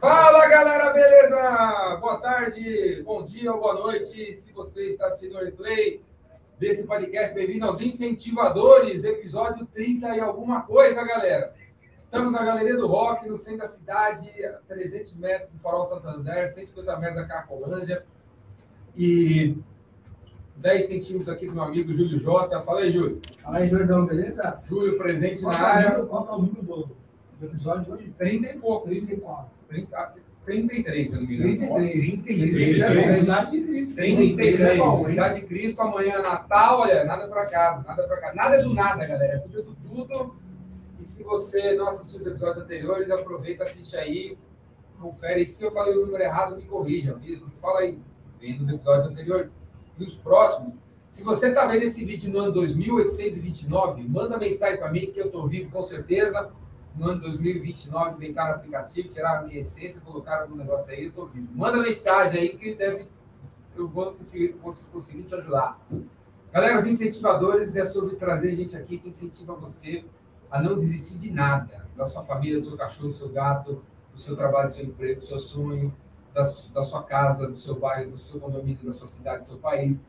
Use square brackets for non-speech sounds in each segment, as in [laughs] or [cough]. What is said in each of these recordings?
Fala galera, beleza? Boa tarde, bom dia ou boa noite. Se você está assistindo o replay desse podcast, bem-vindo aos Incentivadores, episódio 30 e alguma coisa, galera. Estamos na Galeria do Rock, no centro da cidade, a 300 metros do Farol Santander, 150 metros da Carcolândia. E 10 centímetros aqui do meu amigo Júlio Jota. Fala aí, Júlio. Fala aí, Jordão, beleza? Júlio presente Qual na é área. Qual é o número do, do episódio de hoje? 30 e pouco. 34. 30, 33, se eu não me engano. 33. 33. É a idade de Cristo. 33, é bom, hein? Idade de Cristo, amanhã é Natal, olha, nada pra casa, nada pra casa. Nada é do nada, galera, é tudo do tudo. E se você não assistiu os episódios anteriores, aproveita, assiste aí, confere. E se eu falei o número errado, me corrija. me Fala aí, vem nos episódios anteriores. E os próximos. Se você está vendo esse vídeo no ano 2829, manda mensagem para mim, que eu estou vivo com certeza. No ano 2029, inventaram aplicativo, tiraram a minha essência, colocaram algum negócio aí, eu estou vivo. Manda mensagem aí que deve eu vou conseguir, cons- conseguir te ajudar. Galera, os incentivadores é sobre trazer gente aqui que incentiva você a não desistir de nada, da sua família, do seu cachorro, do seu gato, do seu trabalho, do seu emprego, do seu sonho, da, da sua casa, do seu bairro, do seu condomínio, da sua cidade, do seu país.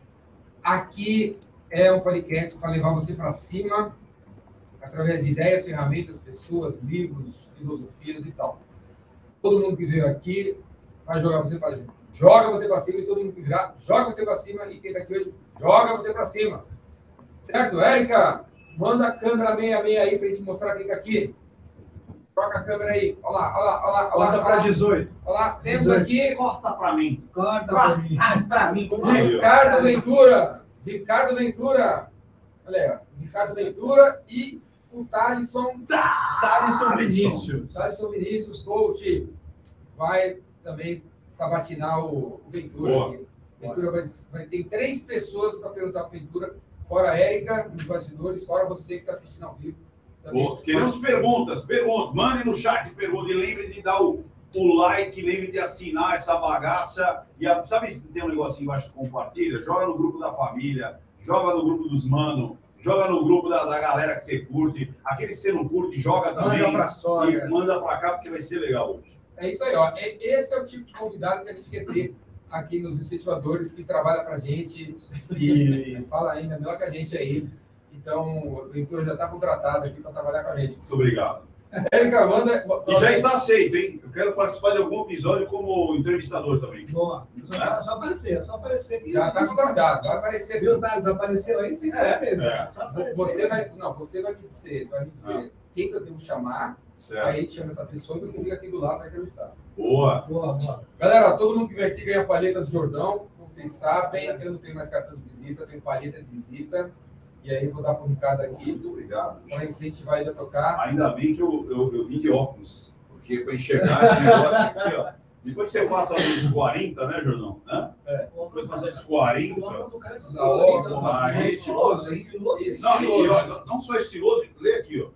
Aqui é um podcast para levar você para cima, através de ideias, ferramentas, pessoas, livros, filosofias e tal. Todo mundo que veio aqui vai jogar você para joga você para cima e todo mundo que virar joga você para cima e quem tá aqui hoje joga você para cima. Certo, Érica? Manda a câmera 66 aí para gente mostrar quem tá aqui. Troca a câmera aí. Olha lá, olha lá, olha lá. Olha Corta lá, para olha lá. 18. Olha lá. Temos 18. aqui Corta para mim. Corta pra mim. Corta para mim. Ricardo Ventura. Ricardo Ventura. Olha aí, ó. Ricardo Ventura e o Thalisson Thalisson Vinícius. Thaleson Vinícius, coach, vai também sabatinar o, o Ventura. Boa. aqui. Ventura vai, vai ter três pessoas para perguntar para Ventura, fora a Érica, nos bastidores, fora você que está assistindo ao vivo. Também. Pô, Queremos perguntas, perguntas. Mande no chat perguntas e lembre de dar o, o like, lembre de assinar essa bagaça. E a- sabe se tem um negocinho embaixo que compartilha? Joga no grupo da família, joga no grupo dos mano, joga no grupo da, da galera que você curte. Aquele que você não curte, joga também. Manda pra e manda pra cá porque vai ser legal hoje. É isso aí, ó. E- Esse é o tipo de convidado que a gente quer ter aqui nos incentivadores, que trabalha para a gente e [laughs] fala ainda melhor que a gente aí. Então, o Ventura já está contratado aqui para trabalhar com a gente. Muito obrigado. Érica, manda. E já está aceito, hein? Eu quero participar de algum episódio como entrevistador também. Boa. Só, só aparecer, é só aparecer. Já está contratado, vai aparecer aqui. Viu, Thales? Apareceu aí sem É, mesmo. é. Só aparecer. Você vai, não, você vai me dizer, vai me dizer quem que eu devo chamar, aí Certo. a gente chama essa pessoa e você fica aqui do lado para entrevistar. Boa. Boa, boa. Galera, todo mundo que vem aqui ganha palheta do Jordão, como vocês sabem, eu não tenho mais cartão de visita, eu tenho palheta de visita, e aí eu vou dar para o Ricardo aqui, Muito obrigado. para incentivar ele a tocar. Ainda bem que eu, eu, eu vim de óculos, porque para enxergar esse negócio aqui, ó. Depois que você passa dos 40, né, Jordão? Hã? Depois passa dos 40. O óculos do cara é estiloso, mas é estiloso, é estiloso. Esse- Não, e, ó, não só estiloso, lê aqui, ó.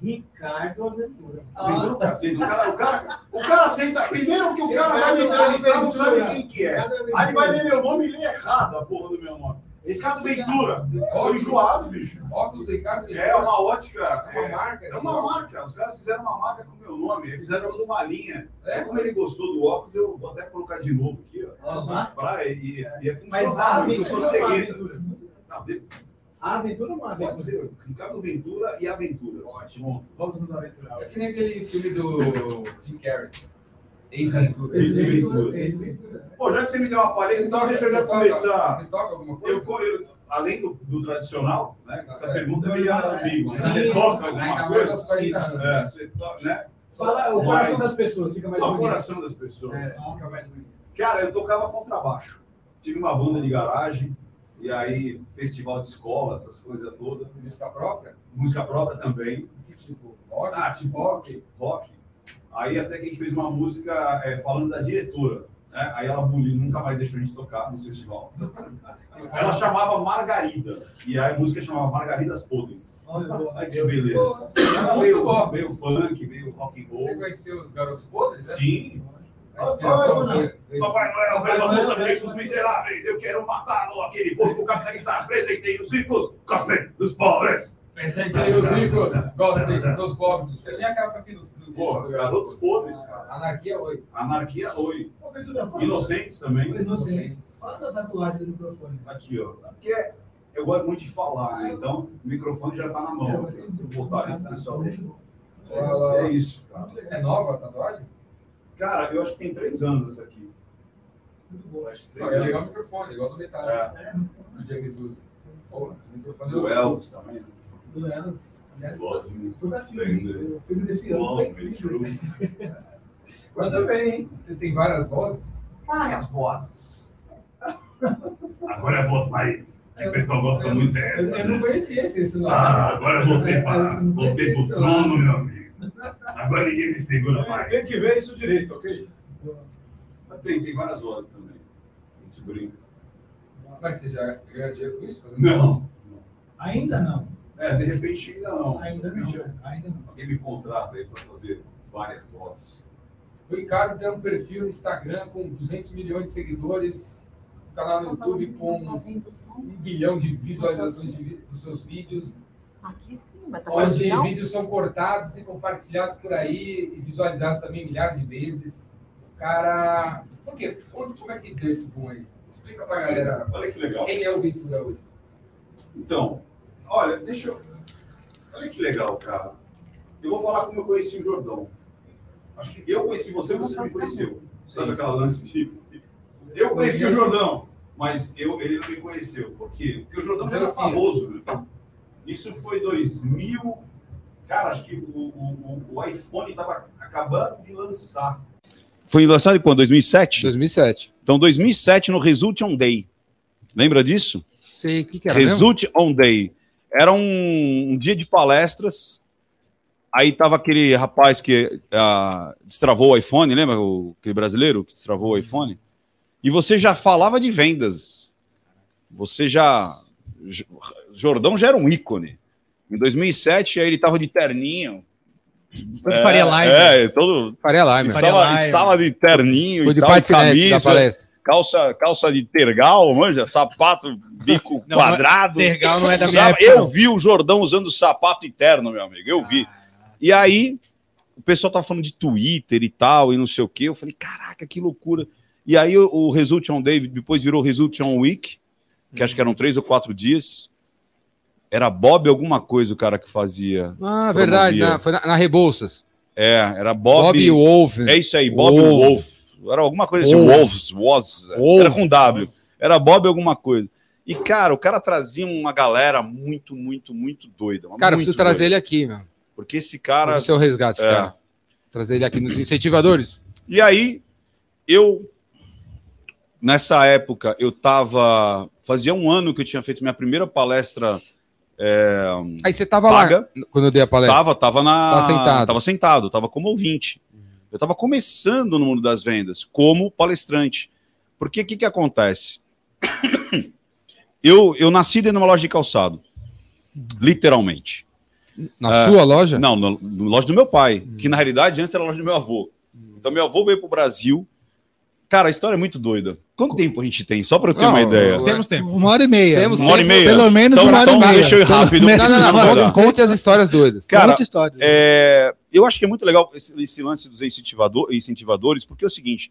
Ricardo Aventura. Ventura cacete. O cara, o, cara, o cara senta. Primeiro que o cara vai me entrevistar, não sabe quem que é. Aí ele vai ler meu nome e lê errado a porra do meu nome. Ricardo Ventura. Ó, enjoado, bicho. Óculos Ricardo Ventura. É uma ótica. É uma É, marca. é uma marca. Os caras fizeram uma marca com o meu nome. Eles fizeram toda uma linha. É? É como ele gostou do óculos, eu vou até colocar de novo aqui, ó. Aham. Pra, e, e, é Mas a funcional, eu sou aventura é uma cegueta. de- A aventura é uma pode aventura. ser. Ricardo Ventura e Aventura. Ótimo. Vamos nos aventurar. É que nem aquele filme do Jim Carrey. Ex-Ventura. Esse Esse Ventura. Esse Ventura. Pô, já que você me deu uma palheta, então deixa eu já Você toca- começar. Você toca alguma coisa? Eu, eu- além do, do tradicional, né? Essa É. pergunta é meio amigo. Né? Sim. Você toca alguma coisa? 40 anos. É, você toca, né? Fala o Mas- coração das pessoas, fica mais O bonito. coração das pessoas. É, fica mais bonito. Cara, eu tocava contrabaixo. Tive uma banda de garagem, e aí festival de escola, essas coisas todas. Música própria? Música própria também. Que tipo? Rock? Ah, tipo rock, rock. Aí até que a gente fez uma música é, falando da diretora. Né? Aí ela buliu, nunca mais deixou a gente tocar no festival. [laughs] Ela chamava Margarida. E aí a música chamava Margaridas Podres. Olha, que beleza. Era Muito meio, bom. meio punk, meio rock and Você roll. conheceu os Garotos Podres? né? Sim. Veio- veio- Papai Noel, veio a Noel, puta veio- feito os miseráveis. Eu quero matá-lo, aquele porco capitalista. Apresentei os ricos, café dos pobres. Apresentei os livros, gostei dos pobres. Eu tinha a capa aqui do. Pô, garotos podres, cara. Anarquia, oi. Anarquia, oi. Inocentes também. Inocentes. Fala da tatuagem do microfone. Aqui, ó. Porque eu gosto muito de falar, né? Então, o microfone já tá na mão. É, Vou botar ali pro pessoal ver. É isso, cara. É nova a tatuagem? Cara, eu acho que tem três anos essa aqui. Muito bom. Acho que três é legal o anos. microfone, igual do metal. É. Wood. Pô, o microfone Elvis também. né? Do Elvis. Aliás, puta filme. O filme desse ano Love foi incrível. true. Manda bem, hein? Você tem várias vozes? Várias vozes. Agora é a voz mais. que o pessoal gosta Eu- muito Eu, dessa. eu não né? conhecia esse, esse lado. Ah, agora eu voltei, É, para, eu não voltei conhecia pro trono, lado. meu amigo. Agora ninguém me segura mais. Tem que ver isso direito, ok? Tem, tem várias vozes também. A gente brinca. Mas você já ganha dinheiro com isso? Fazendo Não. Ainda não. É, de repente ainda não. Ainda não. Ainda não. Alguém me contrata aí para fazer várias vozes. O Ricardo tem um perfil no Instagram com 200 milhões de seguidores, um canal no YouTube com um bilhão de visualizações de dos seus vídeos, Aqui sim, mas tá onde fazendo vídeos são cortados e compartilhados por aí e visualizados também milhares de vezes. O cara. Por quê? Como é que deu esse boom aí? Explica pra galera Olha que legal. quem é o Ventura hoje. Então, olha, deixa eu. Olha que legal, cara. Eu vou falar como eu conheci o Jordão. Acho que eu conheci você, você me conheceu. Sabe aquela lance de. Eu conheci o Jordão, mas eu, ele não me conheceu. Por quê? Porque o Jordão já era Conhecia. famoso. né? Isso foi 2000. Cara, acho que o, o, o- iPhone estava acabando de lançar. Foi lançado em quando? 2007? 2007. Então, 2007 no Result on Day. Lembra disso? Sei, o que, que era? mesmo? Result on Day. Era um, um dia de palestras. Aí tava aquele rapaz que ah, destravou o iPhone, lembra? O, aquele brasileiro que destravou o iPhone. E você já falava de vendas. Você já. Jordão já era um ícone. Em 2007, aí ele tava de terninho. Quando faria live. É, todo. Faria. Faria Estava, live. estava de terninho Foi e de tal, patinete da camisa, palestra. Calça, calça de tergal, manja, sapato, bico Não, quadrado. Tergal não é da minha Usava- época. eu não. vi o Jordão usando sapato interno, meu amigo. Eu vi. E aí, o pessoal tava falando de Twitter e tal, e não sei o quê. Eu falei, caraca, que loucura. E aí, o, o Result on Day depois virou Result on Week, que acho que eram três ou quatro dias. Era Bob alguma coisa o cara que fazia. Ah, verdade. Promovia. na- foi na, na Rebouças. É, era Bob. Bob Wolf. É isso aí, Bob Wolf. Wolf. Era alguma coisa assim. Wolves, was, Wolf. era com W. Era Bob alguma coisa. E, cara, o cara trazia uma galera muito, muito, muito doida. Cara, eu muito preciso trazer doida. ele aqui, meu. Porque esse cara. o seu resgate, esse É. cara. Trazer ele aqui nos incentivadores. E aí, eu. Nessa época, eu tava. Fazia um ano que eu tinha feito minha primeira palestra Aí você tava paga. lá quando eu dei a palestra. Tava, tava na. Tava sentado. Tava sentado, tava como ouvinte. Eu tava começando no mundo das vendas, como palestrante. Porque o que, que acontece? Eu, eu nasci dentro de uma loja de calçado. Literalmente. Na É. sua loja? Não, na, na loja do meu pai, que na realidade antes era a loja do meu avô. Então meu avô veio pro Brasil. Cara, a história é muito doida. Quanto tempo a gente tem? Só para eu ter Não, uma ideia. Temos tempo. Uma hora e meia. Temos Uma hora e meia. Pelo menos Então, uma hora e então meia. deixa eu ir rápido. Não, não, não, Não, não, não, não, conte as histórias doidas. Cara, Conte histórias. É, eu acho que é muito legal esse, esse lance dos incentivador, incentivadores, porque é o seguinte: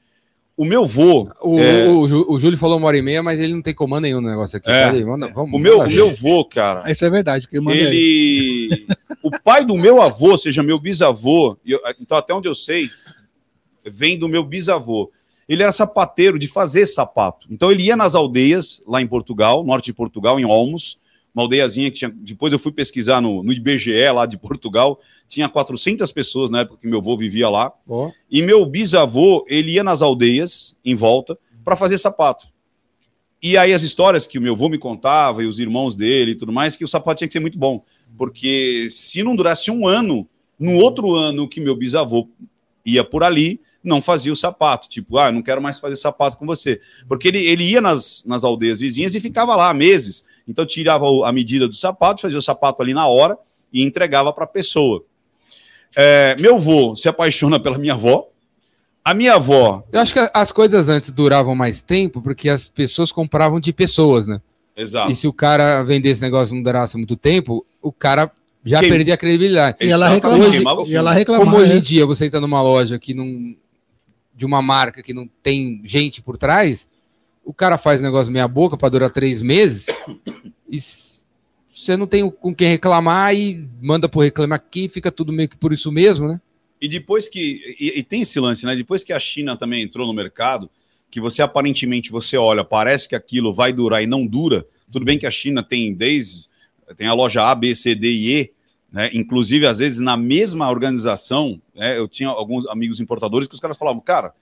o meu vô, O, É. o, o Júlio falou uma hora e meia, mas ele não tem comando nenhum no negócio aqui. É. Peraí, manda- vamos, o meu, manda o meu vô, cara, Isso é verdade, que eu mandei. aí. ele. o pai do meu avô, ou seja, meu bisavô, eu- então até onde eu sei, vem do meu bisavô. Ele era sapateiro de fazer sapato. Então ele ia nas aldeias, lá em Portugal, norte de Portugal, em Olmos, uma aldeiazinha que tinha. Depois eu fui pesquisar no, no IBGE lá de Portugal, tinha 400 pessoas na época que meu avô vivia lá. Ó, E meu bisavô, ele ia nas aldeias em volta para fazer sapato. E aí as histórias que o meu avô me contava e os irmãos dele e tudo mais, que o sapato tinha que ser muito bom. Porque se não durasse um ano, no outro ano que meu bisavô ia por ali, não fazia o sapato. Tipo, ah, eu não quero mais fazer sapato com você. Porque ele, ele ia nas, nas aldeias vizinhas e ficava lá meses. Então tirava a medida do sapato, fazia o sapato ali na hora e entregava para a pessoa. É, meu avô se apaixona pela minha avó. A minha avó. Eu acho que as coisas antes duravam mais tempo porque as pessoas compravam de pessoas, né? Exato. E se o cara vendesse negócio e não durasse muito tempo, o cara já Queima. perdia a credibilidade. E ela reclamava. E filme. ela reclamava. Como hoje em né? dia você entra numa loja que não. de uma marca que não tem gente por trás, o cara faz negócio meia boca para durar três meses e você não tem com quem reclamar e manda por reclame aqui, fica tudo meio que por isso mesmo, né? E depois que. E, e tem esse lance, né? Depois que a China também entrou no mercado, que você aparentemente você olha, parece que aquilo vai durar e não dura. Tudo bem que a China tem desde. Tem a loja A, B, C, D e E, né? Inclusive, às vezes, na mesma organização, né? eu tinha alguns amigos importadores que os caras falavam, cara,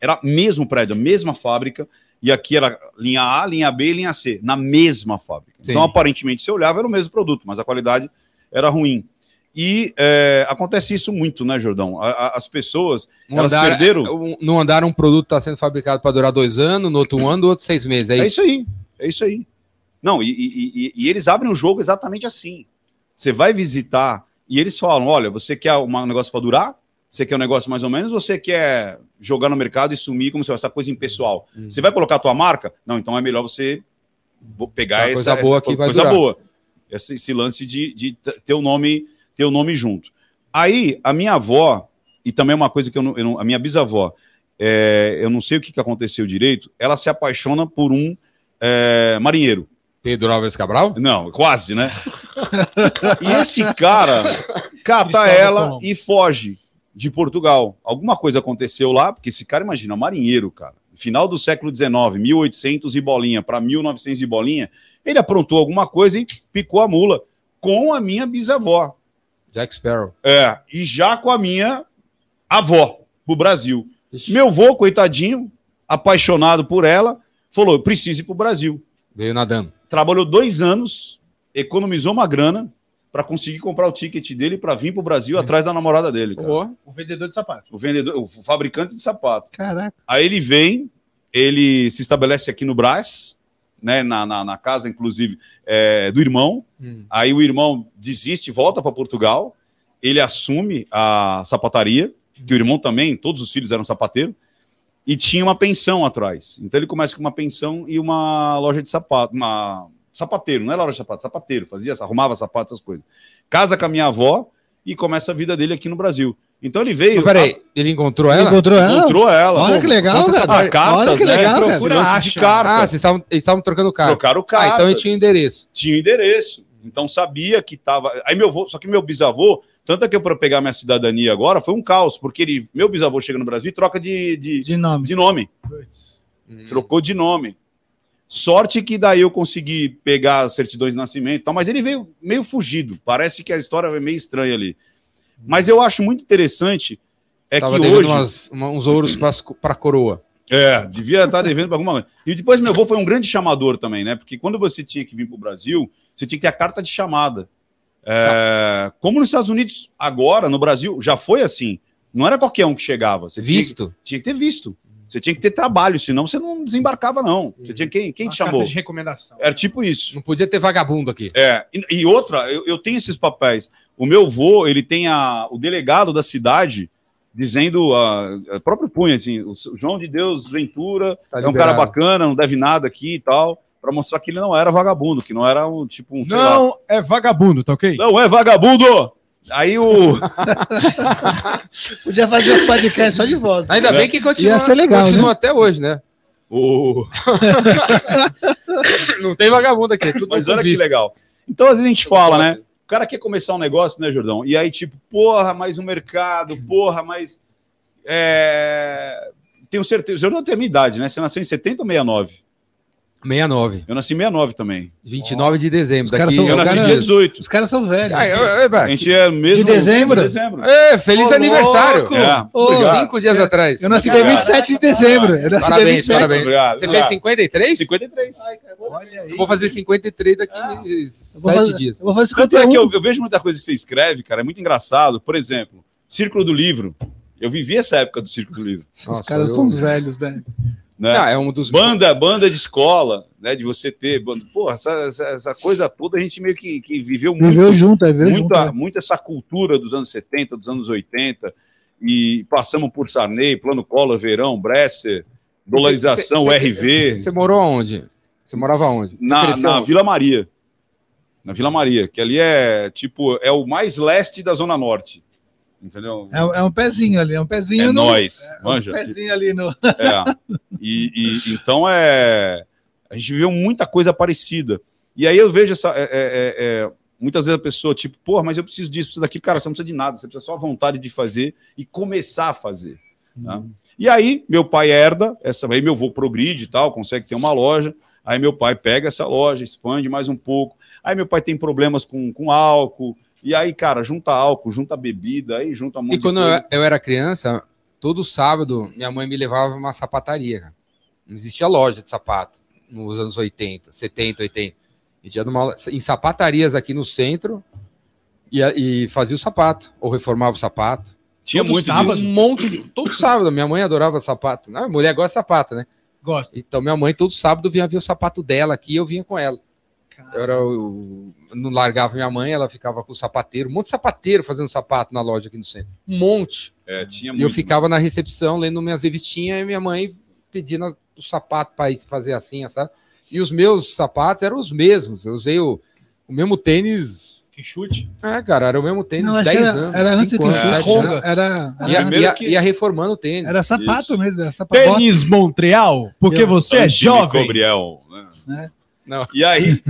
era mesmo prédio, a mesma fábrica, e aqui era linha A, linha B e linha C, na mesma fábrica. Sim. Então, aparentemente, você olhava, era o mesmo produto, mas a qualidade era ruim. E é, acontece isso muito, né, Jordão? A- a- as pessoas Elas andar, perderam? um- no andar um produto está sendo fabricado para durar dois anos, no outro um ano, no outro seis meses. É, É isso. isso aí, é isso aí. Não, e, e- e- e eles abrem o jogo exatamente assim. Você vai visitar e eles falam: olha, você quer um negócio para durar? Você quer um negócio mais ou menos? Ou você quer jogar no mercado e sumir como se fosse essa coisa impessoal? Hum. Você vai colocar a tua marca? Não, então é melhor você pegar essa coisa boa essa que vai coisa durar. boa. Esse, esse lance de, de ter o nome ter o nome junto. Aí, a minha avó, e também uma coisa que eu não, eu não- a minha bisavó, é, eu não sei o que, que aconteceu direito, ela se apaixona por um é, marinheiro. Pedro Álvares Cabral? Não, quase, né? [laughs] e esse cara cata Cristóvão ela Colombo. e foge de Portugal. Alguma coisa aconteceu lá, porque esse cara, imagina, marinheiro, cara. Final do século XIX, 1800 e bolinha para 1900 e bolinha, ele aprontou alguma coisa e picou a mula com a minha bisavó. Jack Sparrow. É, e já com a minha avó pro Brasil. Ixi, Meu vô, coitadinho, apaixonado por ela, falou: eu preciso ir pro Brasil Veio nadando. trabalhou dois anos, economizou uma grana para conseguir comprar o ticket dele para vir para o Brasil atrás da namorada dele, cara. O vendedor de sapato. O vendedor, o fabricante de sapato. Caraca. Aí ele vem, ele se estabelece aqui no Brás, né, na, na, na casa, inclusive, é, do irmão. hum. Aí o irmão desiste, volta para Portugal. Ele assume a sapataria, que o irmão também, todos os filhos eram sapateiros, e tinha uma pensão atrás. Então ele começa com uma pensão e uma loja de sapato, uma sapateiro, não é de sapato, sapateiro, fazia, arrumava sapatos, essas coisas. Casa com a minha avó e começa a vida dele aqui no Brasil. Então ele veio, Mas peraí, ele encontrou Ele ela? encontrou ela? encontrou ela. Olha Pô, que legal, cara. Ah, cartas, Olha que né? legal, cara. Esse lance de Acha. carta. Ah, vocês estavam eles estavam trocando carta. Trocaram Ah, cartas. então ele tinha endereço. tinha endereço. Então sabia que estava. Aí meu avô, só que meu bisavô, tanto é que eu para pegar minha cidadania agora foi um caos, porque ele, meu bisavô chega no Brasil e troca de, de, De nome. de nome, Hum. trocou de nome. Sorte que daí eu consegui pegar as certidões de nascimento, e tal, mas ele veio meio fugido. Parece que a história é meio estranha ali. Mas eu acho muito interessante é Tava que hoje umas- uma- uns ouros para coroa. é, devia estar devendo para alguma coisa. E depois meu avô foi um grande chamador também, né? Porque quando você tinha que vir para o Brasil, você tinha que ter a carta de chamada. É, como nos Estados Unidos, agora, no Brasil, já foi assim. Não era qualquer um que chegava. Você tinha, Visto? tinha que ter visto. Você tinha que ter trabalho, senão você não desembarcava, não. Você tinha quem, quem Uma te carta chamou? de recomendação. Era tipo isso. Não podia ter vagabundo aqui. É, e, e outra, eu, eu tenho esses papéis. O meu vô, ele tem a, o delegado da cidade dizendo, a, a próprio punho, assim, o João de Deus Ventura Tá é um cara bacana, não deve nada aqui e tal, para mostrar que ele não era vagabundo, que não era um tipo um. sei lá. Não é vagabundo, tá ok? não é vagabundo! Aí o. [laughs] Podia fazer um podcast só de voz. Ainda É. bem que continua, Ia ser legal, continua né? até hoje, né? o... [laughs] Não tem vagabundo aqui, é tudo Mas olha que visto. legal. Então, às vezes a gente fala, né? O cara quer começar um negócio, né, Jordão? E aí, tipo, porra, mais um mercado, porra, mais. É... Tenho certeza. O Jordão tem a minha idade, né? Você nasceu em 70 ou 69? 69, Eu nasci em 69 também. 29 de dezembro. Os caras Daqui, são- Eu Os nasci cara- dia 18. Os caras são velhos. Ai, ai, ai, A gente é mesmo. De dezembro? De dezembro. Ê, feliz Ô, aniversário! É. Ô. Cinco dias atrás. Eu nasci dia 27 de dezembro. Eu nasci dia Parabéns, 27. parabéns. Obrigado. Você fez 53? 53. Olha aí. Eu vou fazer 53 daqui vou sete fazer- dias. Eu vou fazer Tanto é que 51. eu, eu vejo muita coisa que você escreve, cara, é muito engraçado. Por exemplo, Círculo do Livro. Eu vivi essa época do Círculo do Livro. Os Nossa, caras eu- são os velhos, né? Né? Não, é um dos. Banda, banda de escola, né? De você ter. Banda... Porra, essa, essa, essa coisa toda a gente meio que, que viveu muito. Viveu junto, é, viveu junto. muita, é. muito essa cultura dos anos 70, dos anos 80, e passamos por Sarney, Plano Collor, Verão, Bresser, dolarização, Você- você- RV, Você morou onde? Você morava onde? Na, na? Vila Maria. Na Vila Maria, que ali é tipo, é o mais leste da Zona Norte. Entendeu? É, um- é um pezinho ali, é um pezinho É no. nós, é um manja. pezinho ali no. É. E, e- então é. A gente viveu muita coisa parecida. E aí eu vejo essa. é, é, é, é, muitas vezes a pessoa, tipo, pô, mas eu preciso disso, preciso daquilo. Cara, você não precisa de nada, você precisa só a vontade de fazer e começar a fazer. né? E aí, meu pai herda, essa aí meu avô progride e tal, consegue ter uma loja. Aí meu pai pega essa loja, expande mais um pouco. Aí meu pai tem problemas com, com álcool. E aí, cara, junta álcool, junta bebida, aí junta um monte E de quando coisa. eu, eu era criança, todo sábado minha mãe me levava uma sapataria. cara. Não existia loja de sapato nos anos 80, 70, 80. A gente ia numa, em sapatarias aqui no centro e, e fazia o sapato, ou reformava o sapato. Tinha todo muito sábado? disso. Um monte de. Todo sábado, minha mãe adorava sapato. A mulher gosta de sapato, né? Gosto. Então minha mãe todo sábado vinha ver o sapato dela aqui e eu vinha com ela. Eu, era o- não largava minha mãe, ela ficava com o sapateiro, um monte de sapateiro fazendo sapato na loja aqui no centro. Um monte. É, tinha E eu muito. ficava na recepção lendo minhas revistinhas e minha mãe pedindo o sapato para fazer assim, sabe? E os meus sapatos eram os mesmos. Eu usei o, o mesmo tênis. Que chute. É, cara, era o mesmo tênis. Não, acho 10 que era, anos. era antes que era, era, era, Ia, ia- que- ia reformando o tênis. era sapato Isso. mesmo, era sapato. Tênis Montreal, porque Eu- você é jovem. Gabriel, né? É. Não. E aí,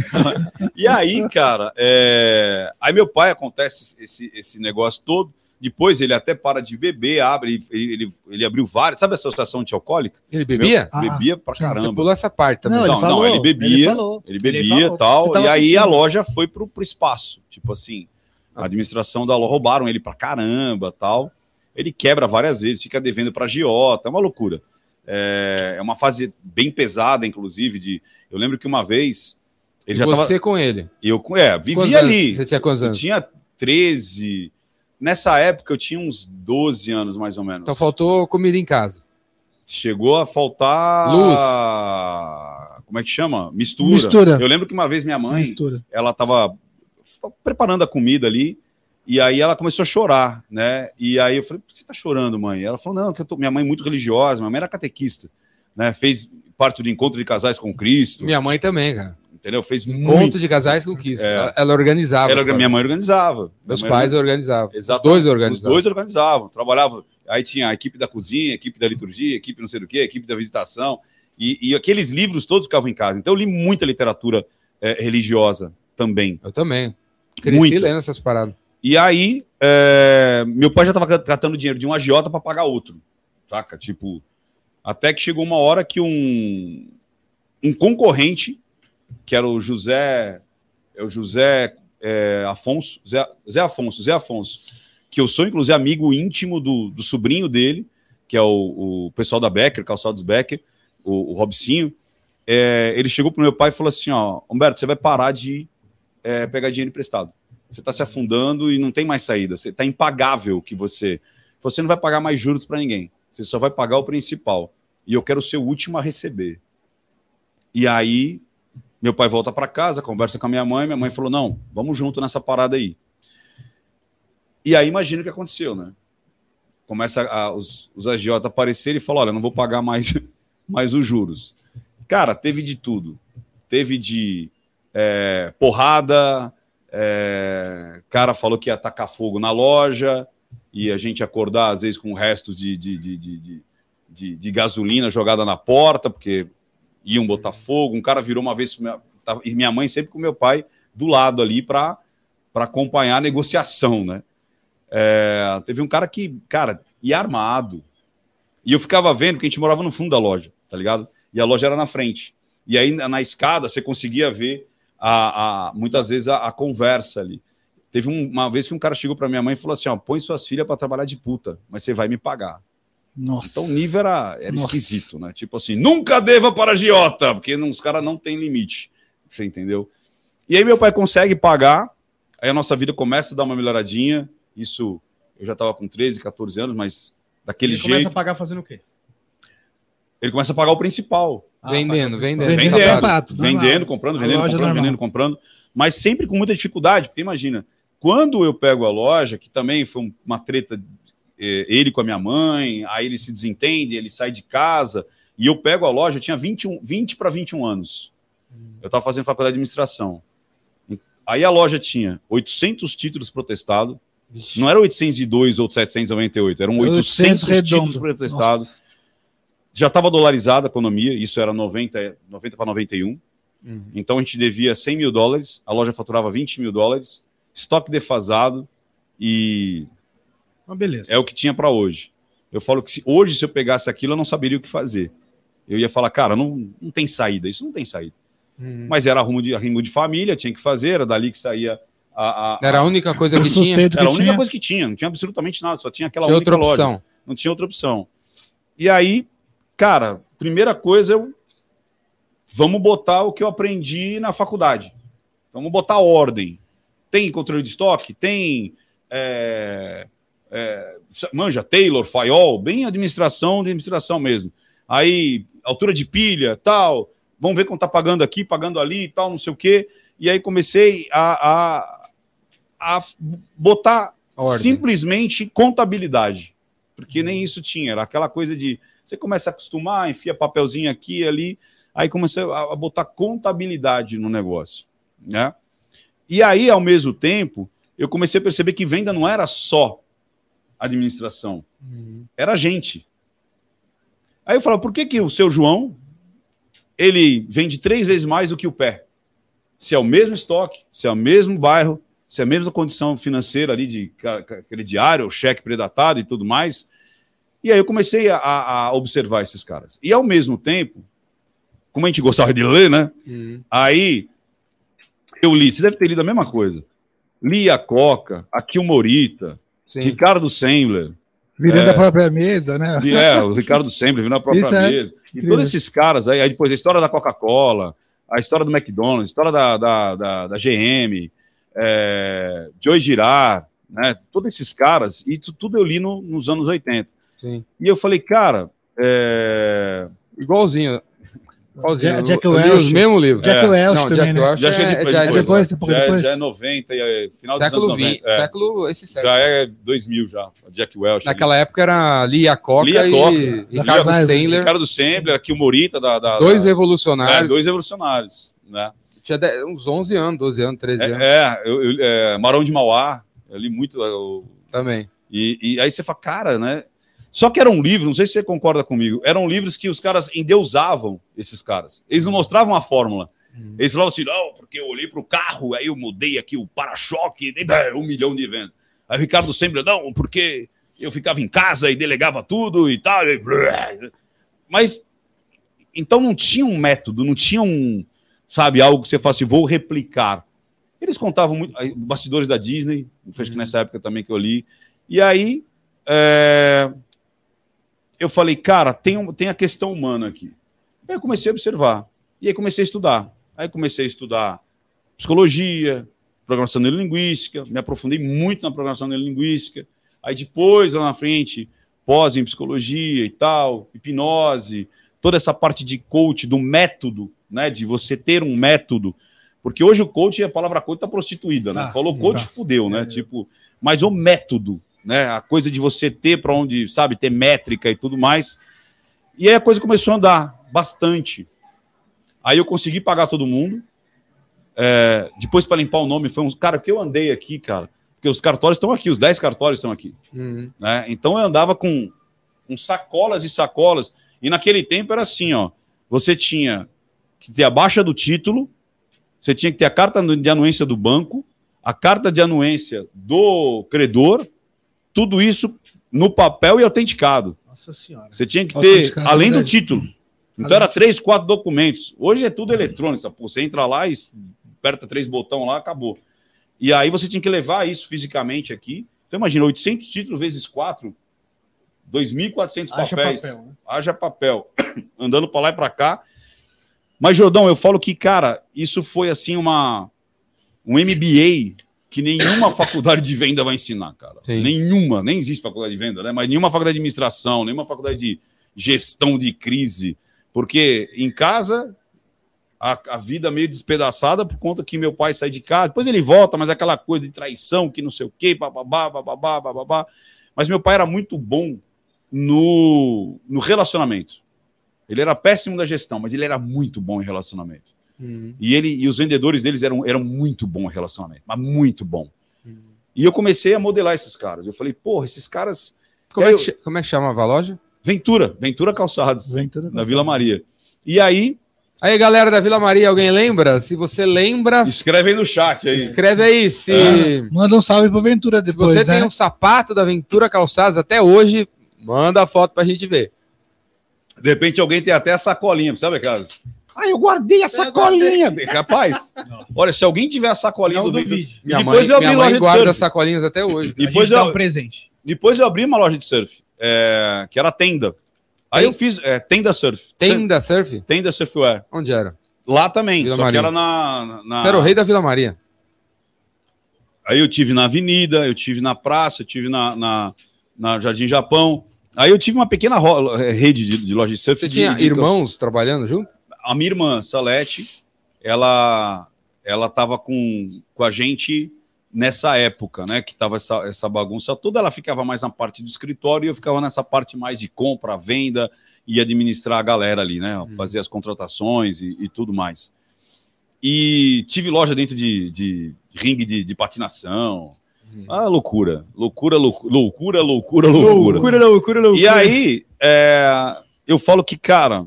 e aí, cara, é, aí meu pai acontece esse, esse negócio todo. Depois ele até para de beber, abre, ele, ele, ele abriu várias. Sabe a associação antialcoólica? Ele bebia? Ah, bebia pra Você caramba. pulou essa parte também. Não, Não, ele não, falou. ele bebia. Ele falou. Ele bebia e tal. Você E aí a loja foi pro, pro espaço. Tipo assim, a administração da loja roubaram ele pra caramba tal. Ele quebra várias vezes, fica devendo pra Giota, é uma loucura. É, é uma fase bem pesada, inclusive. De, eu lembro que uma vez ele E já você tava. com ele. Eu é, Quantos vivia anos ali. Você tinha quantos Eu anos? tinha 13. Nessa época eu tinha uns 12 anos, mais ou menos. Então faltou comida em casa. Chegou a faltar. Luz. Como é que chama? Mistura. Mistura. Eu lembro que uma vez minha mãe, Mistura. ela tava preparando a comida ali, e aí ela começou a chorar, né? E aí eu falei, por que você tá chorando, mãe? Ela falou, não, que eu tô... minha mãe é muito religiosa, minha mãe era catequista, né? Fez parte do encontro de casais com Cristo, Minha mãe também, cara. entendeu? Fez Encontro muito. de casais com Kiss. É. Ela, ela organizava. Ela- os minha mãe organizava. Meus mãe pais organizavam. Exato. Os dois Os organizavam. dois organizavam, trabalhavam. Aí tinha a equipe da cozinha, a equipe da liturgia, a equipe não sei do que, a equipe da visitação. E, e aqueles livros todos ficavam em casa. Então eu li muita literatura eh, religiosa também. Eu também. Cresci Muito. lendo essas paradas. E aí, eh, meu pai já estava catando dinheiro de um agiota para pagar outro. Saca? Tipo, até que chegou uma hora que um, um concorrente, que era o José, é o José eh, Afonso, Zé, Zé Afonso, Zé Afonso, que eu sou, inclusive, amigo íntimo do, do sobrinho dele, que é o, o pessoal da Becker, Calçados Becker, o, o Robicinho. Eh, ele chegou pro meu pai e falou assim: Ó, Humberto, você vai parar de eh, pegar dinheiro emprestado. Você está se afundando e não tem mais saída. Você está impagável que você. Você não vai pagar mais juros para ninguém. Você só vai pagar o principal. E eu quero ser o último a receber. E aí, meu pai volta para casa, conversa com a minha mãe. Minha mãe falou: não, vamos junto nessa parada aí. E aí, imagina o que aconteceu, né? Começa a- os, os agiota aparecerem e falam: olha, não vou pagar mais, [laughs] mais os juros. Cara, teve de tudo. Teve de é, porrada, é, cara falou que ia tacar fogo na loja e a gente acordar, às vezes, com restos de, de, de, de, de, gasolina jogada na porta, porque iam botar fogo. Um cara virou uma vez, tava- e minha mãe sempre com meu pai do lado ali para acompanhar a negociação, né? É, teve um cara que, cara, ia armado. E eu ficava vendo, porque a gente morava no fundo da loja, tá ligado? E a loja era na frente. E aí, na escada, você conseguia ver a, a- muitas vezes a, a conversa ali. Teve um- uma vez que um cara chegou para minha mãe e falou assim: ó, põe suas filhas para trabalhar de puta, mas você vai me pagar. Nossa. Então o nível era, era Nossa. esquisito, né? Tipo assim, nunca deva para Giota, porque não- os caras não têm limite. Você entendeu? E aí meu pai consegue pagar, aí a nossa vida começa a dar uma melhoradinha. Isso, eu já estava com 13, 14 anos, mas daquele Ele jeito. começa a pagar fazendo o quê? Ele começa a pagar o principal. Ah, vendendo, paga- vendendo. Vendendo, Vendendo, sapato, normal. vendendo, comprando, vendendo, comprando, normal. vendendo, comprando. Mas sempre com muita dificuldade, porque imagina, quando eu pego a loja, que também foi um- uma treta, eh, ele com a minha mãe, aí ele se desentende, ele sai de casa, e eu pego a loja, eu tinha 21, 20 para 21 anos. Eu estava fazendo faculdade de administração. Aí a loja tinha 800 títulos protestados. Não era 802 ou 798, eram 800, 800 redondo. títulos protestados. Nossa. Já estava dolarizada a economia, isso era 90, 90 para 91. Uhum. Então a gente devia 100 mil dólares, a loja faturava 20 mil dólares, estoque defasado e Mas beleza. é o que tinha para hoje. Eu falo que se, hoje, se eu pegasse aquilo, eu não saberia o que fazer. Eu ia falar, cara, não, não tem saída, isso não tem saída. Uhum. Mas era arrumo de, arrumo de família, tinha que fazer, era dali que saía a. a- Era a única coisa que tinha. era a única tinha. coisa que tinha, não tinha absolutamente nada, só tinha aquela Tinha única outra loja. opção. Não tinha outra opção. E aí, cara, primeira coisa eu. Vamos botar o que eu aprendi na faculdade. Vamos botar ordem. Tem controle de estoque? Tem. é, é, manja, Taylor, Fayol, bem administração de administração mesmo. Aí, altura de pilha, tal. Vamos ver quanto tá pagando aqui, pagando ali e tal, não sei o quê. E aí comecei a, a, a botar Ordem. simplesmente contabilidade. Porque nem isso tinha, era aquela coisa de você começa a acostumar, enfia papelzinho aqui e ali, aí começa a, botar contabilidade no negócio, né? E aí, ao mesmo tempo, eu comecei a perceber que venda não era só administração, Uhum. era gente. Aí eu falava, por que, que o seu João ele vende três vezes mais do que o pé? Se é o mesmo estoque, se é o mesmo bairro, se é a mesma condição financeira ali de crediário, ou cheque predatado e tudo mais. E aí eu comecei a, a observar esses caras. E ao mesmo tempo, como a gente gostava de ler, né? Uhum. Aí eu li, você deve ter lido a mesma coisa. Li a Coca, aqui o Morita, Sim. Ricardo Sembler, Virando É. a própria mesa, né? é, o Ricardo sempre vindo na própria Isso é mesa. E incrível. todos esses caras aí, aí depois a história da Coca-Cola, a história do McDonald's, a história da, da, da, da GM, é, Joey Girard, né? Todos esses caras, e isso tudo eu li no- nos anos 80. Sim. E eu falei, cara, é, Igualzinho. Igualzinho. Jack- Jack Eu Welch. os mesmos livros. Jack É. Welch Não, também, Jack né? Welch já é, depois, já é depois, depois, já, é- depois. já é 90, e é final dos século anos 90. 20, é. século, esse século. Já é 2000 já, Jack Welch. Naquela época era Lia Coca Lia e Coca. Ricardo Lia- Sandler, Ricardo Sembler, aqui o Morita da... da dois da, é, revolucionários. dois revolucionários, né? Tinha uns 11 anos, 12 anos, 13 anos É, é, eu, eu- é, Marão de Mauá, eu li muito. é, o- também. e, e aí você fala, cara, né? Só que era um livro, não sei se você concorda comigo, eram livros que os caras endeusavam esses caras. Eles não mostravam a fórmula. Uhum. Eles falavam assim, não, porque eu olhei para o carro, aí eu mudei aqui o para-choque, [laughs] um milhão de vendas. Aí o Ricardo sempre, não, porque eu ficava em casa e delegava tudo e tal. e. [laughs] Mas, então não tinha um método, não tinha um, sabe, algo que você assim, vou replicar. Eles contavam muito, bastidores da Disney, acho que nessa época também que eu li. E aí, é, eu falei, cara, tem, um- tem a questão humana aqui. Aí eu comecei a observar. E aí comecei a estudar. Aí comecei a estudar psicologia, programação neurolinguística, me aprofundei muito na programação neurolinguística. Aí depois, lá na frente, pós em psicologia e tal, hipnose, toda essa parte de coach, do método, né, de você ter um método. Porque hoje o coach, a palavra coach está prostituída, né? Tá, Falou coach, tá. fudeu, né? É. Tipo, mas o método, né? A coisa de você ter para onde, sabe, ter métrica e tudo mais. E aí a coisa começou a andar bastante. Aí eu consegui pagar todo mundo. É, depois, para limpar o nome, foi uns. Cara, que eu andei aqui, cara. Porque os cartórios estão aqui, os 10 cartórios estão aqui. Uhum. Né? Então eu andava com, com sacolas e sacolas. E naquele tempo era assim: ó. Você tinha que ter a baixa do título, você tinha que ter a carta de anuência do banco, a carta de anuência do credor, tudo isso no papel e autenticado. Nossa senhora. Você tinha que ter, além do verdade. título. Então era três, quatro documentos. Hoje é tudo eletrônico. porra. Você entra lá e aperta três botões lá, acabou. E aí você tinha que levar isso fisicamente aqui. Então imagina, 800 títulos vezes quatro, 2.400 Acha papéis. papel, né? Haja papel. [coughs] Andando para lá e para cá. Mas, Jordão, eu falo que, cara, isso foi assim uma um MBA que nenhuma [laughs] faculdade de venda vai ensinar, cara. Sim. Nenhuma, nem existe faculdade de venda, né? Mas nenhuma faculdade de administração, nenhuma faculdade de gestão de crise. Porque em casa, a, a vida meio despedaçada por conta que meu pai sai de casa, depois ele volta, mas aquela coisa de traição, que não sei o quê, bababá, bababá, bababá. Mas meu pai era muito bom no, no relacionamento. Ele era péssimo da gestão, mas ele era muito bom em relacionamento. Hum. E ele e os vendedores deles eram, eram muito bom relacionamento, mas muito bom. Hum. E eu comecei a modelar esses caras. Eu falei, porra, esses caras. Como, é Eu- que, como é que chamava a loja? Ventura, Ventura Calçados, Ventura na Vila Maria. E aí, Aí, galera da Vila Maria, alguém lembra? Se você lembra, escreve aí no chat aí. escreve aí. Se, Manda um salve pro Ventura se depois, você né? tem um sapato da Ventura Calçados até hoje, manda a foto pra gente ver. De repente alguém tem até a sacolinha, sabe aquelas? Ah, eu guardei a sacolinha. [laughs] Rapaz, olha, se alguém tiver a sacolinha Não do duvide. Minha depois mãe, eu abri minha loja mãe de guarda surf. sacolinhas até hoje. Depois dá eu, um presente. depois eu abri uma loja de surf, é, que era tenda. Aí Tem? eu fiz é, tenda surf. Tenda Surf? Tenda surfwear. Onde era? Lá também, Vila só Maria. que era na, na... Você era o rei da Vila Maria. Aí eu tive na Avenida, eu tive na Praça, eu tive na, na, na Jardim Japão. Aí eu tive uma pequena rede de, de loja de surf. Você de- tinha de- irmãos trabalhando junto? A minha irmã, Salete, ela ela estava com, com a gente nessa época, né? Que tava essa, essa bagunça toda. Ela ficava mais na parte do escritório e eu ficava nessa parte mais de compra, venda e administrar a galera ali, né? Fazer as contratações e, e tudo mais. E tive loja dentro de, de ringue de, de patinação. Ah, loucura. Loucura, loucura, loucura, loucura, loucura. Loucura, loucura, loucura. E aí, é, eu falo que, cara,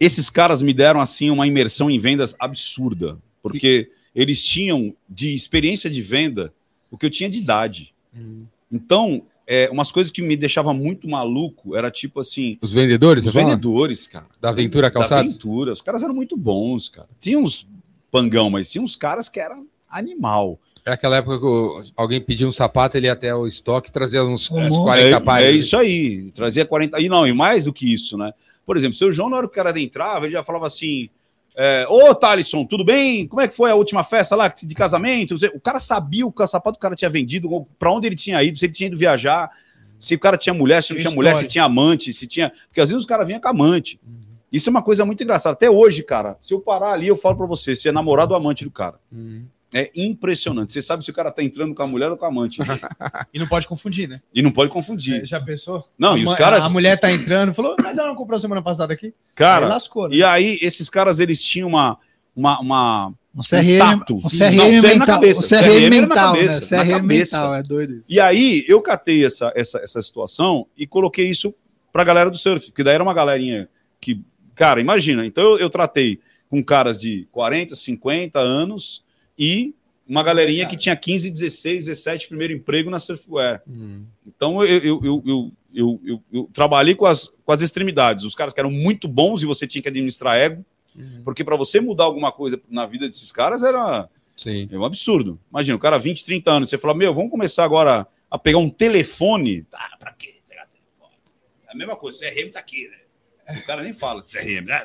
esses caras me deram, assim, uma imersão em vendas absurda. Porque eles tinham de experiência de venda o que eu tinha de idade. Então, é, umas coisas que me deixava muito maluco era tipo assim, Os vendedores, os você fala? vendedores, cara. Da Aventura Da Calçados? Aventura. Os caras eram muito bons, cara. Tinha uns pangão, mas tinha uns caras que eram animal. É aquela época que alguém pediu um sapato, ele ia até o estoque e trazia uns, uns Uhum. 40 é, pares. é isso aí. Trazia 40. E não, e mais do que isso, né? Por exemplo, seu João, na hora que o cara entrava, ele já falava assim: é, Ô, Thalisson, tudo bem? Como é que foi a última festa lá de casamento? O cara sabia o que o sapato que o cara tinha vendido, para onde ele tinha ido, se ele tinha ido viajar, se o cara tinha mulher, se não Tinha mulher, se tinha amante, se tinha. Porque às vezes os caras vinham com amante. Uhum. Isso é uma coisa muito engraçada. Até hoje, cara, se eu parar ali, eu falo para você, se é namorado ou amante do cara. Uhum. É impressionante. Você sabe se o cara tá entrando com a mulher ou com a amante. [laughs] E não pode confundir, né? e não pode confundir. É, Já pensou? Não, a e os caras. A mulher tá entrando, falou, mas ela não comprou semana passada aqui? Cara, Aí lascou, né? E aí, esses caras, eles tinham uma. uma, uma Um CRM, tato. um Não, CRM CRM na mental. cabeça. Um CRM CRM mental, né? cabeça, na CRM mental, é doido isso. e aí, eu catei essa, essa, essa situação e coloquei isso pra galera do surf, porque daí era uma galerinha que. Cara, imagina. Então, eu, eu tratei com caras de 40, 50 anos e uma galerinha que tinha 15, 16, 17 primeiro emprego na surfwear. Uhum. Então eu, eu, eu, eu, trabalhei com as, com as extremidades. Os caras que eram muito bons e você tinha que administrar ego, Uhum. porque para você mudar alguma coisa na vida desses caras era Sim. é um absurdo. Imagina, o cara 20, 30 anos, você fala, meu, vamos começar agora a pegar um telefone. Ah, pra quê? Pegar telefone? É a mesma coisa, CRM tá aqui, né? O cara nem fala CRM, né?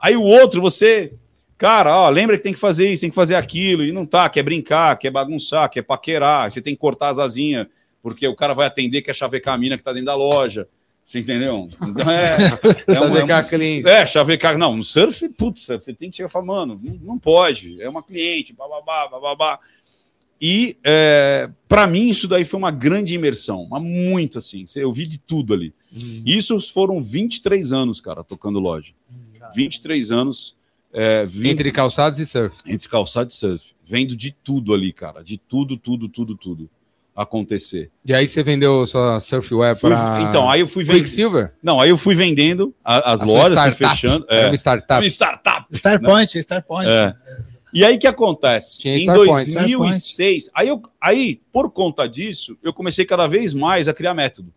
Aí o outro, você, cara, ó, lembra que tem que fazer isso, tem que fazer aquilo, e não tá, quer brincar, quer bagunçar, quer paquerar, você tem que cortar as asinhas, porque o cara vai atender, quer chavecar a mina que tá dentro da loja. Você entendeu? Então é. [laughs] é a cliente. é, chavecar. Não, no surf, putz, você tem que chegar e falar, mano, não, não pode, é uma cliente, bababá, bababá. E é, para mim isso daí foi uma grande imersão, mas muito assim, eu vi de tudo ali. Uhum. Isso foram 23 anos, cara, tocando loja. 23 anos é, vindo- Entre calçados e surf. entre calçado e surf, vendo de tudo ali, cara, de tudo, tudo, tudo, tudo acontecer. E aí você vendeu sua surfwear para. então, aí eu fui vendendo. Quicksilver? Não, aí eu fui vendendo a- as A lojas, fui startup. fechando. Era É, uma startup. uma startup. Star Point, Star Point. É. E aí o que acontece? Tinha em Star Point. 2006, aí, eu, aí, por conta disso, eu comecei cada vez mais a criar método.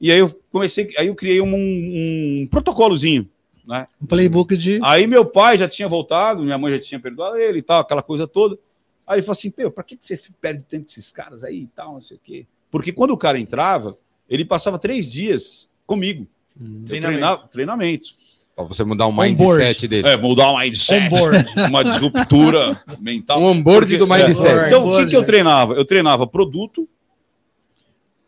E aí eu comecei, aí eu criei um, um protocolozinho, né? Um playbook de. Aí meu pai já tinha voltado, minha mãe já tinha perdoado ele e tal, aquela coisa toda. Aí ele falou assim: Pô, pra que que você perde tempo com esses caras aí e tal, não sei o quê? Porque quando o cara entrava, ele passava três dias comigo. Eu Treinamento. treinava, treinamento. Pra você mudar o Onboard. mindset dele. É, mudar o mindset, Onboard. [laughs] uma disruptura mental. Um onboard Porque- do mindset. É. Então, o que, que eu treinava? Eu treinava produto,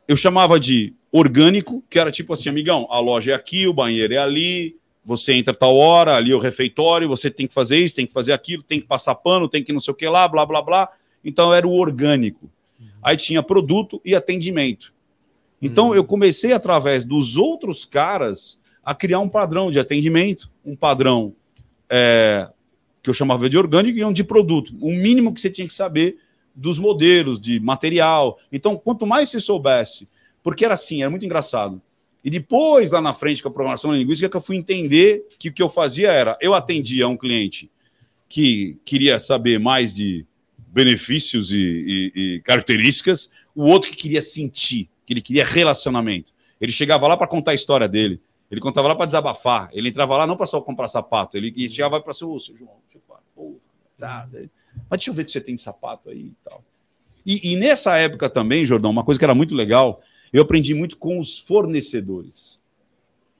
eu chamava de orgânico, que era tipo assim, amigão, a loja é aqui, o banheiro é ali, você entra tal hora, ali é o refeitório, você tem que fazer isso, tem que fazer aquilo, tem que passar pano, tem que não sei o que lá, blá, blá, blá. Então, era o orgânico. Aí tinha produto e atendimento. Então, eu comecei, através dos outros caras, a criar um padrão de atendimento, um padrão é, que eu chamava de orgânico e um de produto. O mínimo que você tinha que saber dos modelos, de material. Então, quanto mais você soubesse, porque era assim, era muito engraçado. E depois, lá na frente, com a programação linguística, que eu fui entender que o que eu fazia era, eu atendia um cliente que queria saber mais de benefícios e, e- e características, o outro que queria sentir, que ele queria relacionamento. Ele chegava lá para contar a história dele, ele contava lá para desabafar, ele entrava lá não para só comprar sapato, ele chegava para ser, ô, seu João, deixa eu tá, mas deixa eu ver o que você tem de sapato aí e tal. E, e nessa época também, Jordão, uma coisa que era muito legal, eu aprendi muito com os fornecedores.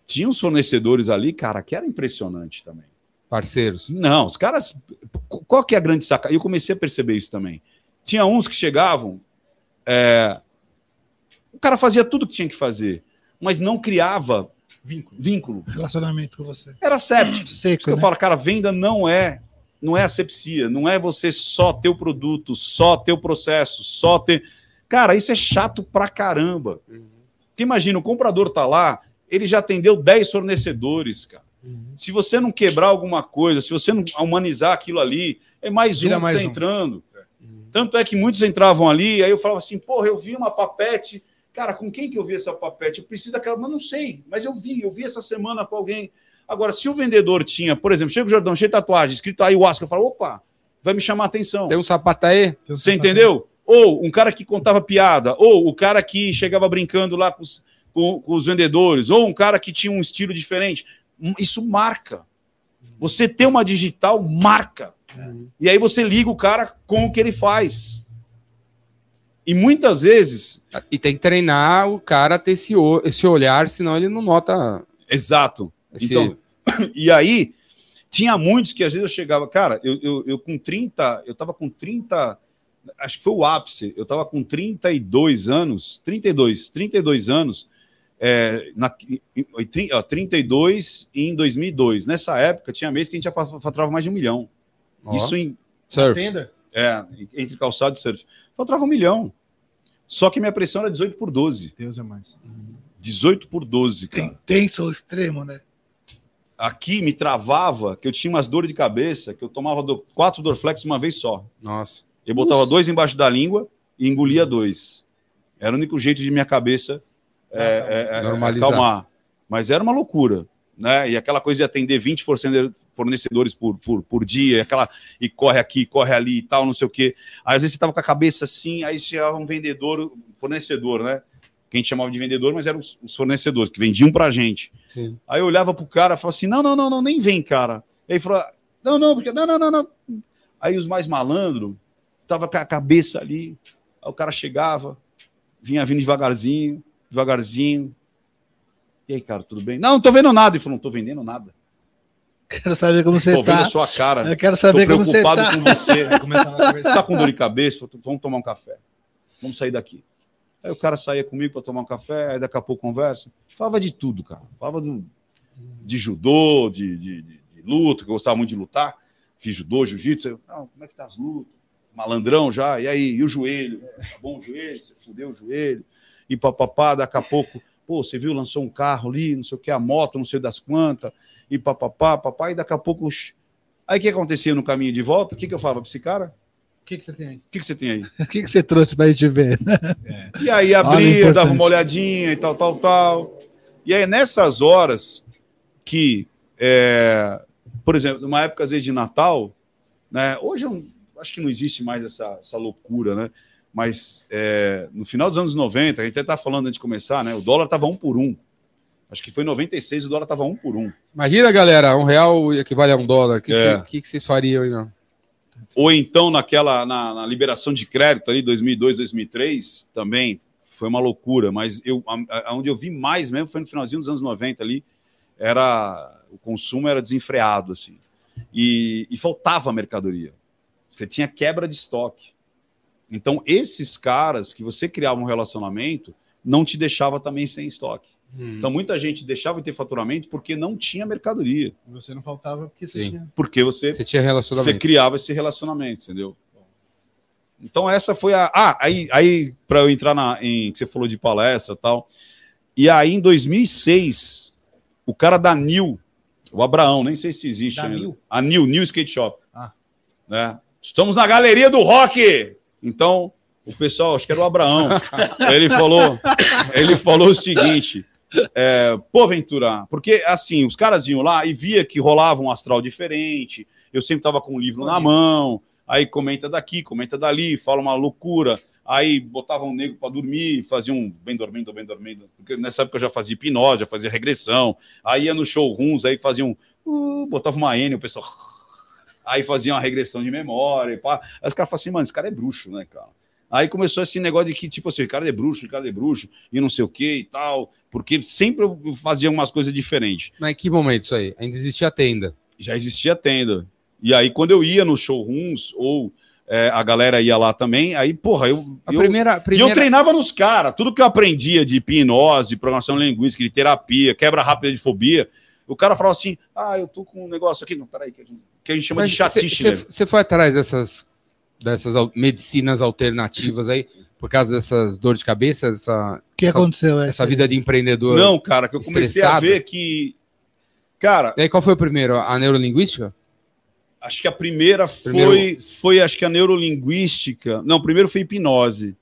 Tinha uns fornecedores ali, cara, que era impressionante também. Parceiros. Não, os caras. Qual que é a grande saca? Eu comecei a perceber isso também. Tinha uns que chegavam. é, O cara fazia tudo que tinha que fazer, mas não criava Vínculo. vínculo. Relacionamento com você. Era séptico. [clears throat] Seco, que eu né? falo, cara, venda não é. Não é asepsia, não é você só ter o produto, só ter o processo, só ter. Cara, isso é chato pra caramba. Porque imagina, o comprador tá lá, ele já atendeu 10 fornecedores, cara. Se você não quebrar alguma coisa, se você não humanizar aquilo ali, é mais Vira um mais que tá um. entrando. Tanto é que muitos entravam ali, aí eu falava assim, porra, eu vi uma papete. Cara, com quem que eu vi essa papete? Eu preciso daquela, mas não sei, mas eu vi, eu vi essa semana com alguém. Agora, se o vendedor tinha, por exemplo, chega o Jordão, cheio de tatuagem, escrito ayahuasca, eu falo, opa, vai me chamar a atenção. Tem um sapato aí? Você entendeu? Ou um cara que contava piada, ou o cara que chegava brincando lá com os, com- com os vendedores, ou um cara que tinha um estilo diferente. Hum, Isso marca. Você ter uma digital marca. E aí você liga o cara com o que ele faz. E muitas vezes, E tem que treinar o cara a ter esse, esse olhar, senão ele não nota. exato. Esse... Então, [clears throat] e aí, tinha muitos que às vezes eu chegava, cara, eu, eu, eu com 30, eu tava com 30, acho que foi o ápice, eu tava com 32 anos, 32, 32 anos, é, na, em- ó, 32 em 2002. Nessa época, tinha mês que a gente já fa- faturava mais de um milhão. Ó, Isso em, surf. É, entre calçado e surf. Faturava um milhão. Só que minha pressão era 18 por 12. Deus é mais. 18 por 12, cara. Tem, tenso ao extremo, né? aqui me travava, que eu tinha umas dores de cabeça, que eu tomava do- quatro Dorflex de uma vez só. Nossa. Eu botava dois embaixo da língua e engolia dois. Era o único jeito de minha cabeça é, é, é, Normalizar. acalmar. Mas era uma loucura. Né? E aquela coisa de atender 20 fornece- fornecedores por, por, por dia, e aquela, e corre aqui, corre ali e tal, não sei o quê. Aí, às vezes você tava com a cabeça assim, aí chegava um vendedor, fornecedor, né? Que a gente chamava de vendedor, mas eram os, os fornecedores que vendiam pra gente. Sim. Aí eu olhava pro cara e falava assim: não, não, não, não, nem vem, cara. Aí ele falou: não, não, porque não, não, não, não. Aí os mais malandros tava com a cabeça ali. Aí o cara chegava, vinha vindo devagarzinho, devagarzinho. E aí, cara, tudo bem? Não, não tô vendo nada. Ele falou: não tô vendendo nada. Quero saber como você tô vendo a tá. sua cara. Eu quero saber como você preocupado tá. com você. Tá com dor de cabeça? Vamos tomar um café. Vamos sair daqui. Aí o cara saía comigo para tomar um café, aí daqui a pouco conversa. Falava de tudo, cara. Falava do- de judô, de, de- de- de luta, que eu gostava muito de lutar. Fiz judô, jiu-jitsu. Eu, Não, como é que tá as lutas? Malandrão já. E aí, e o joelho? Tá bom o joelho? Você fudeu o joelho? E papapá, daqui a pouco, pô, você viu, lançou um carro ali, não sei o que, a moto, não sei das quantas, e papapá, papai, e daqui a pouco. Aí o que acontecia no caminho de volta? O que, que eu falava para esse cara? O que, que você tem aí? O que, que você tem aí? [laughs] O que, que você trouxe pra gente ver? E aí abria, dava uma olhadinha e tal, tal, tal. E aí nessas horas que, é, por exemplo, numa época às vezes de Natal, né? Hoje eu não- acho que não existe mais essa, essa loucura, né? Mas é, no final dos anos 90, a gente até tá falando antes de começar, né? O dólar tava um por um. Acho que foi em 96, o dólar tava um por um. Imagina, galera, um real equivale a um dólar. O que, É. que que vocês fariam aí, não? Ou então naquela na, na liberação de crédito ali 2002, 2003 também foi uma loucura, mas eu a- a- onde eu vi mais mesmo foi no finalzinho dos anos 90 ali, era o consumo era desenfreado assim. E, e faltava mercadoria. Você tinha quebra de estoque. Então esses caras que você criava um relacionamento não te deixava também sem estoque. Então muita gente deixava de ter faturamento porque não tinha mercadoria, E Você não faltava porque você Sim. tinha. porque você Você tinha você relacionamento. criava esse relacionamento, entendeu? Então essa foi a. Ah, aí, aí para eu entrar na em que você falou de palestra e tal. E aí em 2006, o cara da Nil, O Abraão, nem sei se existe Da ainda. Nil? A New, New Skate Shop. Ah. Né? Estamos na galeria do rock! Então, o pessoal, acho que era o Abraão, ele falou, ele falou o seguinte: é, pô, Ventura, porque assim, os caras iam lá e via que rolava um astral diferente. Eu sempre tava com um livro na mão, aí comenta daqui, comenta dali, fala uma loucura. Aí botava um negro para dormir, fazia um bem dormindo, bem dormindo. Porque nessa época eu já fazia hipnose, já fazia regressão. Aí ia no showrooms, aí fazia um. uh, botava uma N, o pessoal. Aí fazia uma regressão de memória. E pá. Aí os caras falaram assim, mano, esse cara é bruxo, né, cara? Aí começou esse negócio de que, tipo assim, o cara é bruxo, o cara é bruxo, e não sei o que e tal. Porque sempre eu fazia umas coisas diferentes. Mas que momento isso aí? Ainda existia tenda. Já existia tenda. E aí, quando eu ia nos showrooms, ou é, a galera ia lá também, aí, porra, eu. A eu- primeira, e primeira... eu treinava nos caras. Tudo que eu aprendia de hipnose, programação linguística, de terapia, quebra rápida de fobia, o cara falava assim: ah, eu tô com um negócio aqui. Não, peraí, que a gente, que a gente chama de chatice. Você foi atrás dessas, dessas medicinas alternativas aí, por causa dessas dor de cabeça, essa, O que essa, aconteceu? é, essa vida de empreendedor? Não, cara, que eu comecei a Estressado. ver que. Cara, E aí, qual foi o primeiro? A neurolinguística? acho que a primeira Primeiro- foi, foi, acho que a neurolinguística. Não, primeiro foi hipnose,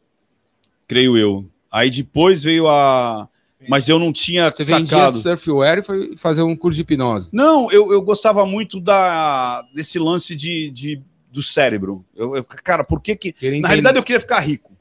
creio eu. Aí depois veio a. Mas eu não tinha Você sacado. surfware e foi fazer um curso de hipnose. Não, eu, eu gostava muito da, desse lance de, de- do cérebro. Eu, eu- cara, por que que. Queria Na entender. realidade, eu queria ficar rico.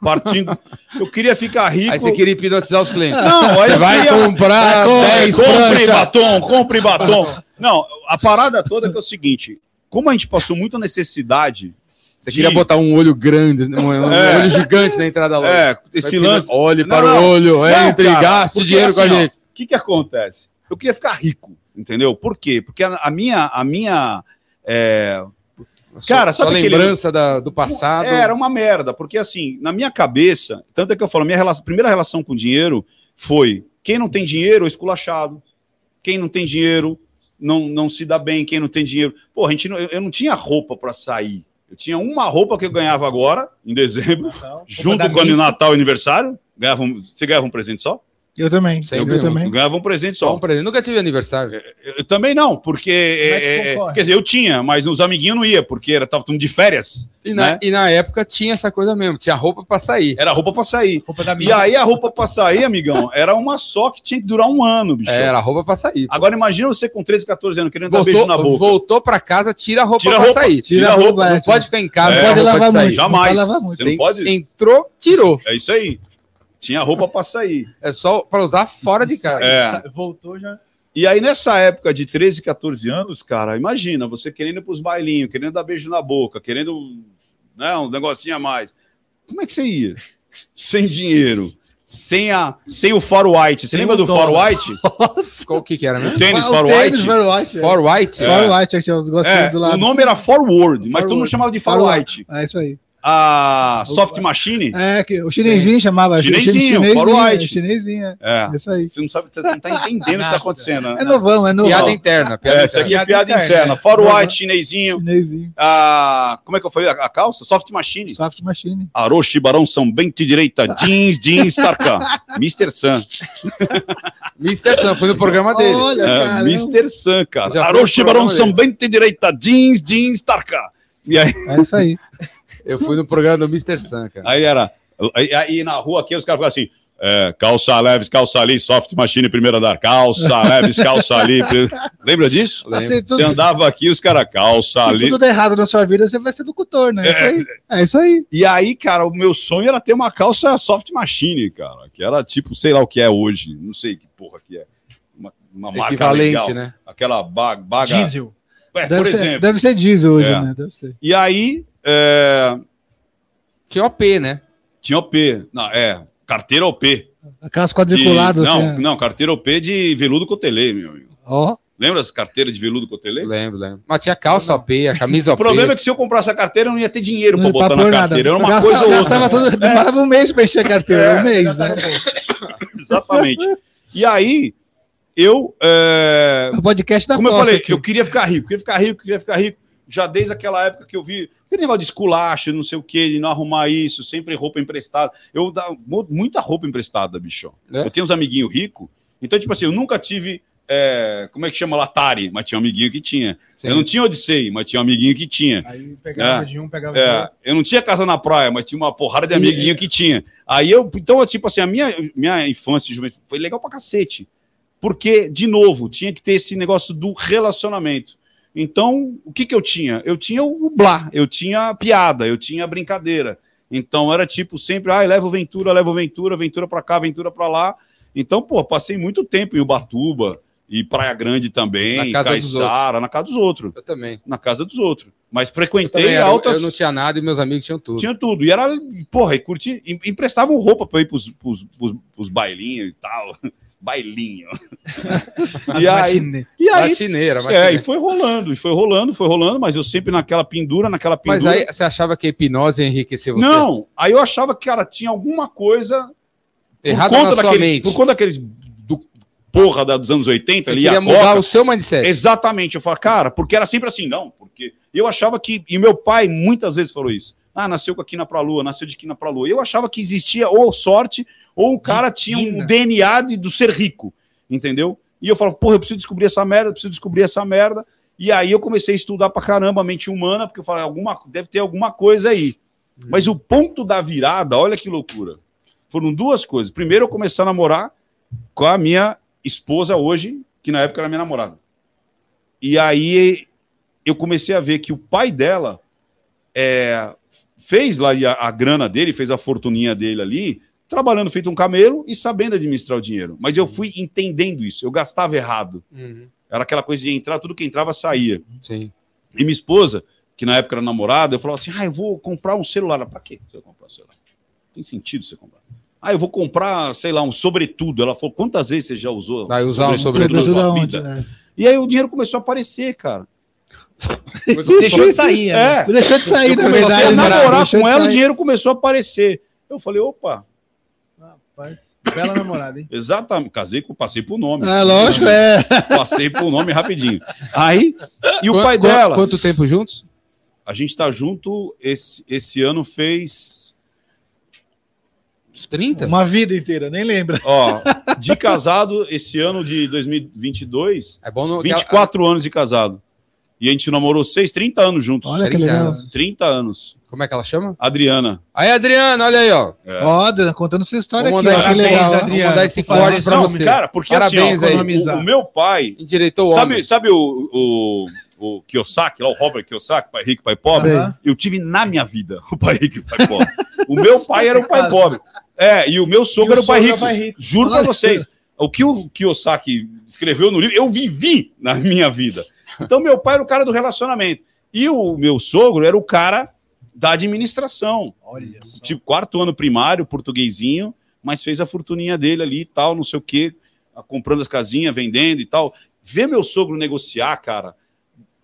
Partindo. eu queria ficar rico. Aí você queria hipnotizar os clientes. Não, aí Você vai queria- comprar Vai, 10 compre batom, compre batom. Não, a parada toda é que é o seguinte: como a gente passou muita necessidade. Você queria de- botar um olho grande, um, um É. olho gigante na entrada da loja. É, esse Vai lance. Olhe Não, para não. o olho, Não, entre cara, gaste dinheiro com a assim, gente. O que que acontece? Eu queria ficar rico, entendeu? Por quê? Porque a, a minha, a minha, é, Cara, sua aquele- lembrança da- do passado. era uma merda, porque assim, na minha cabeça, tanto é que eu falo, minha relação, primeira relação com dinheiro foi quem não tem dinheiro é esculachado, quem não tem dinheiro não, não se dá bem, quem não tem dinheiro. Pô, a gente não, eu, eu não tinha roupa para sair. Eu tinha uma roupa que eu ganhava agora, em dezembro, Natal, junto com o. Natal e aniversário. Ganhava um- você ganhava um presente só? Eu também. Sempre eu também. Eu ganhava um presente Só um presente. Nunca tive aniversário. Eu, eu também não, porque. É que é, é, quer dizer, eu tinha, mas os amiguinhos não ia, porque era, tava tudo de férias. E na, né? e na época tinha essa coisa mesmo, tinha roupa pra sair. Era roupa para sair. Roupa da E missa. aí a roupa pra sair, amigão, [laughs] era uma só que tinha que durar um ano, bicho. Era roupa pra sair. Agora imagina você com 13, 14 anos querendo dar Voltou, beijo na boca. voltou pra casa, tira a roupa Tira a pra roupa, sair. Tira a roupa, é, Não tira- pode ficar em casa É, pode roupa lavar muito. Jamais. Não pode lavar muito. Você não pode. Entrou, tirou. É isso aí. Tinha roupa pra sair. É só pra usar fora de casa. É. Voltou já. E aí, nessa época de 13, 14 anos, cara, imagina, você querendo ir pros bailinhos, querendo dar beijo na boca, querendo né, um negocinho a mais. Como é que você ia? Sem dinheiro, sem, a, sem o Far White. Você Sem lembra o do Far. White? [laughs] Qual que que era O mesmo? tênis Far o tênis White? For White. é. For White? É. For White, os É, do lado. o nome era Forward, mas todo mundo Forward. chamava de Far Far White. É isso aí. A Soft Machine? É, que o chinesinho chamava. Chinesinho, chinesinho, For White. chinesinho, é. É. É isso aí. Você não sabe, você não tá entendendo o que tá acontecendo, É né? novão, é novão. Piada interna. Piada É, isso aqui interna. é piada interna. interna. Uhum. White, chinesinho. Chinesinho. A, como é que eu falei? A, calça? Soft Machine. Soft Machine. Aroshi, Barão, São Bento e Direita, jeans, jeans, Tarkan. Mr. Sam. Mr. Sam, foi no programa dele. Olha, É, cara. Mr. Sam, cara. Aroshi, Barão, São. Bento e Direita, jeans, jeans, Tarkan. E aí, É isso aí. [laughs] Eu fui no programa do Mr. Sam, cara. aí era. Aí, aí na rua aqui os caras ficavam assim. é, calça leves, calça ali, soft machine, primeiro andar, calça [laughs] leves, calça ali. Lembra disso? Assim, Você tudo, andava aqui, os caras, calça se ali. tudo der errado na sua vida, você vai ser locutor, né? É isso aí. É isso aí. E aí, cara, o meu sonho era ter uma calça soft machine, cara. Que era tipo, sei lá o que é hoje. Não sei que porra que é. Uma, uma marca Equivalente, legal. né? Aquela ba- baga. Diesel. É, por Deve ser, exemplo. deve ser diesel hoje, É. né? Deve ser. E aí, é, Tinha OP, né? tinha OP. Não, é, carteira OP. Aquelas De- quadriculadas não, assim. não, carteira OP de veludo cotelê, meu amigo. Ó, Lembra as carteiras de veludo cotelê? Lembro, lembro. Mas tinha calça OP, a camisa [laughs] O OP. problema é que se eu comprasse a carteira, eu não ia ter dinheiro pra não botar na pôr nada. carteira. Era uma Gastava- coisa ou outra. Gastava tudo, demorava um mês pra encher a carteira. É, um mês, né? Exatamente. [laughs] E aí, eu. é, O podcast da Como eu falei, aqui. eu queria ficar rico, queria ficar rico, queria ficar rico. Já desde aquela época que eu vi aquele negócio de esculacho, não sei o que, de não arrumar isso, sempre roupa emprestada. Eu dava mu- muita roupa emprestada, bicho. É? Eu tenho uns amiguinhos ricos, então, tipo assim, eu nunca tive é, como é que chama? Atari, mas tinha um amiguinho que tinha. Sim. Eu não tinha Odyssey, mas tinha um amiguinho que tinha. Aí pegava É. de um, pegava de É, outro. eu não tinha casa na praia, mas tinha uma porrada de amiguinho que tinha. Aí eu, então, tipo assim, a minha, minha infância e juventude foi legal pra cacete. Porque, de novo, tinha que ter esse negócio do relacionamento. Então, o que que eu tinha? Eu tinha o blá, eu tinha a piada, eu tinha a brincadeira. Então, era tipo sempre, ai, leva o Ventura, leva o Ventura, Ventura pra cá, Ventura pra lá. Então, pô, passei muito tempo em Ubatuba e Praia Grande também, Na casa Caiçara, na casa dos outros. Eu também. Na casa dos outros. Mas Eu, frequentei também era- altas. eu não tinha nada e meus amigos tinham tudo. Tinha tudo. E era, porra, e curti. Emprestavam roupa pra ir pros, pros, pros, pros bailinhos e tal. Bailinho. [laughs] As e aí, e aí Matineira, é, matineira. e foi rolando, e foi rolando, foi rolando, mas eu sempre naquela pendura, naquela Mas pendura. aí você achava que a hipnose ia enriquecer você? Não, aí eu achava que, cara, tinha alguma coisa Errado por conta sua daqueles, mente. por conta daqueles do, porra da, dos anos 80 Você ali, queria a mudar Coca. o seu mindset. Exatamente. Eu falo, cara, porque era sempre assim, não, porque eu achava que, e meu pai muitas vezes falou isso. Ah, nasceu com a quina pra lua, nasceu de quina pra lua. Eu achava que existia ou sorte, ou o cara tinha um. DNA de, do ser rico, entendeu? E eu falo, porra, eu preciso descobrir essa merda, eu preciso descobrir essa merda. E aí eu comecei a estudar pra caramba a mente humana, porque eu falei, alguma, deve ter alguma coisa aí. Mas o ponto da virada, olha que loucura. Foram duas coisas. Primeiro, eu comecei a namorar com a minha esposa hoje, que na época era minha namorada. E aí eu comecei a ver que o pai dela é, fez lá a, a grana dele, fez a fortuninha dele ali, trabalhando feito um camelo e sabendo administrar o dinheiro. Mas eu fui entendendo isso, eu gastava errado. Uhum, Era aquela coisa de entrar, tudo que entrava saía. Sim. E minha esposa, que na época era namorada, eu falava assim: ah, eu vou comprar um celular. Pra quê você comprar um celular? Tem sentido você comprar. Ah, eu vou comprar, sei lá, um sobretudo. Ela falou: quantas vezes você já usou? Vai usar um sobretudo na Sobretudo sua aonde? vida? É. E aí o dinheiro começou a aparecer, cara. [laughs] Deixou de sair, né? É. Deixou de sair, Eu na verdade. a né? namorar com ela, o dinheiro começou a aparecer. Eu falei, opa, Rapaz, bela namorada, hein? exatamente. Casei com, passei por nome. É, lógico, é. [laughs] Passei por nome rapidinho. Aí, e o Qu- pai qu- dela? Quanto tempo juntos? A gente tá junto, esse, esse ano fez. Uns 30? Uma vida inteira, nem lembra. Ó, de casado, esse ano de 2022, É bom no, 24 anos de casado. E a gente namorou 6, 30 anos juntos. Olha que 30 legal. anos. 30 anos. Como é que ela chama? Adriana. Aí, Adriana, olha aí, ó. É. Ó, Adriana, contando sua história aqui, mandar ó, que esse legal. Adriana. Vamos dar esse Vou corte pra você. cara, porque Parabéns assim, ó, o, o meu pai. Endireitou o Sabe, homem. sabe o, o, o Kiyosaki, lá, o Robert Kiyosaki, pai rico, pai pobre? Eu tive na minha vida [laughs] o pai rico e o pai pobre. O meu pai era o pai pobre. É, e o meu sogro era o pai é rico. pai rico. Juro pra vocês. O que o Kiyosaki escreveu no livro, eu vivi na minha vida. Então, meu pai era o cara do relacionamento. E o meu sogro era o cara da administração. Olha só. Tipo, quarto ano primário, portuguesinho, mas fez a fortuninha dele ali e tal, não sei o quê, comprando as casinhas, vendendo e tal. Ver meu sogro negociar, cara,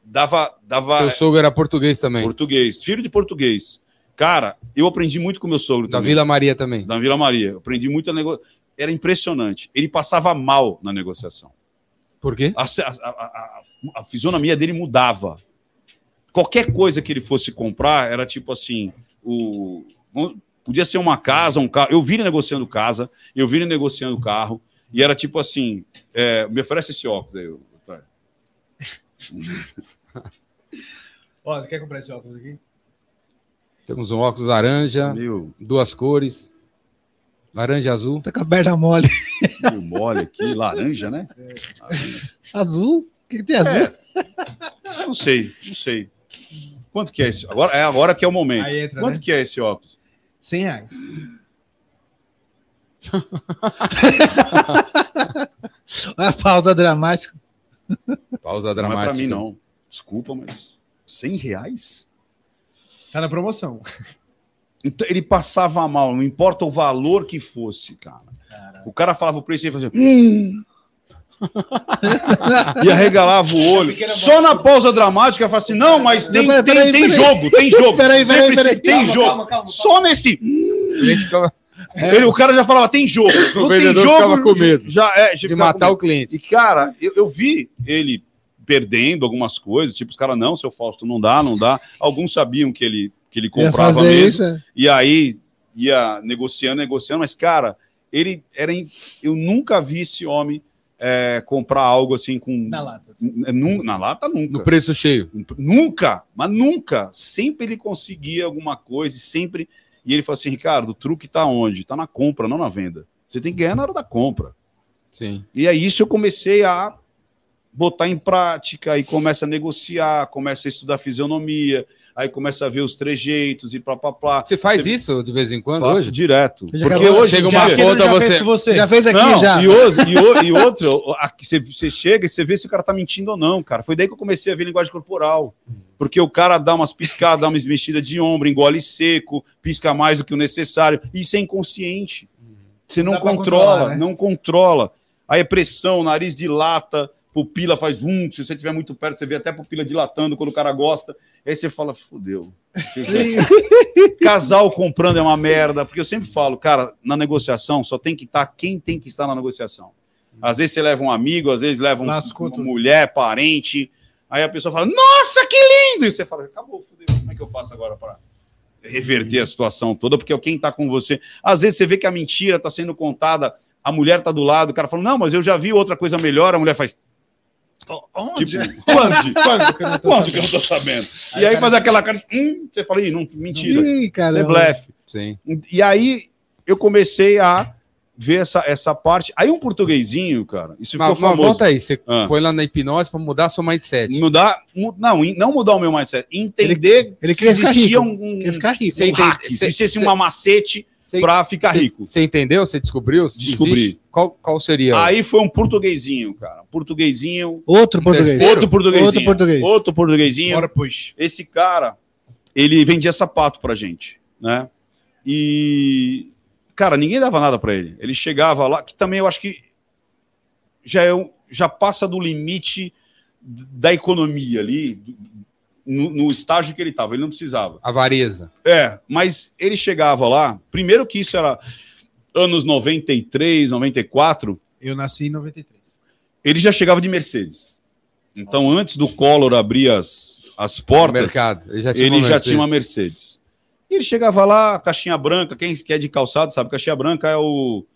dava, dava Seu sogro era português também. português, filho de português. Cara, eu aprendi muito com meu sogro Da também, Vila Maria também. da Vila Maria. Eu aprendi muito a negociar. Era impressionante. Ele passava mal na negociação. Por quê? A, a- a- a- a fisionomia dele mudava. Qualquer coisa que ele fosse comprar era tipo assim: o, podia ser uma casa, um carro. Eu vi ele negociando casa, eu vi ele negociando carro, e era tipo assim: é, me oferece esse óculos aí. Otávio. [laughs] Ó, você quer comprar esse óculos aqui? Temos um óculos laranja, Meu, duas cores. Laranja e azul. Tá com a perna mole. meio mole aqui, laranja, né? Azul? O que, tem azul? É. Não sei, não sei. Quanto que é esse? Agora, é agora que é o momento. Aí entra, Quanto né? que é esse óculos? 100 reais. [laughs] Olha a pausa dramática. Pausa Não é dramática. pra mim, não. Desculpa, mas 100 reais? Tá na promoção. Então, ele passava mal, não importa o valor que fosse, cara. O cara falava o preço e ele fazia. Hum. E arregalava o olho. Só na pausa dramática, fala assim: não, mas tem, Não, tem, peraí, tem peraí. jogo, tem jogo. Peraí, peraí, peraí. Tem Calma, jogo. calma, calma, Só nesse. Ficava [laughs] Ele, o cara já falava: tem jogo. [laughs] Não tem jogo. ficava com medo Já é, de matar o cliente. E, cara, eu, eu vi ele perdendo algumas coisas, tipo, os caras, não, seu Fausto, não dá, não dá. Alguns sabiam que ele, que ele Ia comprava fazer mesmo. isso. é. E aí ia negociando, negociando, mas, cara, ele era. Eu nunca vi esse homem é, comprar algo assim com. Na lata. Nu- Na lata nunca. No preço cheio. Nunca, mas nunca. Sempre ele conseguia alguma coisa, e sempre. E ele falou assim: Ricardo, o truque tá onde? Tá na compra, não na venda. Você tem que ganhar na hora da compra. Sim. E aí isso eu comecei a botar em prática, aí começa a negociar, começa a estudar fisionomia, aí começa a ver os trejeitos e plá, plá, plá. Você faz isso de vez em quando Faço hoje? direto. Você já Porque acabou? hoje Chega uma conta, você- você. Já fez aqui, Não, já. E, outro, e, o- e outro, aqui você, você chega e você vê se o cara tá mentindo ou não, cara. Foi daí que eu comecei a ver linguagem corporal. Porque o cara dá umas piscadas, dá umas mexidas de ombro, engole seco, pisca mais do que o necessário. Isso é inconsciente. Você não pra controla, né? não controla. Aí é pressão, nariz dilata, pupila faz um. Se você estiver muito perto, você vê até a pupila dilatando quando o cara gosta. Aí você fala, fodeu. [laughs] Casal comprando é uma merda, porque eu sempre falo, cara, na negociação só tem que estar quem tem que estar na negociação. Às vezes você leva um amigo, às vezes leva um, uma mulher, parente. Aí a pessoa fala, nossa, que lindo! E você fala, acabou, fodeu. Como é que eu faço agora para reverter a situação toda? Porque é quem tá com você. Às vezes você vê que a mentira tá sendo contada, a mulher tá do lado, o cara fala, não, mas eu já vi outra coisa melhor, a mulher faz, Onde? tipo, Quando? Quando quanto que eu sabendo? não tô sabendo? Aí e aí cara- faz aquela cara, hum, você fala, ih, não, mentira. Ih, cara. Você é blefe. Sim. E aí eu comecei a ver essa, essa parte. Aí um portuguesinho, cara, isso ficou Mas, mas famoso. volta aí, você Ah. foi lá na hipnose para mudar seu mindset. Mudar, mu- não, não mudar o meu mindset, entender ele se queria ficar existia rico. um, um, Quer ficar rico. Um hack, se existisse cê- uma macete Cê- para ficar cê- rico. Você entendeu? Você descobriu? Descobri. Existe? Qual, qual seria? Aí foi um portuguesinho, cara. Portuguesinho, Outro português. terceiro? outro portuguesinho. Outro português. Outro portuguesinho. Bora, pois. esse cara, ele vendia sapato pra gente, né? E, cara, ninguém dava nada pra ele. Ele chegava lá, que também eu acho que já, é já passa do limite da economia ali, no, no estágio que ele estava. Ele não precisava. Avareza. É, mas ele chegava lá, primeiro que isso era anos 93, 94, Eu nasci em 93. ele já chegava de Mercedes. Então, antes do Collor abrir as, as portas, mercado. Ele já tinha ele uma já Mercedes. tinha uma Mercedes. E ele chegava lá, caixinha branca, quem quer de calçado sabe, caixinha branca é, o,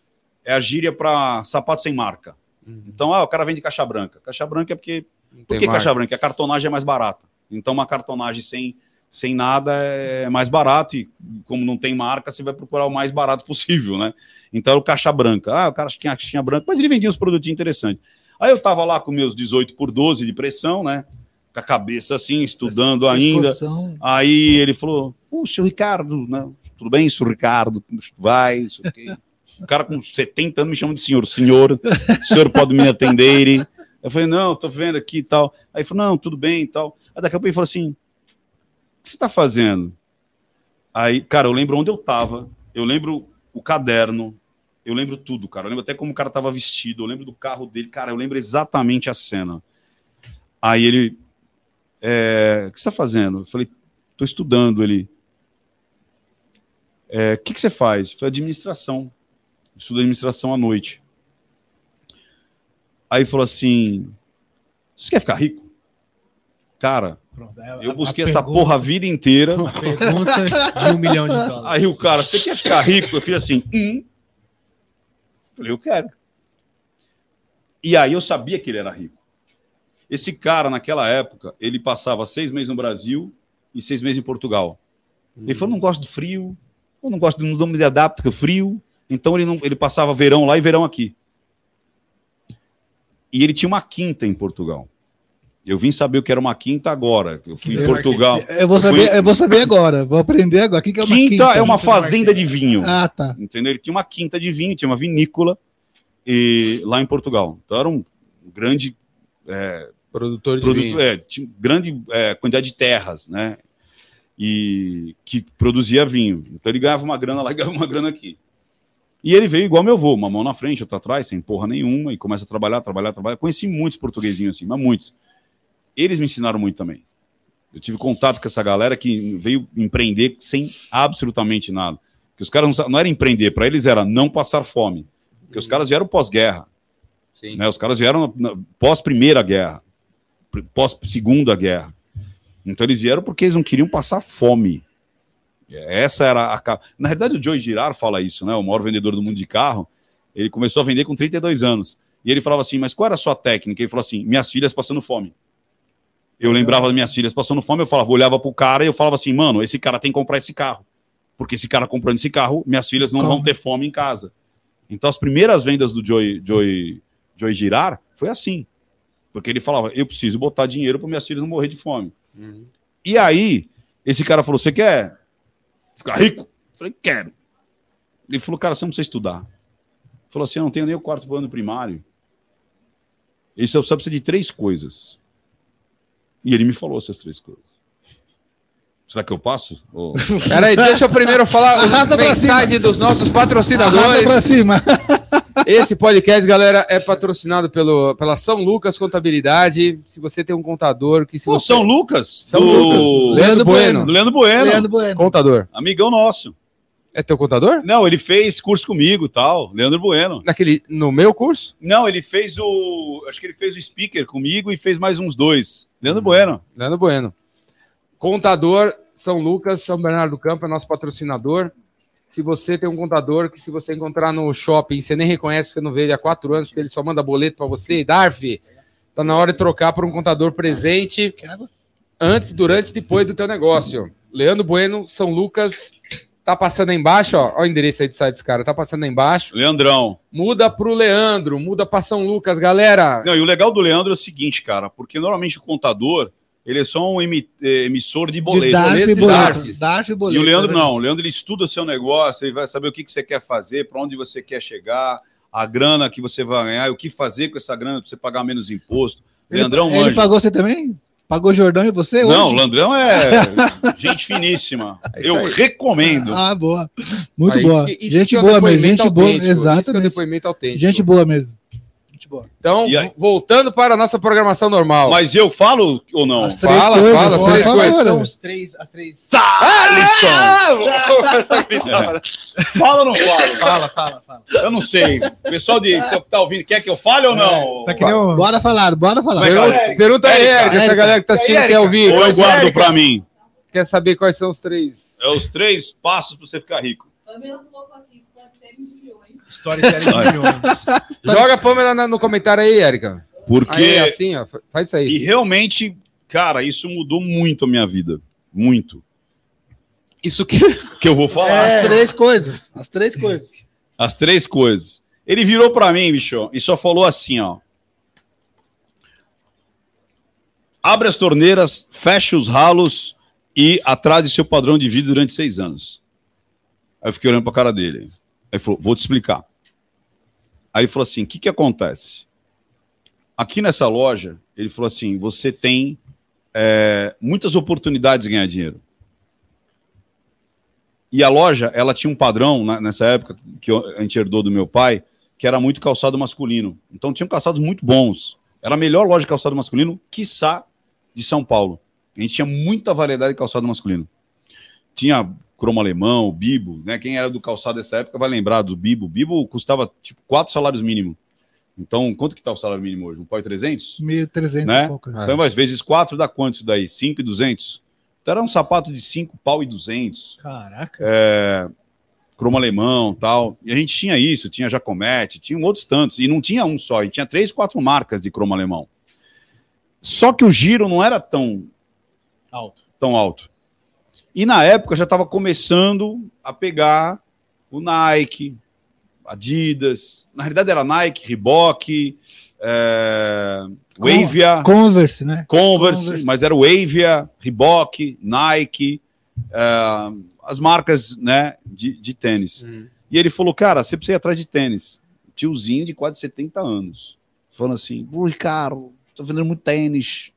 é a gíria para sapato sem marca. Uhum. Então, ah, o cara vende caixa branca. Caixa branca é porque. Não Por que marca. caixa branca? A cartonagem é mais barata. Então, uma cartonagem sem, sem nada é mais barato. E como não tem marca, você vai procurar o mais barato possível, né? Então, era o caixa branca. Ah, o cara tinha caixinha branca, mas ele vendia uns produtinhos interessantes. Aí eu tava lá com meus 18 por 12 de pressão, né? Com a cabeça assim, estudando ainda. Aí ele falou: Ô, seu Ricardo, né? tudo bem, seu Ricardo? Como vai? Isso aqui. O cara com 70 anos me chama de senhor. Senhor, o senhor pode me atender? Eu falei: Não, tô vendo aqui e tal. Aí falou: Não, tudo bem e tal. Aí daqui a pouco ele falou assim: O que você tá fazendo? Aí, cara, eu lembro onde eu tava, eu lembro o caderno, eu lembro tudo, cara. Eu lembro até como o cara tava vestido, eu lembro do carro dele, cara, eu lembro exatamente a cena. Aí ele, é, o que você está fazendo? Eu falei, estou estudando. Ele, "É, o que, que você faz? Falei, administração. Estudo administração à noite. Aí falou assim, você quer ficar rico? Cara, Pronto, a- eu busquei essa pergunta- porra a vida inteira. A pergunta de um milhão de dólares. Aí o cara, você quer ficar rico? Eu fiz assim, hum. Falei, eu quero. E aí eu sabia que ele era rico. Esse cara, naquela época, ele passava seis meses no Brasil e seis meses em Portugal. Ele falou, não gosto de frio, eu não gosto de não me adapto com frio. Então ele, não, ele passava verão lá e verão aqui. E ele tinha uma quinta em Portugal. Eu vim saber o que era uma quinta agora. Eu fui em Quinta Portugal. Eu vou saber, eu vou saber agora. Vou aprender agora. O que, que é uma Quinta, quinta? é uma fazenda de vinho. Ah, tá. entendeu? Ele tinha uma quinta de vinho, tinha uma vinícola e, lá em Portugal. Então era um grande, é, Produtor de produto, vinho. é, tinha grande é, quantidade de terras, né? E que produzia vinho. Então ele ganhava uma grana lá e ganhava uma grana aqui. E ele veio igual meu avô, uma mão na frente, outra atrás, sem porra nenhuma, e começa a trabalhar, trabalhar, trabalhar. Conheci muitos portuguesinhos assim, mas muitos. Eles me ensinaram muito também. Eu tive contato com essa galera que veio empreender sem absolutamente nada. Que os caras não, não era empreender, para eles era não passar fome. Porque os caras vieram pós-guerra. Né? Os caras vieram pós-primeira guerra, pós-segunda guerra. Então eles vieram porque eles não queriam passar fome. Essa era a. Na verdade, o Joe Girard fala isso, né? O maior vendedor do mundo de carro. Ele começou a vender com 32 anos. E ele falava assim, mas qual era a sua técnica? Ele falou assim, minhas filhas passando fome. Eu lembrava das minhas filhas passando fome, eu falava, olhava pro cara e eu falava assim, mano, esse cara tem que comprar esse carro. Porque esse cara comprando esse carro, minhas filhas não Como? vão ter fome em casa. Então as primeiras vendas do Joey, Joey, Joey Girar foi assim. Porque ele falava, eu preciso botar dinheiro para minhas filhas não morrer de fome. E aí, esse cara falou: Você quer ficar rico? Eu falei: Quero. Ele falou: Cara, você não precisa estudar. Ele falou assim: Eu não tenho nem o quarto ano primário. Isso eu só preciso de três coisas. E ele me falou essas três coisas. Será que eu passo? Ô, Peraí, deixa eu primeiro falar a Arrasta mensagem dos nossos Arrasta patrocinadores. pra cima. Esse podcast, galera, é patrocinado pelo, pela São Lucas Contabilidade. Se você tem um contador que se Pô, você... São Lucas? São do... Lucas. Leandro Bueno. Do Leandro Bueno. Leandro Bueno. Contador. Amigão nosso. É teu contador? Não, ele fez curso comigo e tal. Leandro Bueno. Naquele, no meu curso? Não, ele fez o. Acho que ele fez o speaker comigo e fez mais uns dois. Leandro Bueno. Leandro Bueno. Contador, São Lucas, São Bernardo do Campo, é nosso patrocinador. Se você tem um contador que se você encontrar no shopping, você nem reconhece, porque não vê ele há quatro anos, porque ele só manda boleto para você, Darf, tá na hora de trocar por um contador presente antes, durante e depois do teu negócio. Leandro Bueno, São Lucas, tá passando aí embaixo, ó. Ó o endereço aí do site desse cara, tá passando aí embaixo. Leandrão. Muda pro Leandro, muda pra São Lucas, galera. Não, e o legal do Leandro é o seguinte, cara, porque normalmente o contador, ele é só um emi- eh, emissor de De boleto. Darf boletos e e boleto. Darf e E boleto. o Leandro é não, o Leandro ele estuda o seu negócio, ele vai saber o que, que você quer fazer, para onde você quer chegar, a grana que você vai ganhar, e o que fazer com essa grana para você pagar menos imposto. Ele- Leandrão Ele manja. pagou você também? Pagou Jordão e você Não, o hoje? Landrão é [laughs] gente finíssima. É Eu aí. recomendo. Ah, boa. Muito Aí, boa. isso- isso gente que é o boa mesmo. Gente boa. autêntico, Isso que é Exatamente. depoimento autêntico. Gente boa mesmo. Gente boa. Então, aí? voltando para a nossa programação normal. Mas eu falo ou não? As três Fala, coisas. fala, as fala três agora. coisas. São os três, as três. Gritar. [laughs] Fala ou não falo? Fala, fala, fala. Eu não sei. O pessoal de, que tá ouvindo quer que eu fale ou não? Tá que nem o... Bora falar, bora falar. Vai, Pergunta, Érica. pergunta aí, Érica. Essa galera que tá assistindo quer ouvir. Ou eu guardo pra mim? Quer saber quais são os três? É os três passos para você ficar rico. Pamela colocou aqui, storytelling de milhões. Storytelling de milhões. [laughs] Joga a Pâmela na- no comentário aí, Érica. Porque Aí, assim, ó, fa- faz isso aí. E realmente, cara, isso mudou muito a minha vida. Muito. Isso que, que eu vou falar. As três coisas. As três coisas. As três coisas. Ele virou pra mim, bicho, e só falou assim, ó. Abre as torneiras, fecha os ralos e atrase seu padrão de vida durante seis anos. Aí eu fiquei olhando pra cara dele. Ele falou, vou te explicar. Aí ele falou assim, o que que acontece? Aqui nessa loja, ele falou assim, você tem é, muitas oportunidades de ganhar dinheiro. E a loja, ela tinha um padrão né, nessa época que a gente herdou do meu pai, que era muito calçado masculino. Então tinham calçados muito bons. Era a melhor loja de calçado masculino, quiçá, de São Paulo. A gente tinha muita variedade de calçado masculino. Tinha cromo alemão, bibo, né? Quem era do calçado dessa época vai lembrar do bibo. Bibo custava tipo quatro salários mínimos. Então, quanto que tá o salário mínimo hoje? Um pau e 300? 1.300 Né? e pouco. Então, às vezes, quatro dá quanto isso daí? 5 e 200? Então, era um sapato de 5 pau e 200 Caraca. é, cromo alemão tal. E a gente tinha isso, tinha Jacomete, tinha outros tantos. E não tinha um só, a gente tinha três, quatro marcas de cromo alemão. Só que o giro não era tão, Alto. tão alto. E na época já estava começando a pegar o Nike, Adidas. Na realidade era Nike, Reebok, é, Wavia. Converse, né? Converse, Converse. mas era o Avia, Reebok, Nike, eh, as marcas né, de, de tênis. E ele falou, cara, você precisa ir atrás de tênis. Tiozinho de quase 70 anos. Falando assim, ui, caro, tô vendendo muito tênis.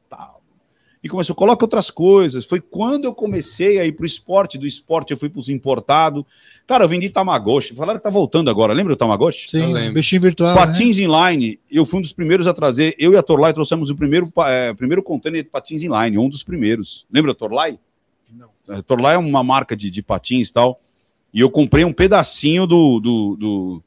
E começou, coloca outras coisas. Foi quando eu comecei a ir pro esporte. Do esporte eu fui pros importados. Cara, eu vendi Tamagotchi. Falaram que tá voltando agora. Lembra do Tamagotchi? Sim, Eu lembro. bichinho virtual. né? Patins inline, eu fui um dos primeiros a trazer. Eu e a Torlai trouxemos o primeiro, é, primeiro container de patins inline, um dos primeiros. Lembra a Torlai? Não. A Torlai é uma marca de, de patins e tal. E eu comprei um pedacinho do, do, do,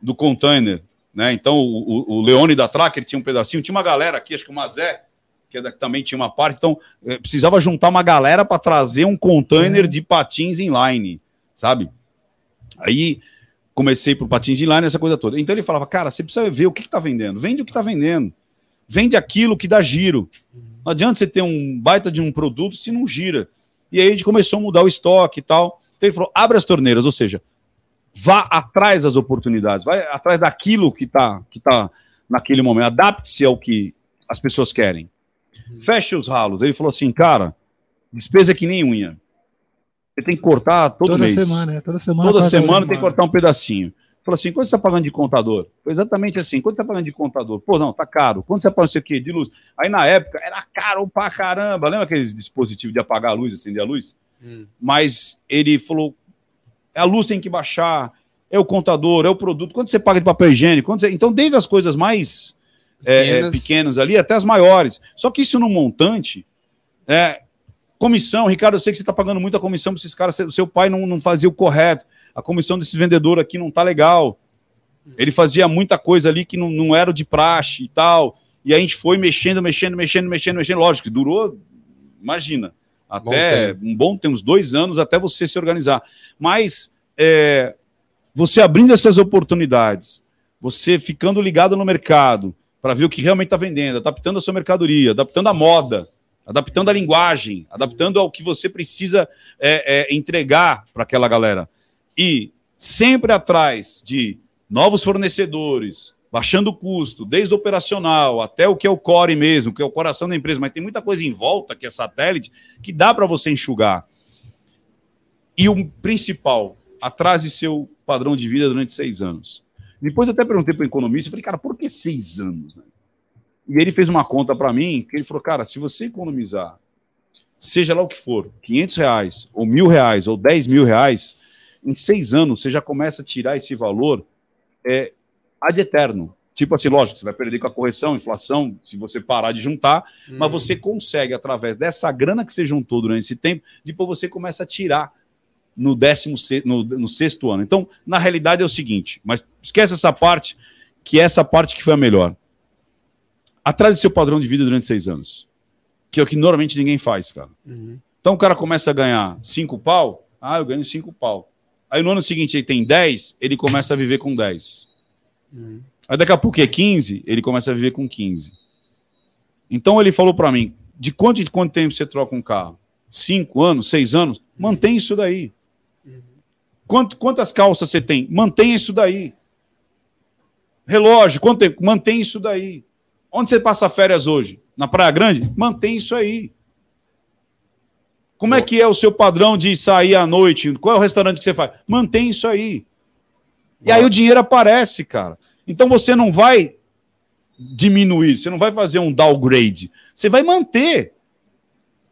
do container. Né? Então, o, o- o Leone da Tracker tinha um pedacinho. Tinha uma galera aqui, acho que o Mazé, que é também tinha uma parte. Então, eh, precisava juntar uma galera para trazer um container É. de patins inline, sabe? Aí comecei por patins inline, essa coisa toda. Então ele falava, cara, você precisa ver o que está vendendo. Vende o que está vendendo. Vende aquilo que dá giro. Não adianta você ter um baita de um produto se não gira. E aí a gente começou a mudar o estoque e tal. Então ele falou, abre as torneiras, ou seja, vá atrás das oportunidades, vai atrás daquilo que está que tá naquele momento. Adapte-se ao que as pessoas querem. Feche os ralos. Ele falou assim, cara, despesa é que nem unha. Você tem que cortar todo Toda mês. semana, é. Toda semana. Toda semana assim. tem que cortar um pedacinho. Falou assim: quanto você está pagando de contador? Foi exatamente assim: quanto você está pagando de contador? Pô, não, tá caro. Quanto você paga não sei o quê? De luz. Aí na época era caro pra caramba. Lembra aqueles dispositivos de apagar a luz, acender a luz? Hum. Mas ele falou: a luz tem que baixar, é o contador, é o produto. Quanto você paga de papel higiênico? Quanto você- Então, desde as coisas mais é, é, Pequenas. ali até as maiores. Só que isso no montante, é, comissão, Ricardo, eu sei que você está pagando muita comissão para esses caras, o seu pai não, não fazia o correto, a comissão desse vendedor aqui não tá legal. Ele fazia muita coisa ali que não, não era de praxe e tal. E a gente foi mexendo, mexendo, mexendo, mexendo, mexendo. Lógico que durou, imagina, até um bom tempo, uns dois anos até você se organizar. Mas é, você abrindo essas oportunidades, você ficando ligado no mercado para ver o que realmente está vendendo, adaptando a sua mercadoria, adaptando a moda, adaptando a linguagem, adaptando ao que você precisa é, é, entregar para aquela galera. E sempre atrás de novos fornecedores, baixando o custo, desde o operacional até o que é o core mesmo, que é o coração da empresa, mas tem muita coisa em volta que é satélite que dá para você enxugar. E o principal, atrase seu padrão de vida durante seis anos. Depois eu até perguntei para o economista, eu falei, cara, por que seis anos? né? E ele fez uma conta para mim, que ele falou, cara, se você economizar, seja lá o que for, 500 reais, ou mil reais, ou 10 mil reais, em seis anos você já começa a tirar esse valor é, ad eterno. Tipo assim, lógico, você vai perder com a correção, inflação, se você parar de juntar, mas você consegue, através dessa grana que você juntou durante esse tempo, depois você começa a tirar no décimo no, no sexto ano. Então, na realidade é o seguinte, mas esquece essa parte, que é essa parte que foi a melhor. Atrás do seu padrão de vida durante seis anos. Que é o que normalmente ninguém faz, cara. Uhum. Então o cara começa a ganhar cinco pau, ah, eu ganho cinco pau. Aí no ano seguinte ele tem 10, ele começa a viver com 10. Uhum. Aí daqui a pouco é 15, ele começa a viver com 15. Então ele falou para mim, de quanto de quanto tempo você troca um carro? Cinco anos, seis anos? Mantém isso daí. Quanto, quantas calças você tem? Mantém isso daí. Relógio, quanto tempo? Mantém isso daí. Onde você passa férias hoje? Na Praia Grande? Mantém isso aí. Como é que é o seu padrão de sair à noite? Qual é o restaurante que você faz? Mantém isso aí. E aí o dinheiro aparece, cara. Então você não vai diminuir, você não vai fazer um downgrade. Você vai manter.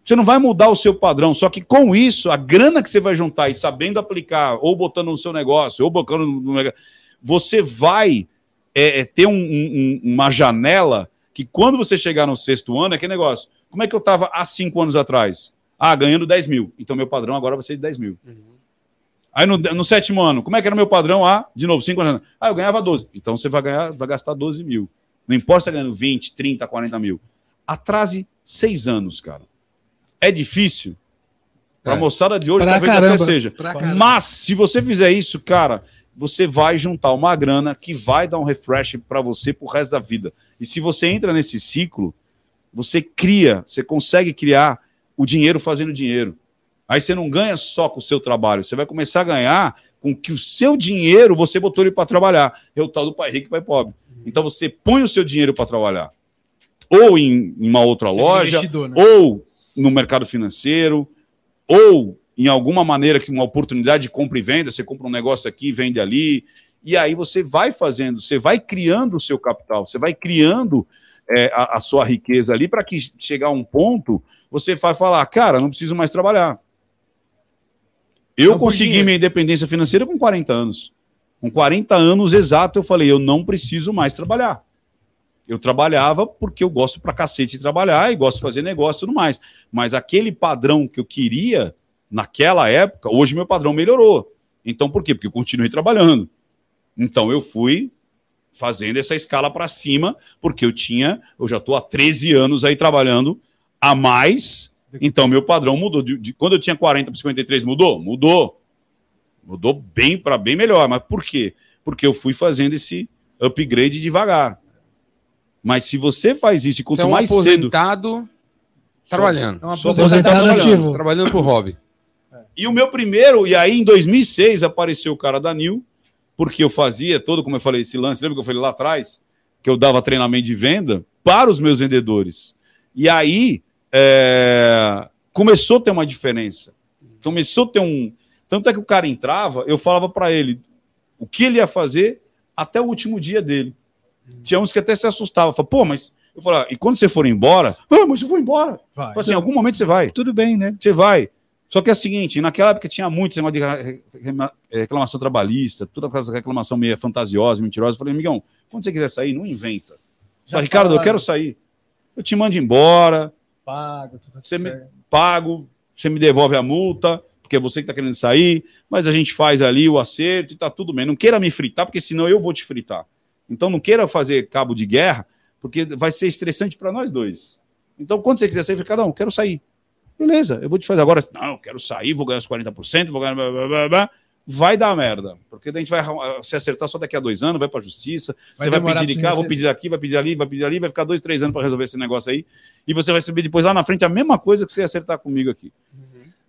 Você não vai mudar o seu padrão. Só que com isso, a grana que você vai juntar e sabendo aplicar, ou botando no seu negócio, ou botando no negócio, você vai é, é, ter um- um- um- uma janela que quando você chegar no sexto ano, é aquele negócio. Como é que eu estava há cinco anos atrás? Ah, ganhando 10 mil. Então meu padrão agora vai ser de 10 mil. Aí no, no sétimo ano, como é que era meu padrão? Ah, de novo, 5 anos. Ah, eu ganhava 12. Então você vai, ganhar, vai gastar 12 mil. Não importa se você tá ganhando 20, 30, 40 mil. Atrase seis anos, cara. É difícil. Para a É. moçada de hoje, Pra talvez caramba. até seja. Mas se você fizer isso, cara, você vai juntar uma grana que vai dar um refresh para você pro resto da vida. E se você entra nesse ciclo, você cria, você consegue criar o dinheiro fazendo dinheiro. Aí você não ganha só com o seu trabalho, você vai começar a ganhar com que o seu dinheiro você botou ele para trabalhar. É o tal do pai rico e pai pobre. Então você põe o seu dinheiro para trabalhar. Ou em, em uma outra Você vira loja, né? ou no mercado financeiro, ou em alguma maneira que uma oportunidade de compra e venda, você compra um negócio aqui, vende ali, e aí você vai fazendo, você vai criando o seu capital, você vai criando é, a, a sua riqueza ali para que chegar a um ponto você vai falar, cara, não preciso mais trabalhar. Eu Não consegui dinheiro. minha independência financeira com 40 anos. Com 40 anos exato, eu falei, eu não preciso mais trabalhar. Eu trabalhava porque eu gosto pra cacete de trabalhar e gosto de fazer negócio e tudo mais. Mas aquele padrão que eu queria naquela época, hoje meu padrão melhorou. Então por quê? Porque eu continuei trabalhando. Então eu fui fazendo essa escala para cima, porque eu tinha, eu já estou há 13 anos aí trabalhando a mais. Então meu padrão mudou. De, de- quando eu tinha 40 para 53, mudou? Mudou. Mudou bem para bem melhor. Mas por quê? Porque eu fui fazendo esse upgrade devagar. Mas se você faz isso e quanto é um mais cedo. aposentado trabalhando. É uma Sou Aposentado trabalhando. ativo. Trabalhando por hobby. E o meu primeiro, e aí em 2006 apareceu o cara da Nil, porque eu fazia todo, como eu falei, esse lance, lembra que eu falei lá atrás? Que eu dava treinamento de venda para os meus vendedores. E aí é, começou a ter uma diferença. Começou a ter um. Tanto é que o cara entrava, eu falava para ele o que ele ia fazer até o último dia dele. Tinha uns que até se assustavam. Falavam, pô, mas. Eu falava, e quando você for embora? Ah, mas eu vou embora. Vai. Falei assim, em algum momento você vai. Tudo bem, né? Você vai. Só que é o seguinte, naquela época tinha muito esse negócio de re- reclamação trabalhista, toda essa reclamação meio fantasiosa, mentirosa. Eu falei, amigão, quando você quiser sair, não inventa. Já Fala, Ricardo, eu quero sair. Eu te mando embora, Pago, tudo Você me- certo. pago, você me devolve a multa, porque é você que está querendo sair, mas a gente faz ali o acerto e tá tudo bem. Não queira me fritar, porque senão eu vou te fritar. Então não queira fazer cabo de guerra, porque vai ser estressante para nós dois. Então, quando você quiser sair, fica, não, quero sair. Beleza, eu vou te fazer agora. Não, eu quero sair, vou ganhar os 40%, vou ganhar. blá, blá, blá, blá. Vai dar merda. Porque a gente vai ah, se acertar só daqui a dois anos, vai para a justiça, Vai você vai pedir de cá, vou você- pedir aqui, vai pedir ali, vai pedir ali, vai ficar dois, três anos para resolver esse negócio aí. E você vai saber depois lá na frente a mesma coisa que você ia acertar comigo aqui.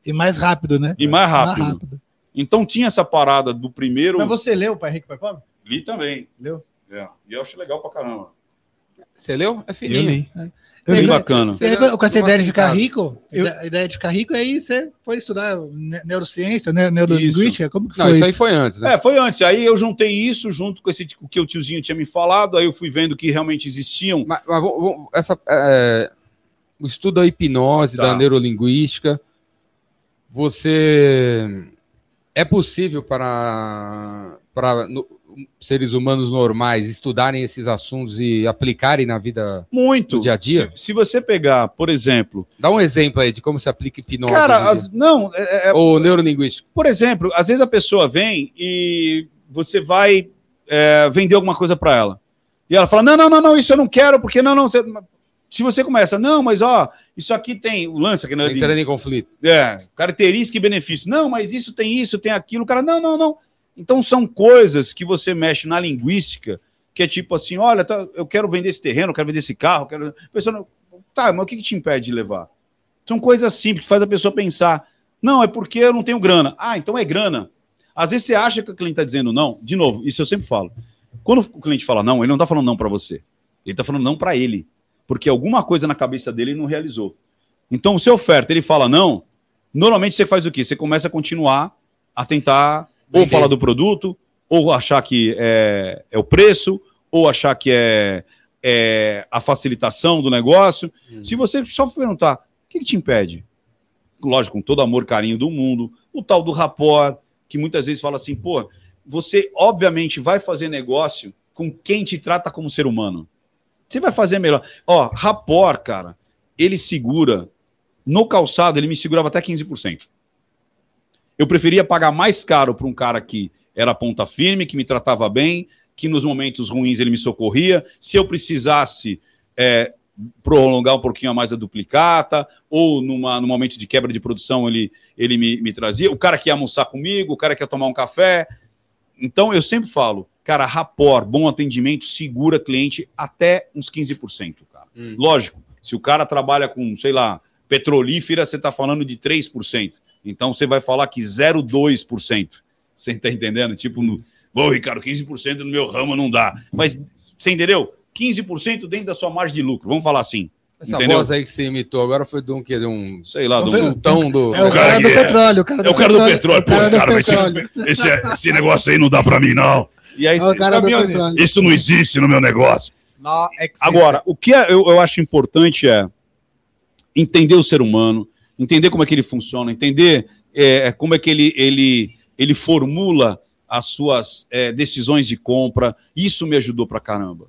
E mais rápido, né? E mais Mais rápido. rápido. Então tinha essa parada do primeiro. Mas você leu Pai Rico, Pai Pobre? Li também. Leu? É. E eu acho legal pra caramba. Você leu? É fininho. Eu Bem li. bacana. E aí, com essa ideia de ficar rico, Eu- a ideia de ficar rico, aí você foi estudar ne- neurociência, né? neurolinguística, como que Não, foi isso aí foi antes, né? É, foi antes. Aí eu juntei isso junto com esse o que o tiozinho tinha me falado. Aí eu fui vendo que realmente existiam. Mas, mas essa, é, o estudo da hipnose, Tá. da neurolinguística, você é possível para, para no- seres humanos normais estudarem esses assuntos e aplicarem na vida? Muito. No dia a dia? Se, se você pegar, por exemplo. Dá um exemplo aí de como se aplica hipnose. Cara, as- não. é- é- Ou neurolinguística. por exemplo, às vezes a pessoa vem e você vai é, vender alguma coisa para ela. E ela fala: não, não, não, não, isso eu não quero, porque não, não. você- Se você começa, não, mas ó, isso aqui tem o lance aqui, né? de- Entrando em conflito. É, característica e benefício. Não, mas isso tem isso, tem aquilo. O cara, não, não, não. Então são coisas que você mexe na linguística, que é tipo assim: olha, tá, eu quero vender esse terreno, eu quero vender esse carro, quero. A pessoa, tá, mas o que, que te impede de levar? São coisas simples que faz a pessoa pensar. Não, é porque eu não tenho grana. Ah, então é grana. Às vezes você acha que o cliente está dizendo não. De novo, isso eu sempre falo. Quando o cliente fala não, ele não está falando não para você. Ele está falando não para ele. Porque alguma coisa na cabeça dele ele não realizou. Então, se oferta, ele fala não, normalmente você faz o quê? Você começa a continuar a tentar ou falar do produto, ou achar que é, é o preço, ou achar que é, é a facilitação do negócio. Se você só perguntar, o que, que te impede? Lógico, com todo amor, carinho do mundo, o tal do rapport, que muitas vezes fala assim, pô, você obviamente vai fazer negócio com quem te trata como ser humano. Você vai fazer melhor. Ó, rapport, cara, ele segura. No calçado, ele me segurava até 15%. Eu preferia pagar mais caro para um cara que era ponta firme, que me tratava bem, que nos momentos ruins ele me socorria. Se eu precisasse é, prolongar um pouquinho a mais a duplicata, ou numa, no momento de quebra de produção ele, ele me, me trazia. O cara que ia almoçar comigo, o cara que ia tomar um café. Então eu sempre falo, cara, rapport, bom atendimento, segura cliente até uns 15%, cara. Hum. Lógico, se o cara trabalha com, sei lá, petrolífera, você está falando de 3%. Então você vai falar que 0,2%. Você está entendendo? Tipo, no, Ô, Ricardo, 15% no meu ramo não dá. Mas, você entendeu? 15% dentro da sua margem de lucro. Vamos falar assim. Essa Entendeu? voz aí que você imitou agora foi de um, que, de um Sei lá. Do- sultão do. É o cara, do que é- petróleo. O cara É o cara do petróleo. Cara Pô, do cara, mas petróleo. esse, esse negócio aí não dá para mim, não. E aí, É o cara do petróleo. isso não existe no meu negócio. Excel. Agora, o que é- eu, eu acho importante é entender o ser humano, entender como é que ele funciona, entender é, como é que ele, ele, ele formula as suas é, decisões de compra. Isso me ajudou pra caramba.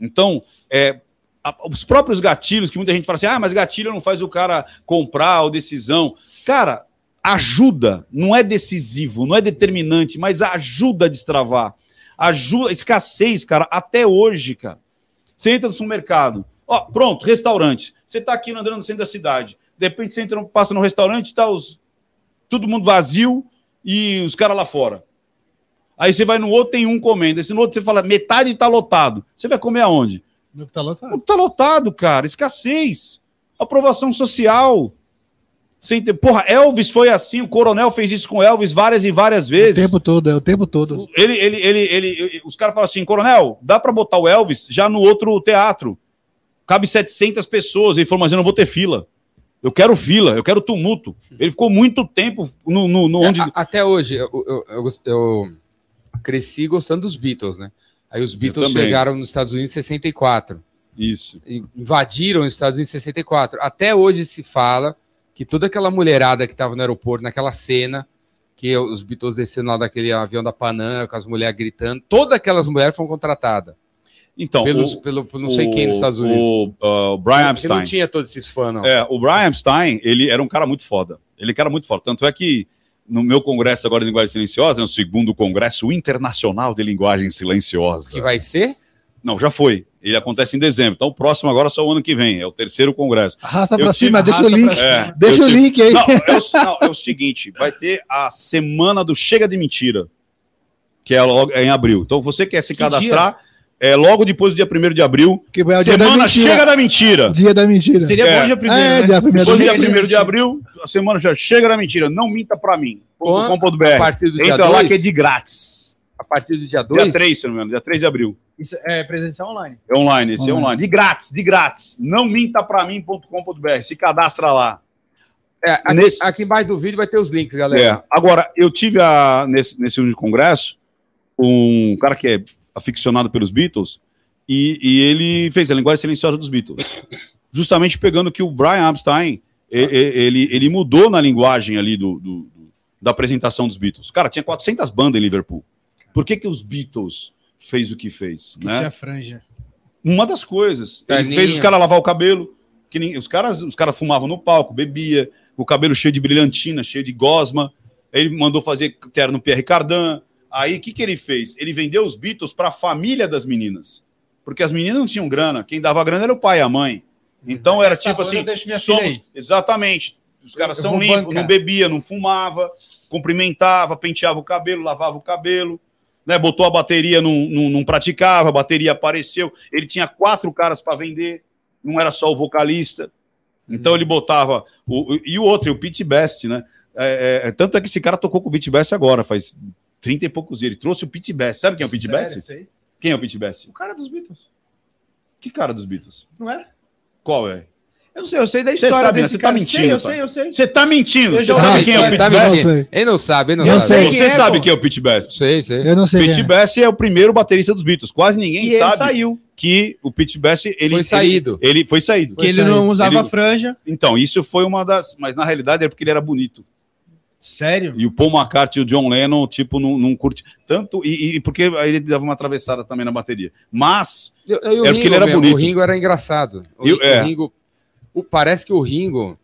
Então, é, a- os próprios gatilhos, que muita gente fala assim, ah, mas gatilho não faz o cara comprar ou decisão. Cara, ajuda, não é decisivo, não é determinante, mas ajuda a destravar. Ajuda, escassez, cara, até hoje, cara. Você entra no supermercado, ó, pronto, restaurante. Você tá aqui andando no centro da cidade. De repente você entra, passa no restaurante, tá os, todo mundo vazio e os caras lá fora. Aí você vai no outro, tem um comendo. Esse no outro você fala, metade tá lotado. Você vai comer aonde? No que tá lotado. Não tá lotado, cara. Escassez. Aprovação social. Sem ter... Porra, Elvis foi assim, o coronel fez isso com Elvis várias e várias O vezes. tempo todo, é o tempo todo. Ele, ele, ele, ele, os caras falam assim, coronel, dá pra botar o Elvis já no outro teatro. Cabe 700 pessoas. Ele falou, mas eu não vou ter fila. Eu quero fila, eu quero tumulto. Ele ficou muito tempo no, no, no onde... É, a- até hoje, eu, eu- eu eu cresci gostando dos Beatles, né? Aí os Beatles chegaram nos Estados Unidos em 64. Isso. invadiram os Estados Unidos em 64. Até hoje se fala que toda aquela mulherada que estava no aeroporto, naquela cena, que os Beatles descendo lá daquele avião da Panam, com as mulheres gritando, todas aquelas mulheres foram contratadas Então, pelos, o- pelo, não sei quem nos Estados Unidos. O, uh, o Brian Porque não Epstein. tinha todos esses fãs, não. É, o Brian Epstein, ele era um cara muito foda. Ele era muito foda. Tanto é que no meu congresso agora de linguagem silenciosa, no segundo congresso internacional de linguagem silenciosa. Que vai ser? Não, já foi. Ele acontece em dezembro. Então o próximo agora é só o ano que vem. É o terceiro congresso. Arrasta tive- cima, deixa o link. É, Deixa o tive- link aí. Não, é o, não, é o seguinte: vai ter a semana do Chega de Mentira, que é, logo, é em abril. Então você quer se cadastrar, é logo depois do dia 1 de abril. Que é o dia da semana mentira. Chega da Mentira. Dia da mentira. Seria É. bom dia primeiro, É, né? dia primeiro. Depois do dia Dia 1 de abril, a semana já chega da mentira. Não minta pra mim. A .com.br. partir do dia Entra lá 2? que é de grátis. A partir do dia Dia 2? 3, se não me engano. Dia 3 de abril. Isso é presencial online. É online, esse é Online. online. De grátis, de grátis. Não minta pra mim.com.br. Se cadastra lá. É, aqui, Nesse- aqui embaixo do vídeo vai ter os links, galera. É. Agora, eu tive a, nesse, nesse último congresso um cara que é aficionado pelos Beatles e, e ele fez a linguagem silenciosa dos Beatles. Justamente pegando que o Brian Epstein ele, ele mudou na linguagem ali do, do- do- da apresentação dos Beatles. Cara, tinha 400 bandas em Liverpool. Por que, que os Beatles fez o que fez? Que né? tinha franja. Uma das coisas. Ele fez os caras lavar o cabelo. Que nem, os caras os caras fumavam no palco, bebia, o cabelo cheio de brilhantina, cheio de gosma. Ele mandou fazer terno Pierre Cardin. Aí o que, que ele fez? Ele vendeu os Beatles para a família das meninas. Porque as meninas não tinham grana. Quem dava grana era o pai e a mãe. Então era Essa tipo assim: somos, exatamente. Os caras são limpos, bancar. não bebia, não fumava, cumprimentava, penteava o cabelo, lavava o cabelo, né? Botou a bateria, não, não, não praticava, a bateria apareceu. Ele tinha quatro caras para vender, não era só o vocalista. Então Uhum. ele botava. O, o- e o outro, o Pete Best, né? É, é, é, tanto é que esse cara tocou com o Pete Best agora, faz 30 e poucos dias. Ele trouxe o Pete Best. Sabe quem é o Pete Sério, Best? Quem é o Pete Best? O cara dos Beatles. Que cara dos Beatles? Não é? Qual é? Eu não sei, eu sei da história sabe, né? desse Você tá mentindo, Sei, eu sei, eu sei. Você tá mentindo. Eu Você já sabe quem é o Pete tá Best? Ele não sabe, ele não Eu sabe. sei. Você quem é, sabe pô. quem é o Pete Best? Sei, sei. Eu não sei. Pete quem é. Best é o primeiro baterista dos Beatles. Quase ninguém E ele sabe saiu. que o Pete Best ele Foi saído. Ele, ele foi saído. Que ele não usava Ele- franja. Então isso foi uma das, mas na realidade é porque ele era bonito. Sério? E o Paul McCartney e o John Lennon tipo não, não curte tanto e, e porque aí ele dava uma atravessada também na bateria. Mas E, e o É porque Ringo ele era mesmo, bonito. O Ringo era engraçado. O, E- Ri- o é. Ringo. o- parece que o Ringo.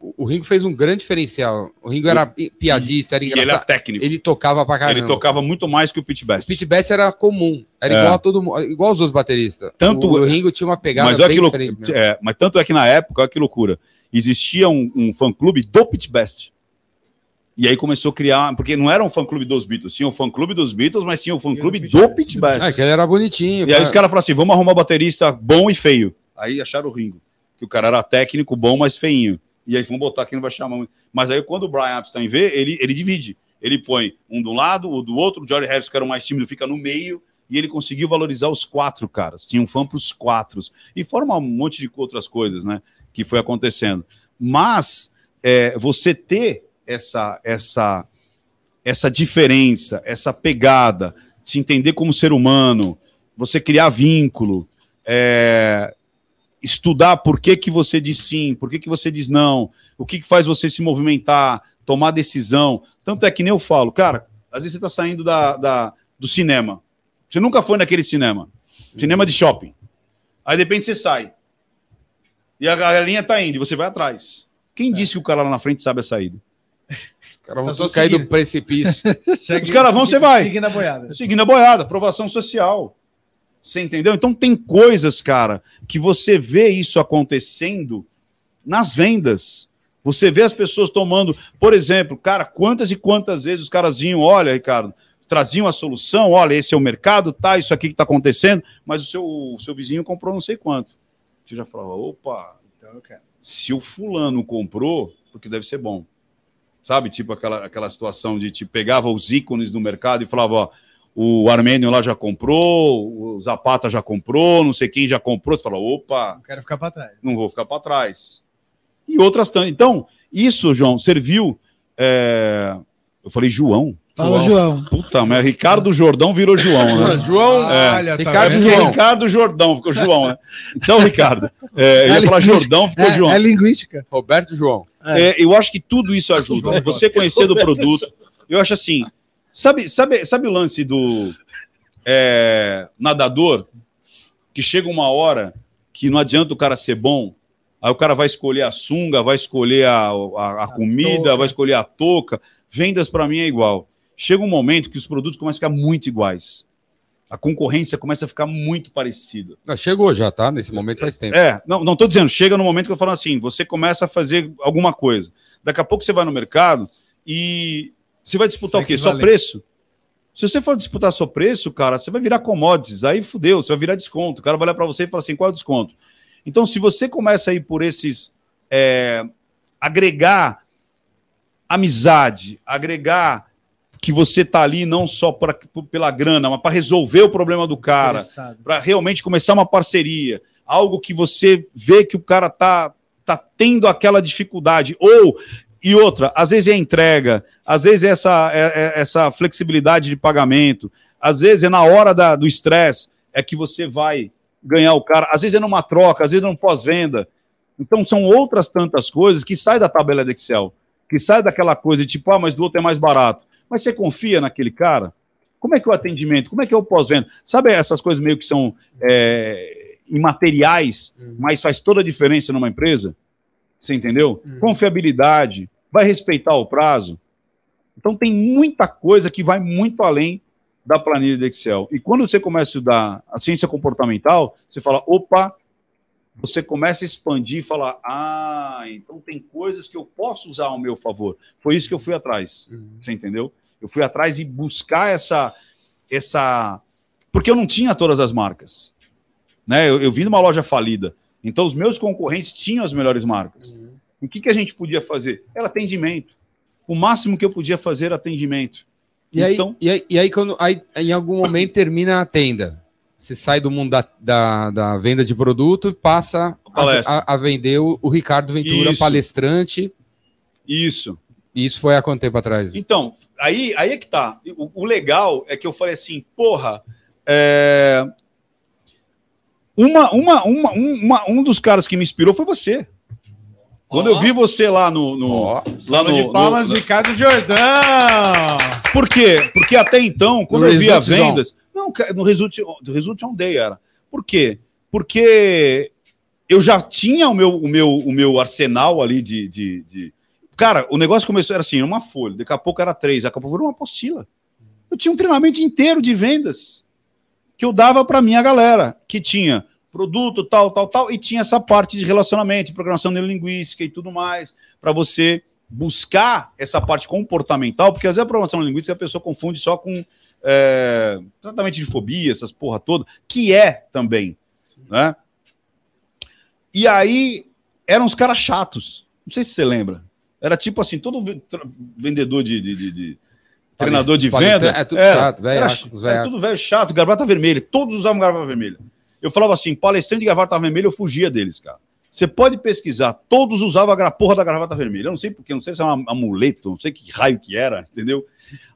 O o Ringo fez um grande diferencial. O Ringo era pi- piadista, era e ele é engraçado. técnico. Ele, tocava pra caramba. Ele tocava muito mais que o Pete O Best. Pete Best era comum. Era É. igual a todo mundo, igual os outros bateristas. Tanto- o, o Ringo tinha uma pegada Mas bem que diferente. É, mas tanto é que na época, olha que loucura. Existia um, um fã-clube do Pete Best. E aí começou a criar, porque não era um fã-clube dos Beatles, tinha o fã-clube dos Beatles, mas tinha o fã-clube do Pete Best. Ah, que ele era bonitinho. E aí pá. os caras falaram assim: vamos arrumar baterista bom e feio. Aí acharam o Ringo. Que o cara era técnico, bom, mas feinho. E aí vamos botar quem não vai chamar muito. Mas aí quando o Brian Epstein vê, ele, ele divide. Ele põe um do lado, o do outro, o George Harrison, que era o mais tímido, fica no meio. E ele conseguiu valorizar os quatro caras. Tinha um fã para os quatro. E forma um monte de outras coisas, né? Que foi acontecendo. Mas é, você ter essa, essa, essa diferença, essa pegada, se entender como ser humano, você criar vínculo, é, estudar por que, que você diz sim, por que, que você diz não, o que, que faz você se movimentar, tomar decisão. Tanto é que nem eu falo, cara, às vezes você está saindo da, da- do cinema. Você nunca foi naquele cinema. Cinema de shopping. Aí de repente você sai. E a galinha tá indo, e você vai atrás. Quem disse que o cara lá na frente sabe a saída? Os caras vão só tudo cair do precipício. [laughs] Segue- Os caras vão, você vai. Seguindo a boiada. Seguindo a boiada, aprovação social. Você entendeu? Então tem coisas, cara, que você vê isso acontecendo nas vendas. Você vê as pessoas tomando, por exemplo, cara, quantas e quantas vezes os caras vinham, olha, Ricardo, traziam a solução, olha, esse é o mercado, tá, isso aqui que tá acontecendo, mas o seu, o seu vizinho comprou não sei quanto. Você já falava, opa, Então eu quero. se o fulano comprou, porque deve ser bom. Sabe, tipo aquela, aquela situação de te pegava os ícones do mercado e falava, ó, o Armênio lá já comprou, o Zapata já comprou, não sei quem já comprou. Você fala, opa, Não quero ficar pra trás. não vou ficar para trás. E outras tantas. Então, isso, João, serviu. é, Eu falei João. Fala, João. Puta, mas Ricardo Jordão virou João, né? [laughs] João, É. Olha, tá Ricardo? Porque João. Ricardo Jordão, ficou João, né? Então, Ricardo, é, ia É falar linguística. Jordão, ficou É, João. é linguística. Roberto João. É, eu acho que tudo isso ajuda. Você conhecer do produto. Eu acho assim. Sabe, sabe, sabe o lance do é, nadador? Que chega uma hora que não adianta o cara ser bom. Aí o cara vai escolher a sunga, vai escolher a, a, a comida, touca. vai escolher a touca. Vendas para mim é igual. Chega um momento que os produtos começam a ficar muito iguais. A concorrência começa a ficar muito parecida. Não, chegou já, tá? Nesse momento faz tempo. É, não, não tô dizendo, chega no momento que eu falo assim, você começa a fazer alguma coisa. Daqui a pouco você vai no mercado e você vai disputar Tem o quê? que Só preço? Se você for disputar só preço, cara, você vai virar commodities, aí fudeu, você vai virar desconto. O cara vai olhar para você e falar assim, qual é o desconto? Então, se você começa a ir por esses é, agregar amizade, agregar que você tá ali não só pra, pela grana, mas para resolver o problema do cara, para realmente começar uma parceria, algo que você vê que o cara tá, tá tendo aquela dificuldade, ou e outra, às vezes é entrega, às vezes é essa, é- é essa flexibilidade de pagamento, às vezes é na hora da- do estresse, é que você vai ganhar o cara, às vezes é numa troca, às vezes é num pós-venda. Então são outras tantas coisas que saem da tabela de Excel, que sai daquela coisa de tipo, ah, mas do outro é mais barato. Mas você confia naquele cara? Como é que é o atendimento? Como é que é o pós-venda? Sabe essas coisas meio que são é, imateriais, mas faz toda a diferença numa empresa? Você entendeu? Confiabilidade, vai respeitar o prazo. Então tem muita coisa que vai muito além da planilha de Excel. E quando você começa a estudar a ciência comportamental, você fala, opa, você começa a expandir e falar, ah, então tem coisas que eu posso usar ao meu favor. Foi isso que eu fui atrás. Você entendeu? Eu fui atrás e buscar essa essa porque eu não tinha todas as marcas, né? Eu, eu vim de uma loja falida, então os meus concorrentes tinham as melhores marcas. O que, que a gente podia fazer? Era atendimento. O máximo que eu podia fazer era atendimento. E aí, Então- e aí, e aí quando aí, em algum momento termina a tenda. Você sai do mundo da, da, da venda de produto e passa a, a- a vender o, o Ricardo Ventura, Isso. palestrante. Isso. Isso foi há quanto tempo atrás? Então, aí, aí é que tá. O, o legal é que eu falei assim, porra, é, uma, uma, uma, uma- um dos caras que me inspirou foi você. Quando eu vi você lá no. no Ó, lá no, de palmas, no- Ricardo Jordão. Por quê? Porque até então, quando No eu via Zone. Não, no Result, do Result on Day era. Por quê? Porque eu já tinha o meu, o meu, o meu arsenal ali de, de, de- Cara, o negócio começou, era assim, uma folha, daqui a pouco era três, daqui a pouco virou uma apostila. Eu tinha um treinamento inteiro de vendas que eu dava para minha galera, que tinha produto, tal, tal, tal, e tinha essa parte de relacionamento, de programação neurolinguística e tudo mais, para você buscar essa parte comportamental, porque às vezes a programação linguística a pessoa confunde só com é, tratamento de fobia, essas porra toda, que é também, né? E aí eram uns caras chatos. Não sei se você lembra. Era tipo assim, todo vendedor de, de- de- de- treinador de venda. é tudo era- chato, velho, era, os era velhacos. tudo velho chato, gravata vermelha. Todos usavam gravata vermelha. Eu falava assim, palestrante de gravata vermelha, eu fugia deles, cara. Você pode pesquisar, todos usavam a porra da gravata vermelha. Eu não sei porquê, não sei se era um amuleto, não sei que raio que era, entendeu?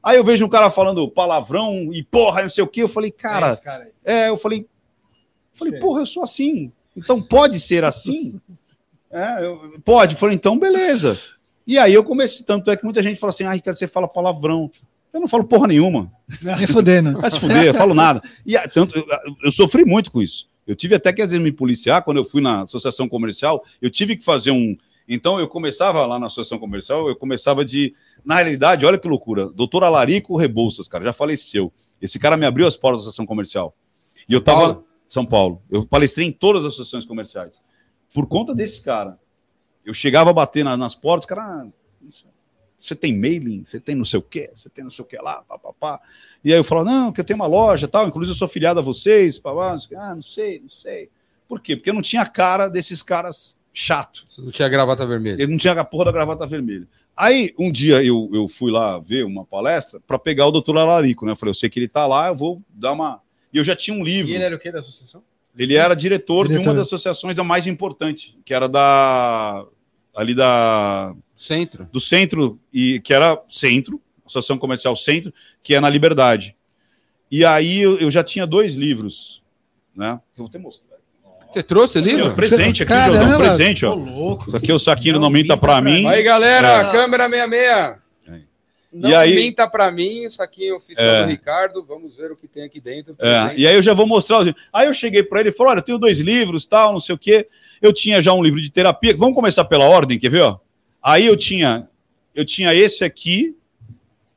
Aí eu vejo um cara falando palavrão e porra, não sei o quê. Eu falei, cara, É cara é, eu falei, falei, Sei. porra, eu sou assim. Então pode ser [laughs] assim? É, eu- pode. Eu falei, então beleza. E aí eu comecei, tanto é que muita gente fala assim, ah, Ricardo, você fala palavrão. Eu não falo porra nenhuma. Me fudendo. Vai se fuder, eu falo nada. E tanto, eu, eu sofri muito com isso. Eu tive até que às vezes me policiar quando eu fui na associação comercial. Eu tive que fazer um. Então eu começava lá na associação comercial, eu começava de. Na realidade, olha que loucura. Doutor Alarico Rebouças, cara, já faleceu. Esse cara me abriu as portas da associação comercial. E eu tava. Paulo? São Paulo. Eu palestrei em todas as associações comerciais. Por conta desse cara. Eu chegava a bater na- nas portas, cara, ah, você tem mailing, você tem não sei o quê, você tem não sei o que lá, papapá. E aí eu falo, não, que eu tenho uma loja tal, inclusive eu sou filiado a vocês, papá. ah, não sei, não sei. Por quê? Porque eu não tinha a cara desses caras chato. Você não tinha gravata vermelha. Ele não tinha a porra da gravata vermelha. Aí, um dia eu, eu fui lá ver uma palestra para pegar o doutor Alarico, né? Eu falei, eu sei que ele tá lá, eu vou dar uma. E eu já tinha um livro. E ele era o quê da associação? Ele era diretor, de Diretor. uma das associações da mais importante, que era da ali da Centro. do centro e que era centro, Associação Comercial Centro, que é na Liberdade. E aí eu, eu já tinha dois livros, né? Eu vou até mostrar. Você trouxe o um livro? presente aqui, Caramba! Jordão, um presente, ó. louco. Isso aqui é o saquinho não minta pra mim. Aí, galera, É. câmera 66. Não E aí- minta pra mim, é oficial É. do Ricardo. Vamos ver o que tem aqui dentro. É, e aí eu já vou mostrar. os livros. Aí eu cheguei para ele e falei: olha, eu tenho dois livros, tal, não sei o quê. Eu tinha já um livro de terapia. Vamos começar pela ordem, quer ver? Ó? Aí eu tinha, eu tinha esse aqui,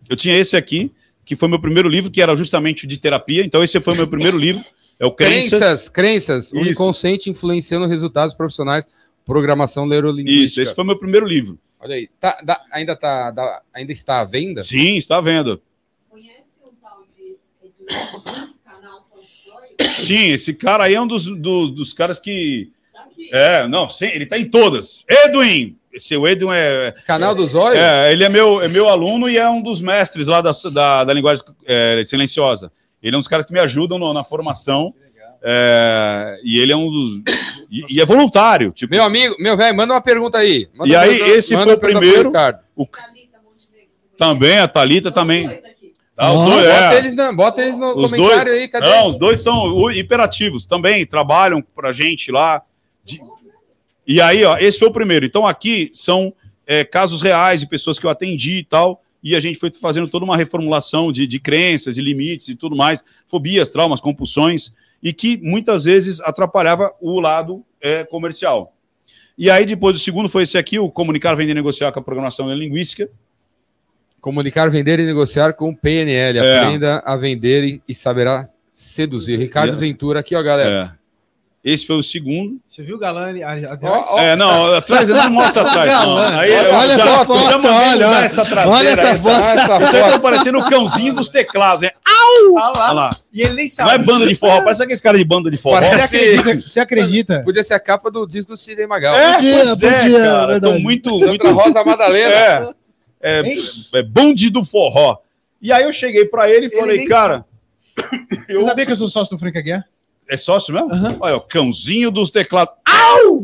eu tinha esse aqui, que foi meu primeiro livro, que era justamente o de terapia. Então esse foi meu primeiro livro. É o [laughs] Crenças. Crenças, crenças. O inconsciente influenciando resultados profissionais, programação neurolinguística. Isso, esse foi meu primeiro livro. Olha aí. Tá, dá- ainda, tá, dá- ainda está à venda? Sim, está vendo. Conhece um tal de Edmund, canal São? Sim, esse cara aí é um dos, do- dos caras que. Daqui. É, não, sim, ele tá em todas. Edwin! Esse o Edwin é, Canal do Zóio? É, ele é meu, é meu aluno e é um dos mestres lá da, da, da linguagem é, silenciosa. Ele é um dos caras que me ajudam no- na formação. é, e ele é um dos. E, e é voluntário. Tipo, Meu amigo, meu velho, manda uma pergunta aí. Manda E aí, pergunta- esse manda foi o primeiro. Ricardo. o, também, a Thalita também. Tá, os dois, Bota, é. eles, no- bota eles no Os comentário dois- aí, cadê? Não, os dois são hiperativos também, trabalham pra gente lá. De- E aí, ó, esse foi o primeiro. Então, aqui são é, casos reais de pessoas que eu atendi e tal. E a gente foi fazendo toda uma reformulação de, de crenças e limites e tudo mais, fobias, traumas, compulsões, e que muitas vezes atrapalhava o lado é, comercial. E aí, depois, o segundo foi esse aqui, o Comunicar, Vender e Negociar com a Programação Linguística. Comunicar, vender e negociar com o PNL. É. Aprenda a vender e, e saberá seduzir. Ricardo É. Ventura aqui, ó, galera. É. Esse foi o segundo. Você viu o Galani Ó, atrás? ó, É, não, atrás, não mostra atrás. Não. Aí, eu Olha já- essa foto, olha, olha. essa traseira, Olha essa essa- foto. essa Isso aí foto. tá parecendo o cãozinho dos teclados, né? Ah lá. Olha lá. E ele nem sabe. Não é banda de forró, parece aquele cara de banda de forró. Parece- Você acredita? Você acredita? Podia ser a capa do disco do Sidney Magal. É, Podia, pois é, podia, cara. verdade. Tô muito, muito... Rosa Madalena. É, é, é bonde do forró. E aí eu cheguei pra ele e Ele falei, cara, Você sabia que eu sou sócio do Frank Aguiar? É sócio mesmo? Aham. Olha, o cãozinho dos teclados.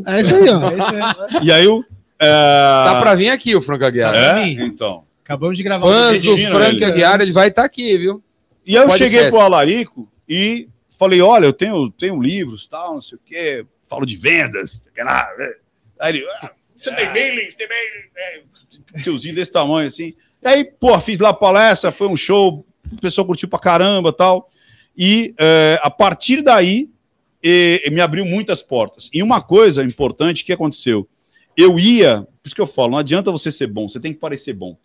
É isso aí, ó. É isso aí. E aí eu... É... Tá pra vir aqui o Frank Aguiar. É, então. Acabamos de gravar Fãs vídeo. do Destino, Frank ele. Aguiar, ele vai estar aqui, viu? E aí eu Podcast. cheguei pro Alarico e falei, olha, eu tenho, tenho livros, tal, não sei o quê, falo de vendas. sei lá, né? Aí ele, ah, você tem mailing, tem mailing, é, tiozinho desse tamanho, assim. E aí, pô, fiz lá a palestra, foi um show, o pessoal curtiu pra caramba tal. E é, a partir daí, e- e me abriu muitas portas. E uma coisa importante que aconteceu, eu ia, por isso que eu falo, não adianta você ser bom, você tem que parecer bom.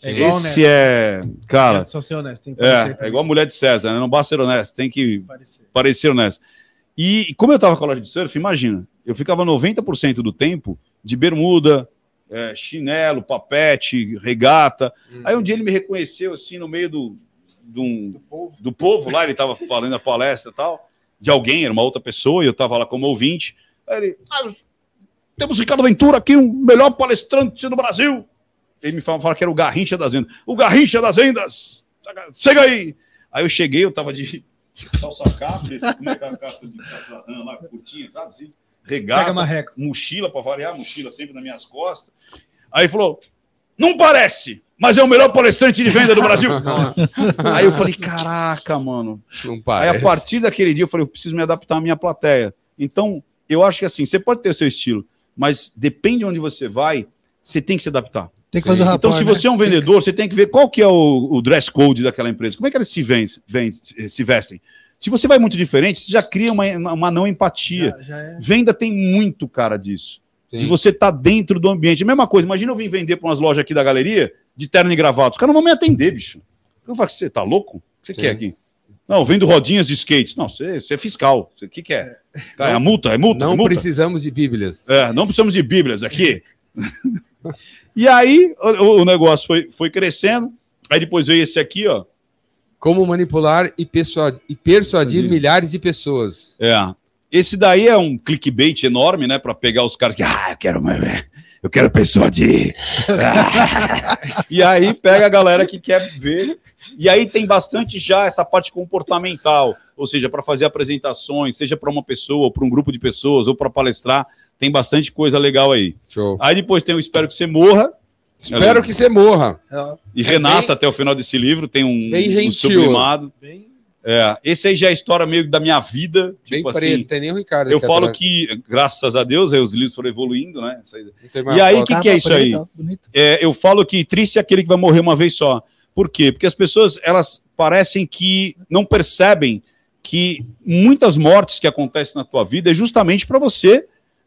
É igual, Esse é, cara, Só ser honesto. Tem que parecer é, é igual a mulher de César, né? Não basta ser honesto, tem que Parecer. parecer honesto. E, como eu tava com a loja de surf, imagina, eu ficava 90% do tempo de bermuda, é, chinelo, papete, regata. Aí um dia ele me reconheceu assim no meio do, do, do povo lá, ele tava falando a palestra e tal, de alguém, era uma outra pessoa, e eu tava lá como ouvinte. Aí ele, ah, temos Ricardo Ventura aqui, o melhor palestrante do Brasil. Ele me falava, falava que era o Garrincha das Vendas. O Garrincha das Vendas! Chega aí! Aí eu cheguei, eu tava de calça capa, esse- como é que é a calça de calça rã lá, curtinha, sabe assim? Regata, marreco. mochila para variar, mochila sempre nas minhas costas. Aí falou: não parece, mas é o melhor palestrante de venda do Brasil. [laughs] Aí eu falei: caraca, mano. Não Aí a partir daquele dia eu falei: eu preciso me adaptar à minha plateia. Então, eu acho que assim, você pode ter o seu estilo, mas depende de onde você vai, você tem que se adaptar. Tem que fazer o rapaz. Então, se né? você é um vendedor, você tem que ver qual que é o, o dress code daquela empresa. Como é que eles se, ven- ven- se vestem? Se você vai muito diferente, você já cria uma, uma não empatia. Já, já é. Venda tem muito cara disso. Sim. De você estar dentro do ambiente. A mesma coisa, imagina eu vim vender para umas lojas aqui da galeria de terno e gravata. Os caras não vão me atender, bicho. Eu falar, você tá louco? O que você Sim. quer aqui? Não, vendo rodinhas de skate. Não, você, você é fiscal. Você- O que, que é? Cara, é multa, é multa, Não é multa. precisamos de bíblias. É, não precisamos de bíblias aqui. [laughs] e aí o, o negócio foi, foi crescendo. Aí depois veio esse aqui, ó. Como manipular e, persua- e persuadir Entendi. milhares de pessoas. É. Esse daí é um clickbait enorme, né? Para pegar os caras que, ah, eu quero, eu quero pessoa de. [laughs] e aí pega a galera que quer ver. E aí tem bastante já essa parte comportamental, ou seja, para fazer apresentações, seja para uma pessoa, ou para um grupo de pessoas, ou para palestrar, tem bastante coisa legal aí. Show. Aí depois tem o Espero que você morra Espero que você morra. e É renasça até o final desse livro. Tem um, bem um gentil. sublimado. Bem- É, esse aí já é a história meio da minha vida. Bem Tipo preto. assim, Tem nem o Ricardo. eu falo atrás. que, graças a Deus, aí os livros foram evoluindo, né? E aí, foto. que que é isso aí? É, eu falo que triste é aquele que vai morrer uma vez só. Por quê? Porque as pessoas, elas parecem que não percebem que muitas mortes que acontecem na tua vida é justamente para você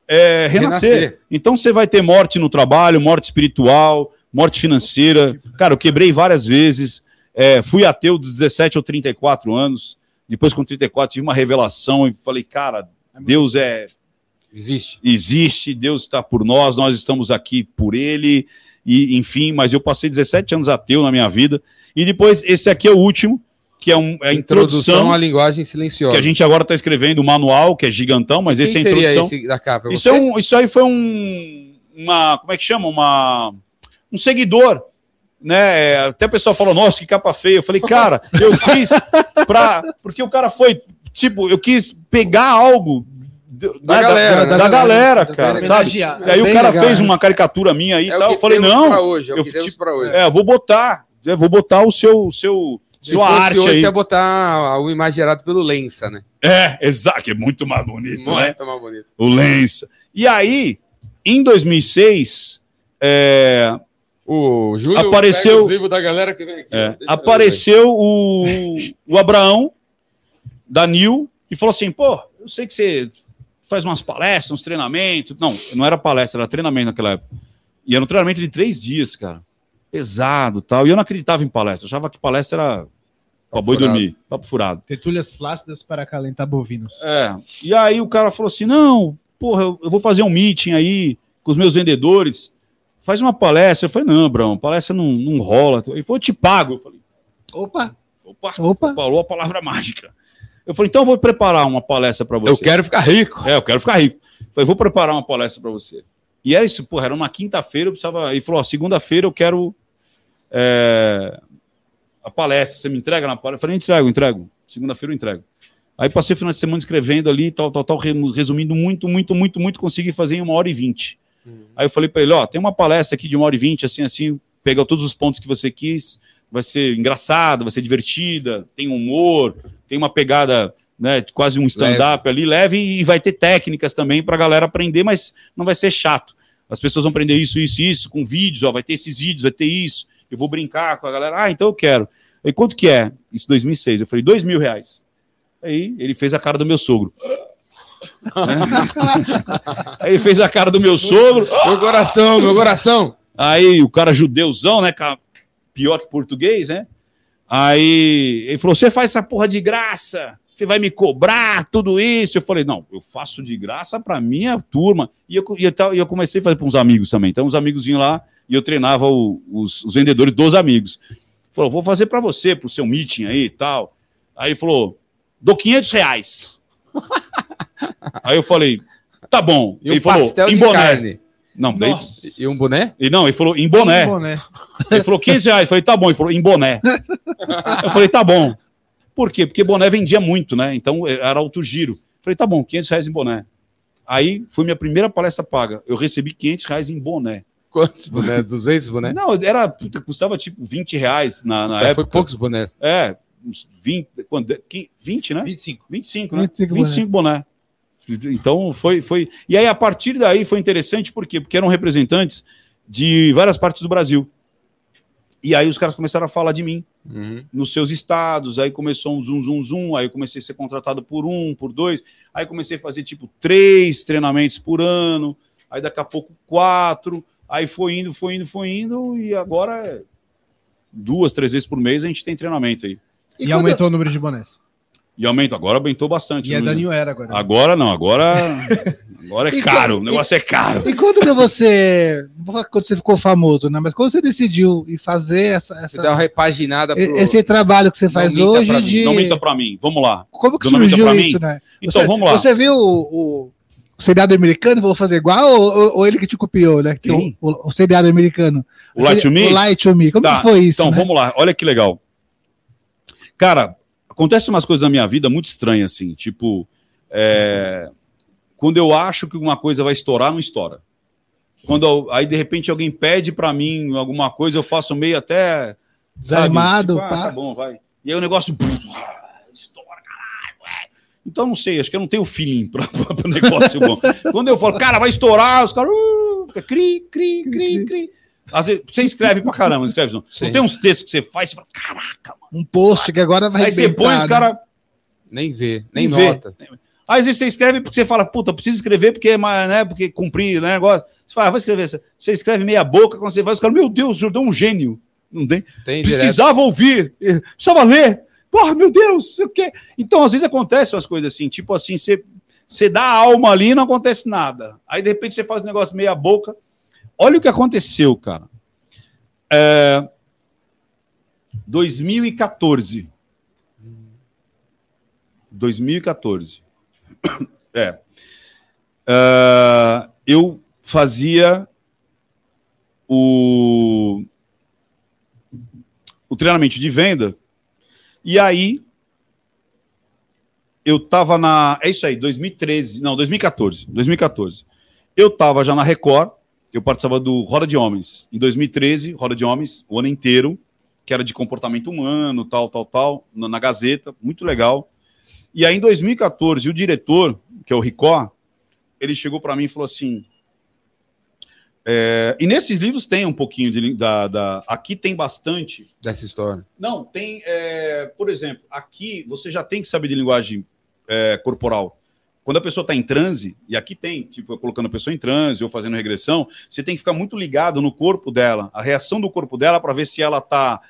é, renascer. Renascer. Então você vai ter morte no trabalho, morte espiritual, morte financeira. Cara, eu quebrei várias vezes. É, fui ateu dos 17 ou 34 anos. Depois, com 34, tive uma revelação e falei, cara, Deus é Existe. existe, Deus está por nós, nós estamos aqui por Ele, e enfim, mas eu passei 17 anos ateu na minha vida. E depois, esse aqui é o último, que é, um, é a introdução, à linguagem silenciosa. que a gente agora está escrevendo o manual, que é gigantão, mas Quem esse é a introdução. esse da capa? Isso, é um, isso aí foi um. Uma, como é que chama? Uma, um seguidor. Né? É, Até o pessoal falou, nossa, que capa feia. Eu falei, cara, eu fiz pra. Porque o cara foi. Tipo, eu quis pegar algo do- Da né, galera, da, da galera, da cara, galera. sabe? Homenagear. E aí o cara legal, fez né? uma caricatura minha aí e É o tal. Eu falei, não, hoje, é o eu tipo, pra hoje. é, eu vou botar. Eu vou botar o seu, seu, Se sua arte hoje, aí. você ia botar o imagem gerado pelo Lença, né? É, exato, que é muito mais bonito, né? Muito mais bonito. o Lença. E aí, em 2006, é, O Júlio Apareceu- livros da galera que vem aqui. é, apareceu o, o Abraão, da Nil, e falou assim: pô, eu sei que você faz umas palestras, uns treinamentos. Não, não era palestra, era treinamento naquela época. E era um treinamento de três dias, cara. Pesado tal. E eu não acreditava em palestra. Eu achava que palestra era pra boi dormir, papo furado. Tertúlias flácidas para acalentar bovinos. É. E aí o cara falou assim: não, porra, eu vou fazer um meeting aí com os meus vendedores. Faz uma palestra. Eu falei, não, Brão, palestra não, não rola. Ele falou, eu te pago. Eu falei, Opa, opa, opa. falou a palavra mágica. Eu falei, então eu vou preparar uma palestra para você. Eu quero ficar rico. É, eu quero ficar rico. Eu falei, vou preparar uma palestra para você. E era isso, porra, era uma quinta-feira, eu precisava. Ele falou, ó, segunda-feira eu quero é, a palestra. Você me entrega na palestra? Eu falei, entrego, entrego. Segunda-feira eu entrego. Aí passei o final de semana escrevendo ali, tal, tal, tal, re- resumindo muito, muito, muito, muito, consegui fazer em uma hora e vinte. Aí eu falei para ele, ó, tem uma palestra aqui de uma hora e vinte, assim, assim, pega todos os pontos que você quis, vai ser engraçada, vai ser divertida, tem humor, tem uma pegada, né, quase um stand-up ali, leve e vai ter técnicas também para a galera aprender, mas não vai ser chato. As pessoas vão aprender isso, isso, isso, com vídeos, ó, vai ter esses vídeos, vai ter isso, eu vou brincar com a galera, ah, então eu quero. Aí quanto que é? Isso 2006. Eu falei, dois mil reais. Aí ele fez a cara do meu sogro. [laughs] Aí ele fez a cara do meu sogro. Meu coração, meu coração. Aí o cara judeuzão, né? Pior que português, né? Aí ele falou: Você faz essa porra de graça, você vai me cobrar tudo isso. Eu falei: Não, eu faço de graça para minha turma. E eu, e eu, eu comecei a fazer para uns amigos também. Então, os amigos vinham lá e eu treinava o- os, os vendedores dos amigos. Falou: Vou fazer para você, pro seu meeting aí e tal. Aí ele falou: Dou 500 reais. [laughs] aí eu falei: Tá bom. E ele um falou: pastel Em boné. carne. Não, daí. E um boné? e não, ele falou em boné. Boné. Ele falou 15 reais. Eu falei, tá bom. Ele falou em boné. Eu falei, tá bom. Por quê? Porque boné vendia muito, né? Então eh, era alto giro. Eu falei, tá bom, 500 reais em boné. Aí foi minha primeira palestra paga. Eu recebi 500 reais em boné. Quantos bonés? 200 bonés? Não, era, puta, custava tipo 20 reais na, na É, época. foi poucos bonés. É, uns 20, quando, 20, né? 25. 25, né? 25 25 boné. Então foi, foi. E aí, a partir daí, foi interessante, por quê? Porque eram representantes de várias partes do Brasil. E aí os caras começaram a falar de mim Uhum. nos seus estados, aí começou um zoom, zoom, zoom, aí eu comecei a ser contratado por um, por dois, aí comecei a fazer tipo três treinamentos por ano, aí daqui a pouco quatro, aí foi indo, foi indo, foi indo, e agora é duas, três vezes por mês a gente tem treinamento aí. E, quando- aumentou o número de bonés. E aumenta, agora aumentou bastante. E é não- da New Era agora. Agora não, agora. [laughs] Agora é E caro, co- o negócio é caro. E quando que você. Não vou falar quando você ficou famoso, né? Mas quando você decidiu ir fazer essa, Você essa- dá uma repaginada pro... esse trabalho que você faz minta hoje de. Não aumenta pra mim. Vamos lá. Como que Não surgiu isso, mim? né? Então você, vamos lá. Você viu o, o, o seriado americano e falou fazer igual ou, ou- ou ele que te copiou, né? Que o, o, o seriado americano. O Light to Me? O Light to Me. Como Tá, que foi isso? Então né? vamos lá, olha que legal. Cara, acontece umas coisas na minha vida muito estranhas, assim. Tipo, é, quando eu acho que uma coisa vai estourar, não estoura. Quando eu- aí de repente alguém pede pra mim alguma coisa, eu faço meio até sabe, Desanimado, tipo, ah, tá bom, vai. E aí o negócio estoura, caralho. ué. Então não sei, acho que eu não tenho feeling para [laughs] o negócio bom. Quando eu falo, cara, vai estourar, os caras, uh, cri, cri, cri, cri. Às vezes, você escreve pra caramba, não escreve não. Não tem uns textos que você faz, você fala, caraca, mano. Um post que agora vai Aí você põe os né? caras. Nem vê, nem, Nem vê. nota. Às vezes você escreve porque você fala, puta, preciso escrever porque, mas, né, porque cumprir, né, negócio. Você fala, ah, vou escrever. Você escreve meia boca, quando você vai, os caras, meu Deus, o Jordão é um gênio. Não tem? Tem direto. Precisava ouvir, eh, precisava ler. Porra, meu Deus, o quê? Então, às vezes acontecem umas coisas assim, tipo assim, você, você dá a alma ali e não acontece nada. Aí, de repente, você faz um negócio meia boca. Olha o que aconteceu, cara. É... 2014. 2014. [coughs] É. Ah, eu fazia o, o treinamento de venda e aí eu tava na. É isso aí, 2013. Não, 2014. 2014. Eu tava já na Record, eu participava do Roda de Homens. Em 2013, Roda de Homens, o ano inteiro, que era de comportamento humano, tal, tal, tal, na, na Gazeta, muito legal. E aí, em 2014, o diretor, que é o Ricó, ele chegou para mim e falou assim. é, e nesses livros tem um pouquinho de, da, da. Aqui tem bastante. Dessa história. Não, tem. é, por exemplo, aqui você já tem que saber de linguagem é, corporal. Quando a pessoa está em transe, e aqui tem, tipo, colocando a pessoa em transe ou fazendo regressão, você tem que ficar muito ligado no corpo dela, a reação do corpo dela para ver se ela está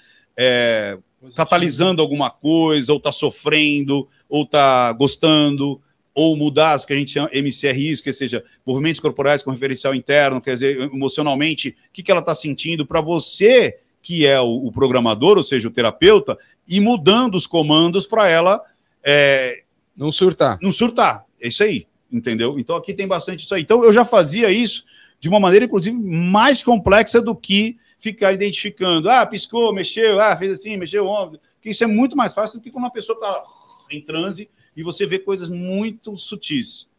catalisando alguma coisa, ou está sofrendo, ou está gostando, ou mudar as que a gente chama MCRIs, que seja movimentos corporais com referencial interno, quer dizer, emocionalmente, o que, que ela está sentindo, para você, que é o, o programador, ou seja, o terapeuta, ir mudando os comandos para ela é, Não surtar. não surtar. É isso aí, entendeu? Então aqui tem bastante isso aí. Então eu já fazia isso de uma maneira, inclusive, mais complexa do que ficar identificando. Ah, piscou, mexeu, ah, fez assim, mexeu ombro. Que isso é muito mais fácil do que quando uma pessoa está em transe e você vê coisas muito sutis.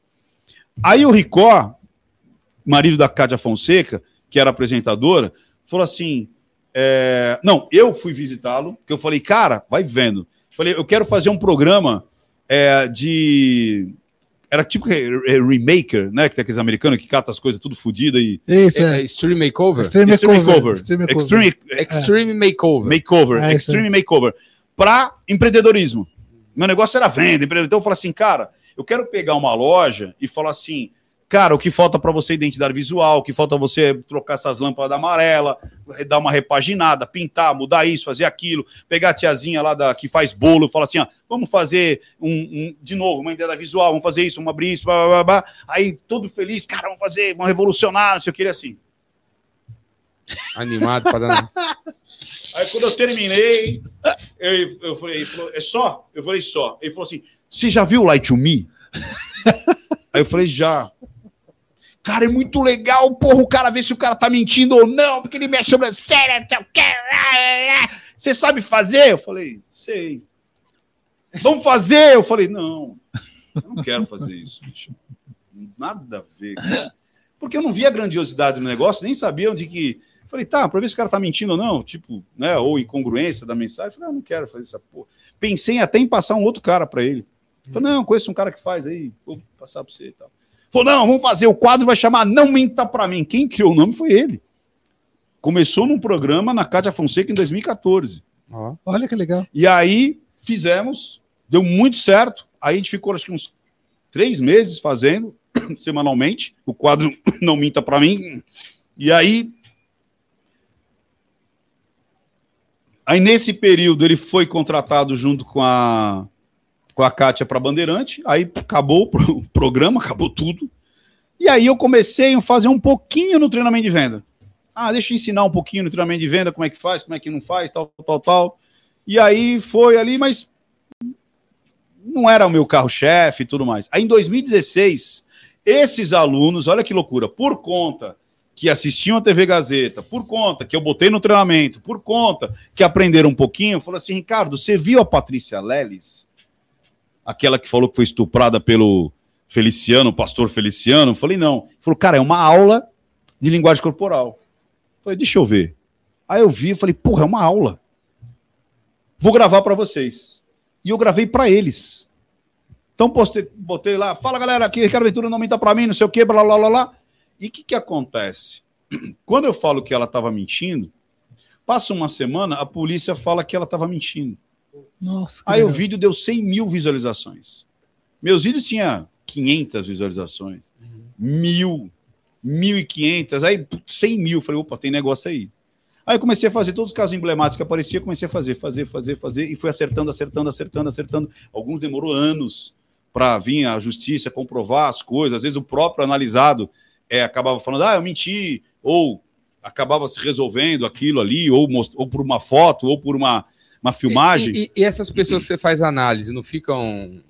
Aí o Ricó, marido da Cátia Fonseca, que era apresentadora, falou assim: é, não, eu fui visitá-lo, porque eu falei, cara, vai vendo. Falei, eu quero fazer um programa é, de. Era tipo é, é, remaker, né? Que tem aqueles americanos que catam as coisas tudo fodidas e. Isso, É, é. Extreme Makeover? Extreme Extreme Makeover. Makeover. Extreme Makeover. Extreme Extreme Makeover. Makeover. É, isso Extreme Makeover. Para empreendedorismo. Meu negócio era venda, empreendedor. Então eu falei assim, cara, eu quero pegar uma loja e falar assim, cara, o que falta para você é identidade visual, o que falta você trocar essas lâmpadas amarela, dar uma repaginada, pintar, mudar isso, fazer aquilo, pegar a tiazinha lá da, que faz bolo, falar assim, ó, vamos fazer um, um- de novo, uma identidade visual, vamos fazer isso, vamos abrir isso, blá, blá, blá, blá. aí todo feliz, cara, vamos fazer, vamos revolucionar, não sei o que, ele assim. Animado pra dar. [laughs] Aí quando eu terminei, eu, eu falei, ele falou, é só? Eu falei, só. Ele falou assim, você já viu Light to Me? [laughs] Aí eu falei, já. Cara, é muito legal, porra, o cara vê se o cara tá mentindo ou não, porque ele mexe sobre a série, não sei o. Você sabe fazer? Eu falei, sei. Vamos fazer? Eu falei, não, eu não quero fazer isso, bicho. Nada a ver. cara. Porque eu não via a grandiosidade do negócio, nem sabia onde que. Falei, tá, pra ver se o cara tá mentindo ou não, tipo, né, ou incongruência da mensagem. Falei, ah, não quero fazer essa porra. Pensei até em passar um outro cara pra ele. Falei, não, conheço um cara que faz aí, vou passar pra você e tal. Falou, não, vamos fazer, o quadro vai chamar Não Minta Pra Mim. Quem criou o nome foi ele. Começou num programa na Cátia Fonseca em 2014. Ó. Olha que legal. E aí fizemos, deu muito certo. Aí a gente ficou acho que uns três meses fazendo, [coughs] semanalmente, o quadro [coughs] Não Minta Pra Mim. E aí. Aí nesse período ele foi contratado junto com a com a Kátia para Bandeirante, aí acabou o pro- [laughs] programa, acabou tudo. E aí eu comecei a fazer um pouquinho no treinamento de venda. Ah, deixa eu ensinar um pouquinho no treinamento de venda, como é que faz, como é que não faz, tal, tal, tal. E aí foi ali, mas não era o meu carro-chefe e tudo mais. Aí em 2016, esses alunos, olha que loucura, por conta que assistiam a TV Gazeta, por conta que eu botei no treinamento, por conta que aprenderam um pouquinho, falou assim: Ricardo, você viu a Patrícia Leles? Aquela que falou que foi estuprada pelo Feliciano, pastor Feliciano? Falei, não. Ele falou, cara, é uma aula de linguagem corporal. Falei, deixa eu ver. Aí eu vi e falei, porra, é uma aula. Vou gravar para vocês. E eu gravei para eles. Então postei, botei lá, fala galera, aqui Ricardo Ventura não minta para mim, não sei o quê, blá blá blá blá. E o que, que acontece? [clears throat] Quando eu falo que ela estava mentindo, passa uma semana, a polícia fala que ela estava mentindo. Nossa. Aí o legal. vídeo deu 100 mil visualizações. Meus vídeos tinham 500 visualizações, mil, 1.500, aí putz, 100 mil. Falei, opa, tem negócio aí. Aí eu comecei a fazer todos os casos emblemáticos que aparecia, comecei a fazer, fazer, fazer, fazer, e fui acertando, acertando, acertando, acertando. Alguns demorou anos para vir a justiça comprovar as coisas. Às vezes o próprio analisado é, acabava falando, ah, eu menti, ou acabava se resolvendo aquilo ali, ou, ou por uma foto, ou por uma, uma filmagem. E, e- e essas pessoas que você faz análise não ficam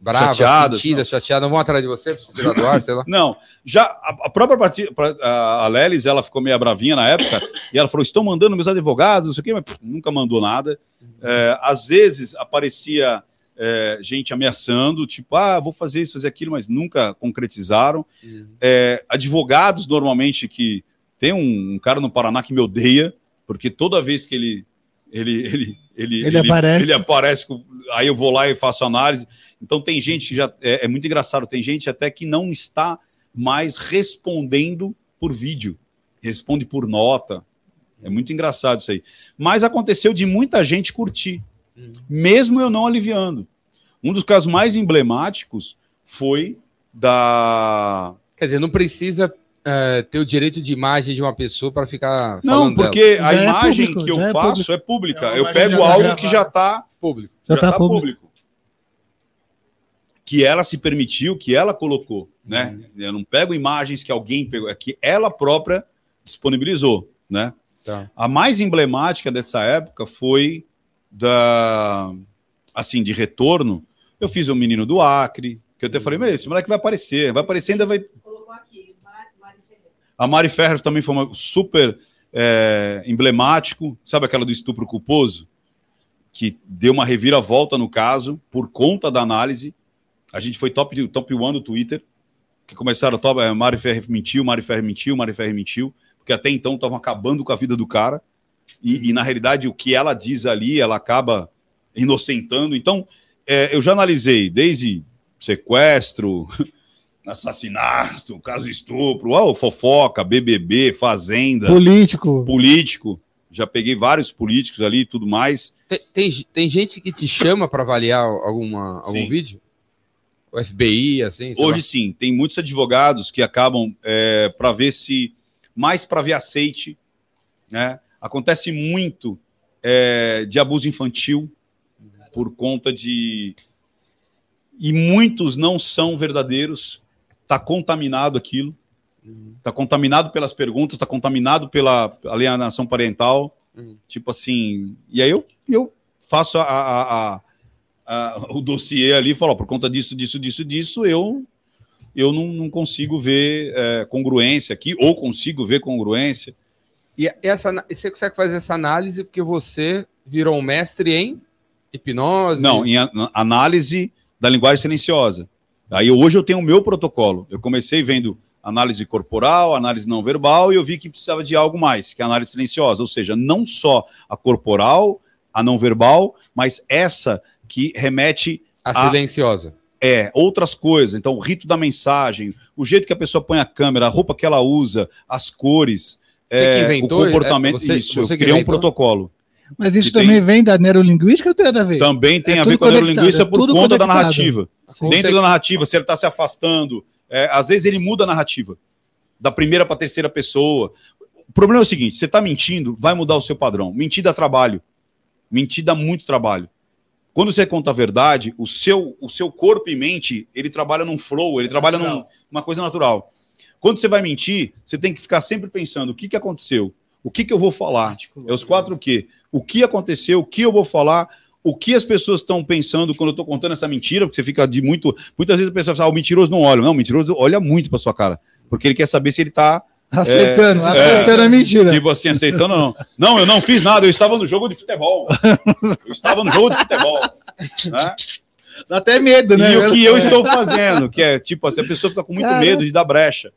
bravas, Chateadas, sentidas, chateadas, não vão atrás de você você tirar do ar, sei lá? [laughs] Não, já a, a própria parti- pra- a, Lelis, ela ficou meio bravinha na época, e ela falou: estão mandando meus advogados, não sei o quê, mas pff, nunca mandou nada. É, às vezes aparecia é, gente ameaçando, tipo, ah, vou fazer isso, fazer aquilo, mas nunca concretizaram. É, advogados, normalmente, que tem um, um cara no Paraná que me odeia, porque toda vez que ele. Ele, ele, ele, Ele aparece. ele aparece com- aí eu vou lá e faço análise. Então tem gente que já. É, é muito engraçado, tem gente até que não está mais respondendo por vídeo, responde por nota. É muito engraçado isso aí. Mas aconteceu de muita gente curtir, Hum. mesmo eu não aliviando. Um dos casos mais emblemáticos foi da. Quer dizer, não precisa é, ter o direito de imagem de uma pessoa para ficar Não, falando dela. porque a Já é imagem público, que eu é faço público. é pública. É eu pego tá algo que já está público. Já já tá público. público. Que ela se permitiu, que ela colocou, né? Uhum. Eu não pego imagens que alguém pegou, é que ela própria disponibilizou, né? Tá. A mais emblemática dessa época foi da assim, de retorno. Eu fiz o menino do Acre, que eu até falei, mas esse moleque vai aparecer, vai aparecer ainda vai Colocou aqui. A Mari Ferrer também foi uma super é, emblemático. Sabe aquela do estupro culposo? Que deu uma reviravolta no caso por conta da análise. A gente foi top, top one do Twitter. Que começaram top. É, Mari Ferrer mentiu, Mari Ferrer mentiu, Mari Ferrer mentiu. Porque até então estavam acabando com a vida do cara. E, e, na realidade, o que ela diz ali, ela acaba inocentando. Então, é, eu já analisei desde sequestro, assassinato, caso estupro, ó, fofoca, BBB, fazenda, Político. político. Já peguei vários políticos ali e tudo mais. Tem, tem, tem gente que te chama para avaliar alguma, algum Sim. vídeo? O FBI, assim? Hoje lá. sim, tem muitos advogados que acabam para ver se mais para ver aceite, né? Acontece muito é, de abuso infantil por conta de e muitos não são verdadeiros. Está contaminado aquilo, está contaminado pelas perguntas, está contaminado pela alienação parental, Uhum. tipo assim. E aí eu, eu faço a, a- a- a- o dossiê ali e falo, ó, por conta disso, disso, disso, disso, eu eu não, não consigo ver é, congruência aqui, ou consigo ver congruência. E essa, você consegue fazer essa análise porque você virou um mestre em hipnose? Não, em análise da linguagem silenciosa. Aí hoje eu tenho o meu protocolo. Eu comecei vendo análise corporal, análise não verbal, e eu vi que precisava de algo mais, que é a análise silenciosa. Ou seja, não só a corporal, a não verbal, mas essa que remete A a- silenciosa. é outras coisas. Então, o rito da mensagem, o jeito que a pessoa põe a câmera, a roupa que ela usa, as cores, Você que é, inventou? o comportamento. É, você- isso, você eu criei um inventou? protocolo. Mas isso que tem- também vem da neurolinguística ou tem a ver? Também tem É a ver com a neurolinguística é por tudo conta da conectado. narrativa. Consegue- Dentro da narrativa, se ele está se afastando, é, às vezes ele muda a narrativa da primeira para a terceira pessoa. O problema é o seguinte: você está mentindo, vai mudar o seu padrão. Mentir dá trabalho. Mentir dá muito trabalho. Quando você conta a verdade, o seu, o seu corpo e mente, ele trabalha num flow, ele trabalha num, uma coisa natural. Quando você vai mentir, você tem que ficar sempre pensando o que, que aconteceu, o que, que eu vou falar. É os quatro o quê? O que aconteceu, o que eu vou falar, o que as pessoas estão pensando quando eu estou contando essa mentira, porque você fica de muito. Muitas vezes a pessoa fala, ah, o mentiroso não olha. Não, o mentiroso olha muito para sua cara. Porque ele quer saber se ele está Acertando, É, acertando a mentira. Tipo assim, aceitando ou não. Não, eu não fiz nada, eu estava no jogo de futebol. Eu estava no jogo de futebol. Né? Dá até medo, né? E o que eu estou fazendo, que é tipo assim, a pessoa fica com muito Cara. medo de dar brecha.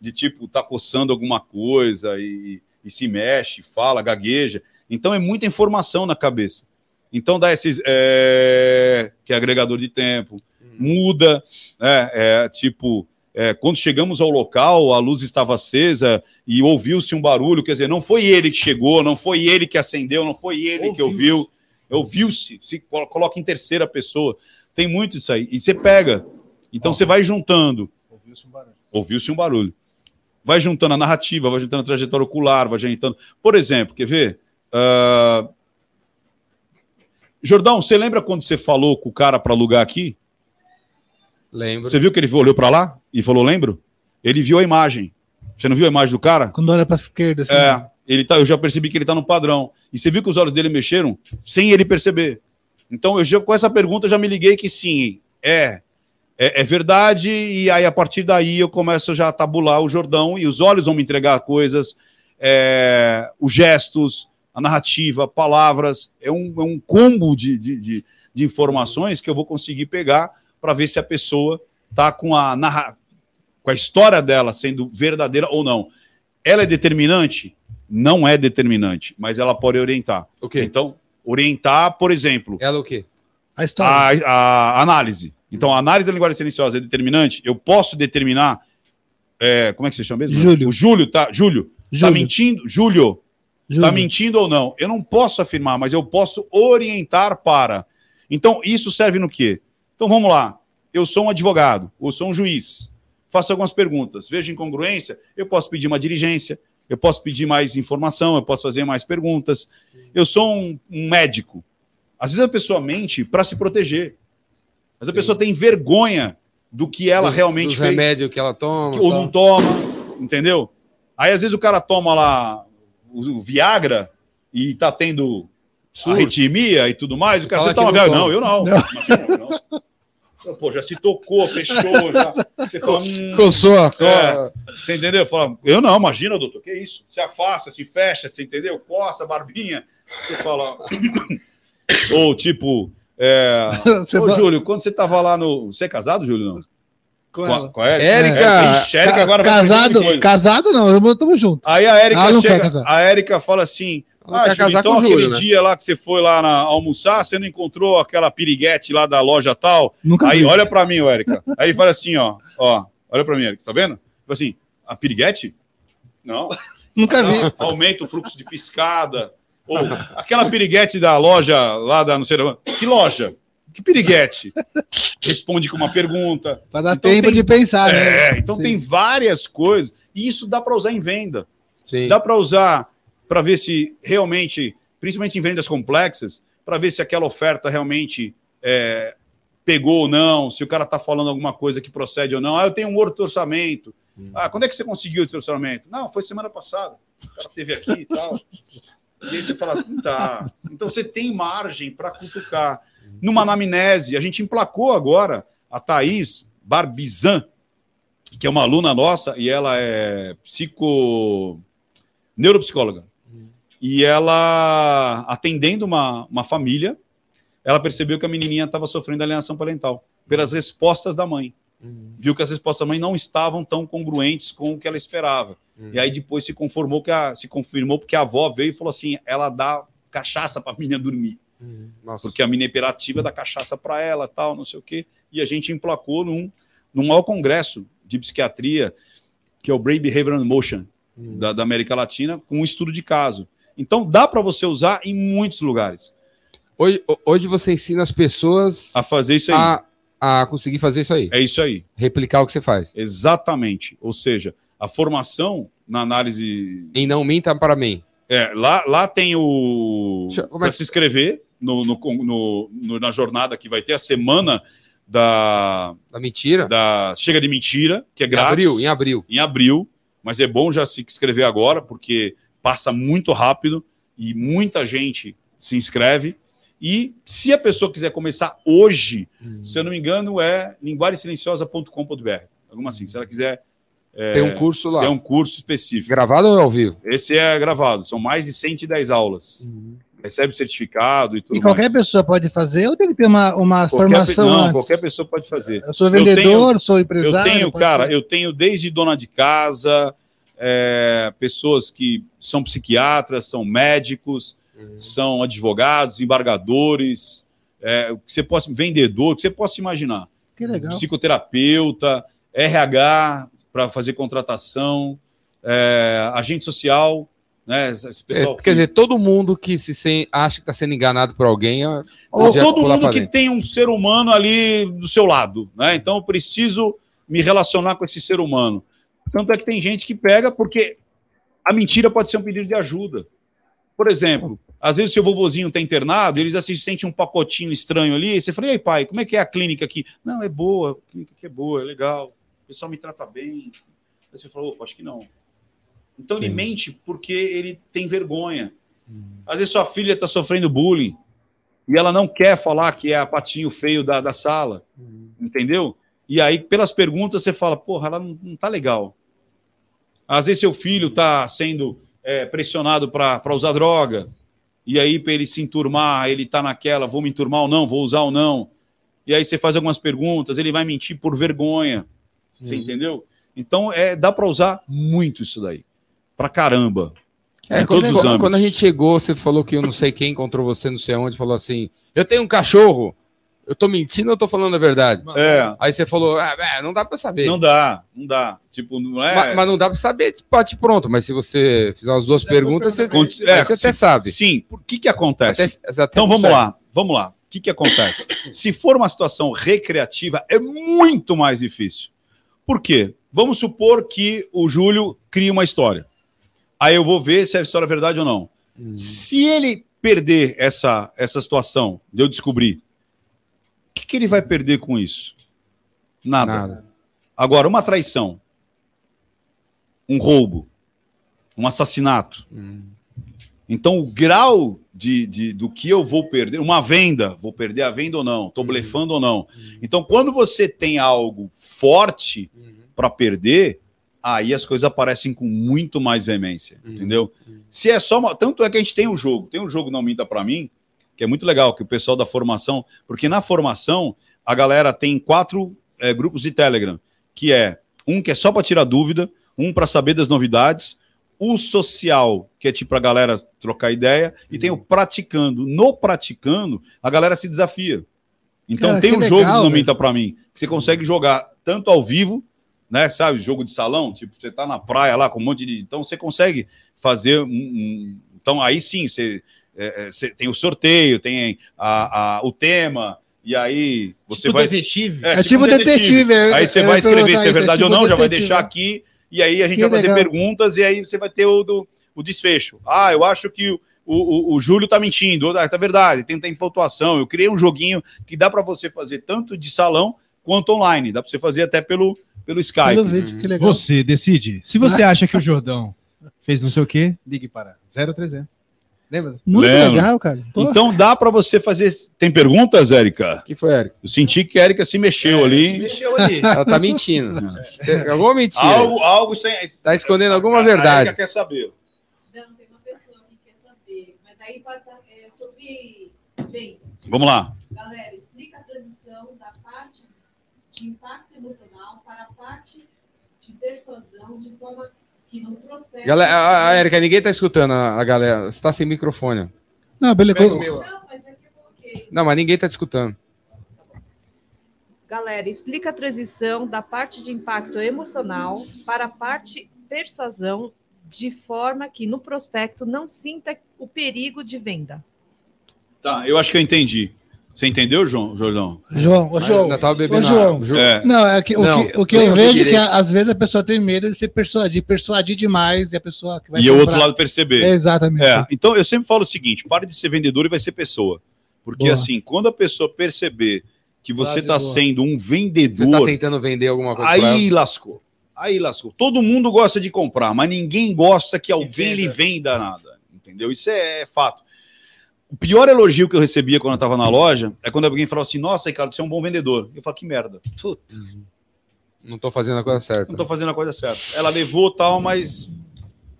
De tipo, tá coçando alguma coisa e, e se mexe, fala, gagueja. Então é muita informação na cabeça. Então dá esses. é, que é agregador de tempo, muda, né? É, tipo. é, quando chegamos ao local, a luz estava acesa e ouviu-se um barulho. Quer dizer, não foi ele que chegou, não foi ele que acendeu, não foi ele que ouviu. Ouviu-se. Se colo- coloca em terceira pessoa. Tem muito isso aí. E você pega. Então você vai juntando. Ouviu-se um barulho. Vai juntando a narrativa, vai juntando a trajetória ocular, vai juntando. Por exemplo, quer ver? Ah, Jordão, você lembra quando você falou com o cara para alugar aqui? Lembro. Você viu que ele olhou para lá e falou, lembro? Ele viu a imagem. Você não viu a imagem do cara? Quando olha pra esquerda, assim. É, ele tá, eu já percebi que ele tá no padrão. E você viu que os olhos dele mexeram sem ele perceber. Então, eu já, com essa pergunta, eu já me liguei que sim, é, é, é verdade. E aí, a partir daí, eu começo já a tabular o Jordão e os olhos vão me entregar coisas, é, os gestos, a narrativa, palavras. É um, é um combo de, de, de, de informações que eu vou conseguir pegar para ver se a pessoa tá com a, narra, com a história dela sendo verdadeira ou não. Ela é determinante? Não é determinante, mas ela pode orientar. O quê? Então, orientar, por exemplo, Ela o quê? A história. a, a análise. Então, a análise da linguagem silenciosa é determinante. Eu posso determinar. é, como é que você chama mesmo? Júlio. O Júlio, tá? Júlio, tá Júlio, mentindo? Júlio, Júlio. tá mentindo ou não? Eu não posso afirmar, mas eu posso orientar para. Então, isso serve no quê? Então, vamos lá. Eu sou um advogado, ou sou um juiz. Faço algumas perguntas. Vejo incongruência, eu posso pedir uma diligência, eu posso pedir mais informação, eu posso fazer mais perguntas. Eu sou um, um médico. Às vezes a pessoa mente para se proteger. Mas a Sim. pessoa tem vergonha do que ela Dos- realmente dos fez remédios que ela toma. que- ou não toma, entendeu? Aí às vezes o cara toma lá o, Viagra e tá tendo arritmia e tudo mais, o cara, você que toma não Viagra? Não, eu não. Imagina, eu não. Pô, já se tocou, fechou, já. Você fala, hum, Coçou a É. você entendeu? Fala, eu não, imagina, doutor, que isso? Se afasta, se fecha, você entendeu? Coça, barbinha. Você fala. Ou tipo, é... [laughs] Ô, fala- Júlio, quando você tava lá no. Você é casado, Júlio? Não? Com ela. com a Érica? É, Érica agora vai casado, casado não, tamo junto. Aí a Érica quer chega, a Érica fala assim: Ela Ah, Júlio, então aquele Júlio, né? dia lá que você foi lá na, almoçar, você não encontrou aquela piriguete lá da loja tal? Nunca Aí vi. olha pra mim, Érica. Aí ele fala assim, ó, ó, olha pra mim, Érica, tá vendo? Fala assim, a piriguete? Não. [laughs] Nunca vi. Não, aumenta o fluxo de piscada. Ou aquela piriguete da loja lá da não sei da. Que loja? Que piriguete? Responde com uma pergunta. Pra dar Então tempo tem- de pensar, né? É, então Sim. tem várias coisas. E isso dá para usar em venda. Sim. Dá para usar para ver se realmente, principalmente em vendas complexas, para ver se aquela oferta realmente é, pegou ou não, se o cara está falando alguma coisa que procede ou não. Ah, eu tenho um outro orçamento. Ah, quando é que você conseguiu esse orçamento? Não, foi semana passada. O cara teve aqui e tal. E aí você fala, tá. Então você tem margem para cutucar. Numa anamnese, a gente emplacou agora a Thaís Barbizan, que é uma aluna nossa, e ela é psico... neuropsicóloga. E ela, atendendo uma, uma família, ela percebeu que a menininha estava sofrendo alienação parental pelas respostas da mãe. Viu que as respostas da mãe não estavam tão congruentes com o que ela esperava. E aí depois se conformou que a, se confirmou porque a avó veio e falou assim: ela dá cachaça para a menina dormir, Nossa. porque a menina é hiperativa dá cachaça para ela, tal, não sei o quê. E a gente emplacou num, num maior congresso de psiquiatria, que é o Brain Behavioral Motion, da, da América Latina, com um estudo de caso. Então dá para você usar em muitos lugares Hoje, hoje você ensina as pessoas a fazer isso aí. a, a conseguir fazer isso aí. É isso aí. Replicar o que você faz. Exatamente. Ou seja, a formação na análise. E não minta para mim. É, lá, lá tem o. É Para que- se inscrever. no, no- no- no- na jornada que vai ter, a semana da, Da mentira. da Chega de Mentira, que é Em grátis. abril, em abril. em abril, mas é bom já se inscrever agora, porque passa muito rápido e muita gente se inscreve. E se a pessoa quiser começar hoje, se eu não me engano, é linguagesilenciosa.com.br. Alguma assim, se ela quiser Tem um curso lá. ter um curso específico. Gravado ou é ao vivo? Esse é gravado, são mais de 110 aulas. Recebe certificado e tudo E qualquer mais. pessoa pode fazer ou tem que ter uma, uma Qualquer pe- formação não, antes? qualquer pessoa pode fazer. Eu sou Eu vendedor, sou Eu empresário. tenho, pode cara, ser. eu tenho desde dona de casa, é, pessoas que são psiquiatras, são médicos, são advogados, embargadores, é, o que você possa, vendedor, o que você possa imaginar. Que legal. Psicoterapeuta, RH para fazer contratação, é, agente social, né? Esse É, quer dizer, todo mundo que se sem- acha que está sendo enganado por alguém. ou todo mundo que dentro. tem um ser humano ali do seu lado, né? Então eu preciso me relacionar com esse ser humano. Tanto é que tem gente que pega porque a mentira pode ser um pedido de ajuda. Por exemplo, às vezes o seu vovozinho está internado, eles assim sentem um pacotinho estranho ali, e você fala, e aí, pai, como é que é a clínica aqui? Não, é boa, a clínica aqui é boa, é legal, o pessoal me trata bem. Aí você falou, opa, acho que não. Então ele Sim. mente porque ele tem vergonha. Às vezes sua filha está sofrendo bullying e ela não quer falar que é a patinho feio da, da sala, entendeu? E aí, pelas perguntas, você fala, porra, ela não, não tá legal. Às vezes seu filho está sendo é, pressionado para usar droga, e aí, para ele se enturmar, ele tá naquela, vou me enturmar ou não, vou usar ou não. E aí você faz algumas perguntas, ele vai mentir por vergonha. Você entendeu? Então, é, dá para usar muito isso daí. Pra caramba. É, Em quando, quando a gente chegou, você falou que eu não sei quem encontrou você, não sei onde, falou assim: Eu tenho um cachorro. Eu tô mentindo ou eu tô falando a verdade? É, Aí você falou: ah, é, não dá pra saber. não dá, não dá. Tipo, não é. mas, mas não dá pra saber, tipo, bate pronto. Mas se você fizer as duas perguntas, você, é, você até se- sabe. Sim, por que que acontece? Até- até Então vamos consegue. lá, vamos lá. O que, que acontece? Se for uma situação recreativa, é muito mais difícil. Por quê? Vamos supor que o Júlio cria uma história. Aí eu vou ver se a história é verdade ou não. Hum. Se ele perder essa, essa situação de eu descobrir, o que, que ele vai perder com isso? Nada. Nada. Agora, uma traição, um roubo, um assassinato. Hum. Então, o grau de, de- do que eu vou perder, uma venda, vou perder a venda ou não, estou blefando ou não. Então, quando você tem algo forte para perder, aí as coisas aparecem com muito mais veemência, Uhum. entendeu? Se é só uma. Tanto é que a gente tem um jogo, tem um jogo Não Minta para mim, que é muito legal, que o pessoal da formação, porque na formação a galera tem quatro eh, grupos de Telegram, que é um que é só para tirar dúvida, um para saber das novidades, o social, que é tipo a galera trocar ideia, e tem o praticando. No praticando, a galera se desafia. Então Cara, tem um jogo legal, do Não velho. Minta para mim, que você consegue jogar tanto ao vivo, né, sabe, jogo de salão, tipo, você tá na praia lá com um monte de, então você consegue fazer um, um- então aí sim, você, é, é, tem o sorteio, tem a, a- o tema, e aí você Tipo vai detetive. É tipo detetive. é- Aí você eu vai escrever se é verdade tipo ou não, já vai detetive. deixar aqui, e aí a gente Que vai fazer legal. perguntas, e aí você vai ter o, do- o desfecho. Ah, eu acho que o, o, o Júlio tá mentindo, ah, tá verdade, tem, tem pontuação. Eu criei um joguinho que dá para você fazer tanto de salão quanto online, dá para você fazer até pelo, pelo Skype. Pelo vídeo, que legal. Você decide. Se você acha que o Jordão fez não sei o quê, ligue para 0300. Lembra? Muito Lembro. legal, cara. Pô, Então dá para você fazer. Tem perguntas, Érica? que foi, Érico? Eu senti que a Érica se mexeu Se ali. mexeu ali. [laughs] Ela tá mentindo. Tem alguma mentira. Algo, algo sem. Tá escondendo alguma A verdade. Érica quer saber. Não, tem uma pessoa que quer saber. Mas aí tá- é sobre venda. Vamos lá. Galera, explica a transição da parte de impacto emocional para a parte de persuasão de forma que não prospecta. Galera, a, a Érica, ninguém tá escutando a, a galera. Você tá sem microfone. Não, beleza. Não, mas é que eu coloquei. Não, mas ninguém tá te escutando. Galera, explica a transição da parte de impacto emocional para a parte persuasão de forma que no prospecto não sinta o perigo de venda. Tá, eu acho que eu entendi. Você entendeu, João, Jordão? João, ô, João. Ainda tava bebendo Ô, João. É. Não, é que, o Não, que, o que eu vejo é que às vezes a pessoa tem medo de ser persuadir, persuadir demais e a pessoa que vai e o outro lado perceber. É, exatamente. É, então eu sempre falo o seguinte: pare de ser vendedor e vai ser pessoa. Porque Boa. assim, quando a pessoa perceber que você está sendo um Você vendedor, tá tentando vender alguma coisa pra ela? aí lascou. Aí lascou. Todo mundo gosta de comprar, mas ninguém gosta que alguém venda. lhe venda nada. Entendeu? Isso é fato. O pior elogio que eu recebia quando eu estava na loja é quando alguém falava assim: Nossa, Ricardo, você é um bom vendedor. Eu falo, que merda. Puta, Não tô fazendo a coisa certa. não tô fazendo a coisa certa. Ela levou tal, mas.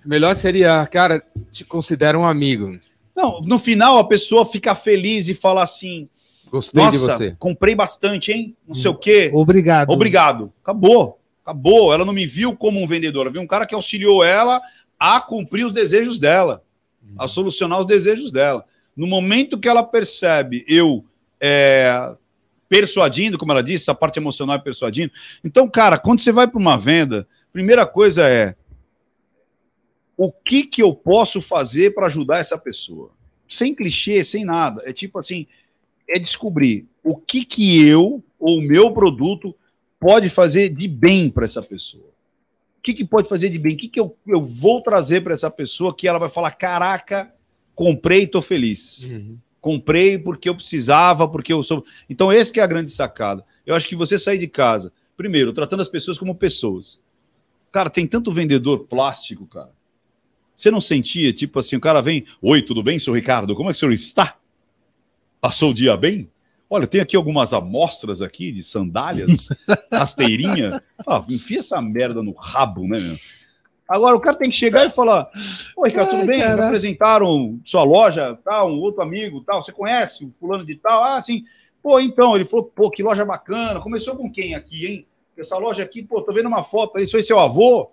Melhor seria, cara, te considera um amigo. Não, no final a pessoa fica feliz e fala assim: Gostei de Nossa, você. comprei bastante, hein? Não sei o quê. Obrigado. Obrigado. Acabou. Acabou. Ela não me viu como um vendedor. Ela viu um cara que auxiliou ela a cumprir os desejos dela, a solucionar os desejos dela. No momento que ela percebe eu é, persuadindo, como ela disse, a parte emocional é persuadindo. Então, cara, quando você vai para uma venda, primeira coisa é o que que eu posso fazer para ajudar essa pessoa? Sem clichê, sem nada. É tipo assim, é descobrir o que que eu ou o meu produto pode fazer de bem para essa pessoa. O que, que pode fazer de bem? O que, que eu, eu vou trazer para essa pessoa que ela vai falar: caraca, comprei e tô feliz. Uhum. Comprei porque eu precisava, porque eu sou. Então, esse que é a grande sacada. Eu acho que você sair de casa, primeiro, tratando as pessoas como pessoas. Cara, tem tanto vendedor plástico, cara. Você não sentia, tipo assim, o cara vem, oi, tudo bem, seu Ricardo? Como é que o senhor está? Passou o dia bem? Olha, tem aqui algumas amostras aqui de sandálias, [laughs] rasteirinha. Ah, enfia essa merda no rabo, né, meu? Agora o cara tem que chegar e falar: Oi, Ricardo, tudo Ai, bem? Me cara. apresentaram sua loja, tal, um outro amigo, tal. Você conhece o fulano de tal? Ah, sim. Pô, então, ele falou, pô, que loja bacana. Começou com quem aqui, hein? Essa loja aqui, pô, tô vendo uma foto aí, isso aí seu avô.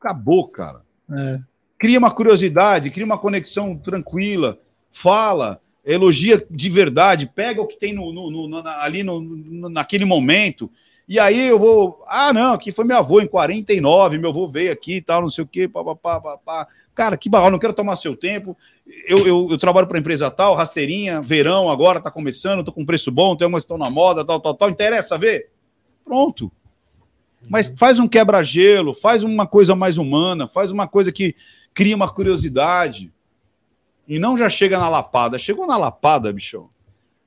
Acabou, cara É. cria uma curiosidade, cria uma conexão tranquila, fala, elogia de verdade, pega o que tem no, no- no- na- ali no- naquele momento. E aí eu vou, ah, não, aqui foi meu avô em 49, meu avô veio aqui e tal, não sei o quê, pá, pá, pá, pá, pá. Cara, que barral, não quero tomar seu tempo. Eu, eu, eu trabalho para empresa tal, rasteirinha, verão agora tá começando, tô com preço bom, tem umas que estão na moda, tal, tal, tal. Interessa ver? Pronto. Mas faz um quebra-gelo, faz uma coisa mais humana, faz uma coisa que cria uma curiosidade. E não já chega na lapada. Chegou na lapada, bichão.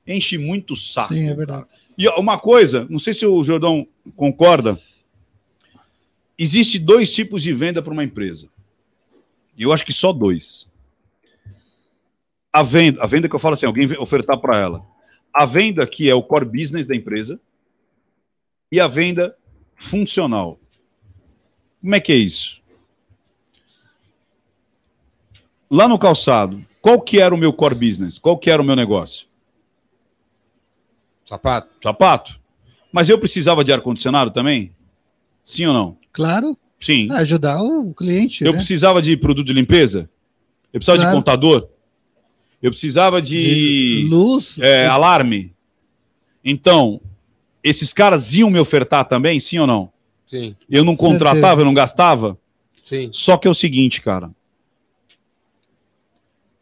Enche muito o saco. Sim, é cara. E uma coisa, não sei se o Jordão concorda. Existe dois tipos de venda para uma empresa. E eu acho que só dois. A venda, a venda que eu falo assim, alguém ofertar para ela. A venda que é o core business da empresa e a venda funcional. Como é que é isso? Lá no calçado, qual que era o meu core business? Qual que era o meu negócio? Sapato. Sapato. Mas eu precisava de ar-condicionado também? Sim ou não? Claro, Sim. ajudar o cliente. Eu né? precisava de produto de limpeza? Eu precisava Claro. de contador? Eu precisava de, luz. é, alarme? Então, esses caras iam me ofertar também, sim ou não? Sim, Eu não contratava, Certeza. eu não gastava? sim. Só que é o seguinte, cara.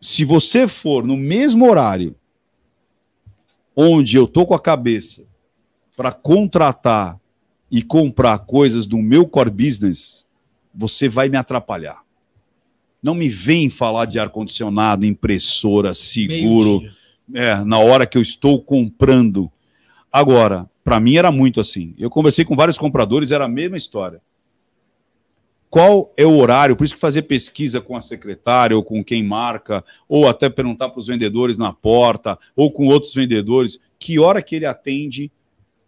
Se você for no mesmo horário onde eu tô com a cabeça para contratar e comprar coisas do meu core business, você vai me atrapalhar. Não me vem falar de ar-condicionado, impressora, seguro, é, na hora que eu estou comprando. Agora, para mim era muito assim. Eu conversei com vários compradores, era a mesma história. Qual é o horário? Por isso que fazer pesquisa com a secretária ou com quem marca, ou até perguntar para os vendedores na porta, ou com outros vendedores, que hora que ele atende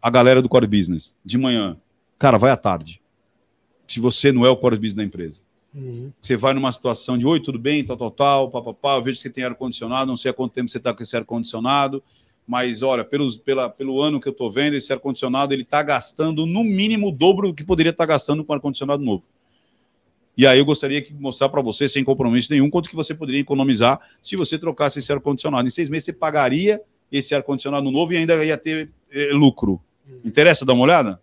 a galera do core business? De manhã. Cara, vai à tarde. Se você não é o core business da empresa. Você vai numa situação de, oi, tudo bem, tal, tal, tal, papapá, eu vejo que você tem ar-condicionado, não sei há quanto tempo você está com esse ar-condicionado, mas olha, pelos, pela, pelo ano que eu estou vendo, esse ar-condicionado ele está gastando no mínimo o dobro do que poderia estar gastando com ar-condicionado novo. E aí eu gostaria de mostrar para você, sem compromisso nenhum, quanto que você poderia economizar se você trocasse esse ar-condicionado. Em seis meses você pagaria esse ar-condicionado novo e ainda ia ter eh, lucro. Interessa dar uma olhada?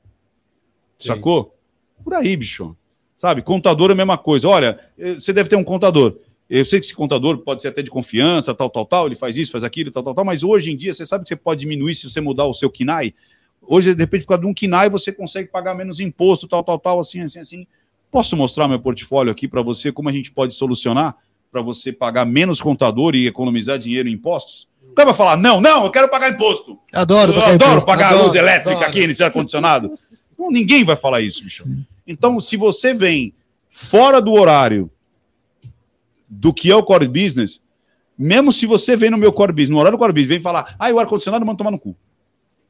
Sim. Sacou? Por aí, bicho. Sabe? Contador é a mesma coisa. Olha, eh, você deve ter um contador. Eu sei que esse contador pode ser até de confiança, tal, tal, tal, ele faz isso, faz aquilo, tal, tal, tal, mas hoje em dia você sabe que você pode diminuir se você mudar o seu KINAI. Hoje, de repente, por causa de um KINAI, você consegue pagar menos imposto, tal, tal, tal, assim, assim, assim. Posso mostrar meu portfólio aqui para você, como a gente pode solucionar para você pagar menos contador e economizar dinheiro em impostos? O cara vai falar, não, não, eu quero pagar imposto. Adoro eu pagar adoro imposto, pagar a adoro, luz elétrica adoro. aqui nesse ar-condicionado. [laughs] Ninguém vai falar isso, bicho. Então, se você vem fora do horário do que é o core business, mesmo se você vem no meu core business, no horário do core business, vem falar, ah, o ar-condicionado manda tomar no cu.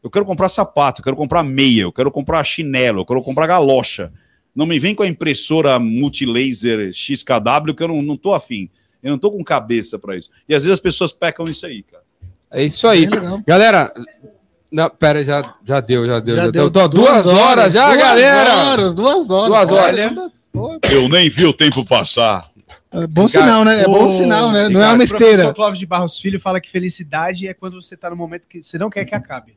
Eu quero comprar sapato, eu quero comprar meia, eu quero comprar chinelo, eu quero comprar galocha. Não me vem com a impressora multilaser XKW que eu não, não tô afim. Eu não tô com cabeça para isso. E às vezes as pessoas pecam nisso aí, cara. É isso aí. Legal. Galera, não, pera, já, já deu, já deu. Já Já deu deu. Duas, horas já, duas galera. Horas, duas horas. Duas horas. Olha, Eu nem vi o tempo passar. é bom Ricardo, sinal, né? É bom o- sinal, né? Não é Ricardo, uma O professor esteira. Clóvis de Barros Filho fala que felicidade é quando você tá no momento que você não quer que acabe.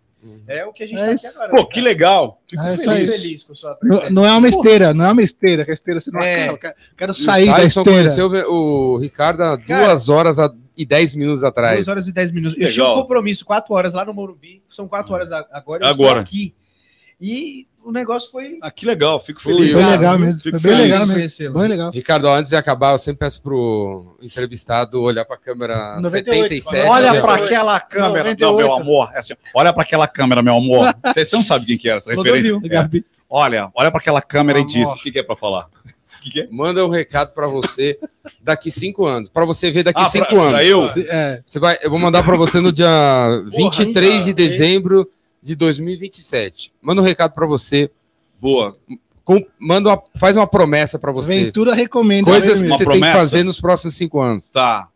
É o que a gente É tá isso. aqui agora. Pô, né, que legal. Fico É feliz, feliz com a sua Não, não é uma esteira, não é uma esteira, que a esteira você não É. acaba. Eu quero- sair da esteira. conheceu o Ricardo há Cara, duas horas e dez minutos atrás. 2 horas e 10 minutos. Eu Legal. tinha um compromisso 4 horas lá no Morumbi. São 4 horas a- agora. Eu Agora. estou aqui. E o negócio foi. Ah, que legal, fico Foi feliz. Foi legal mesmo. Fico Foi bem feliz. legal mesmo. Bem legal. Ricardo, antes de acabar, eu sempre peço pro entrevistado olhar para a câmera 98, 77. Olha né? para aquela câmera. 98. Não, meu amor. É assim, olha para aquela câmera, meu amor. [laughs] Você, você não sabe quem que era essa referência. Gabi. Olha, olha para aquela câmera e Meu diz amor. o que, que é para falar. O que, que é? Manda um recado para você daqui cinco anos. Para você ver daqui Ah, cinco pra- anos. pra eu? É, Você vai, eu vou mandar para você no dia 23 de dezembro de 2027. Manda um recado para você. Boa. com- manda uma- faz uma promessa para você. Ventura recomenda. Coisas que você tem que promessa? fazer nos próximos cinco anos. Tá.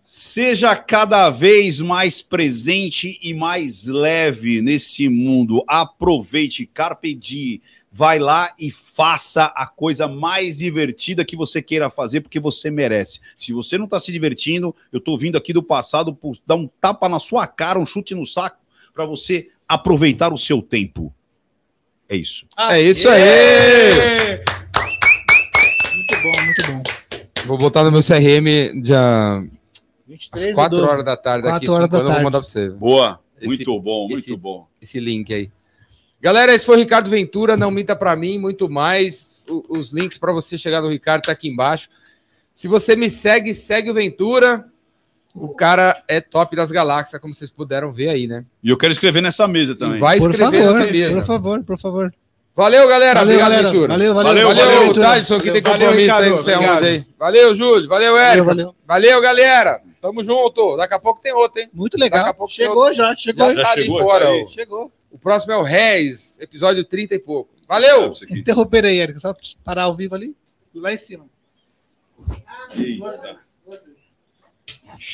Seja cada vez mais presente e mais leve nesse mundo. Aproveite, carpe diem. Vai lá e faça a coisa mais divertida que você queira fazer, porque você merece. Se você não está se divertindo, eu estou vindo aqui do passado por dar um tapa na sua cara, um chute no saco, para você aproveitar o seu tempo. É isso. é isso aí! Muito bom, muito bom. Vou botar no meu CRM dia 23 às 4 12. horas da tarde. Quatro horas da anos eu vou tarde. mandar para você. Boa. Esse- muito bom, muito esse- bom. esse link aí. Galera, esse foi o Ricardo Ventura, não minta para mim, muito mais. O- os links para você chegar no Ricardo tá aqui embaixo. Se você me segue, segue o Ventura. O cara é top das galáxias, como vocês puderam ver aí, né? E eu quero escrever nessa mesa E também. vai Por escrever favor, nessa mesa. por favor, por favor. Valeu, galera. Valeu, Obrigado, galera. Ventura. Valeu, valeu, Valeu, Valeu, valeu. Thaleson, que tem Valeu, compromisso aí Ricardo. com você Obrigado. aí. Valeu, Júlio. Valeu, Valeu, Érico. valeu. Valeu, galera. Tamo junto. Daqui a pouco tem outro, hein? Muito Daqui legal. a pouco Chegou já, chegou. Já Já tá ali chegou, fora. tá. Chegou. O próximo é o Reis, episódio 30 e pouco. Valeu! Interromper aí, Érico. Só parar ao vivo ali. Lá em cima. Eita.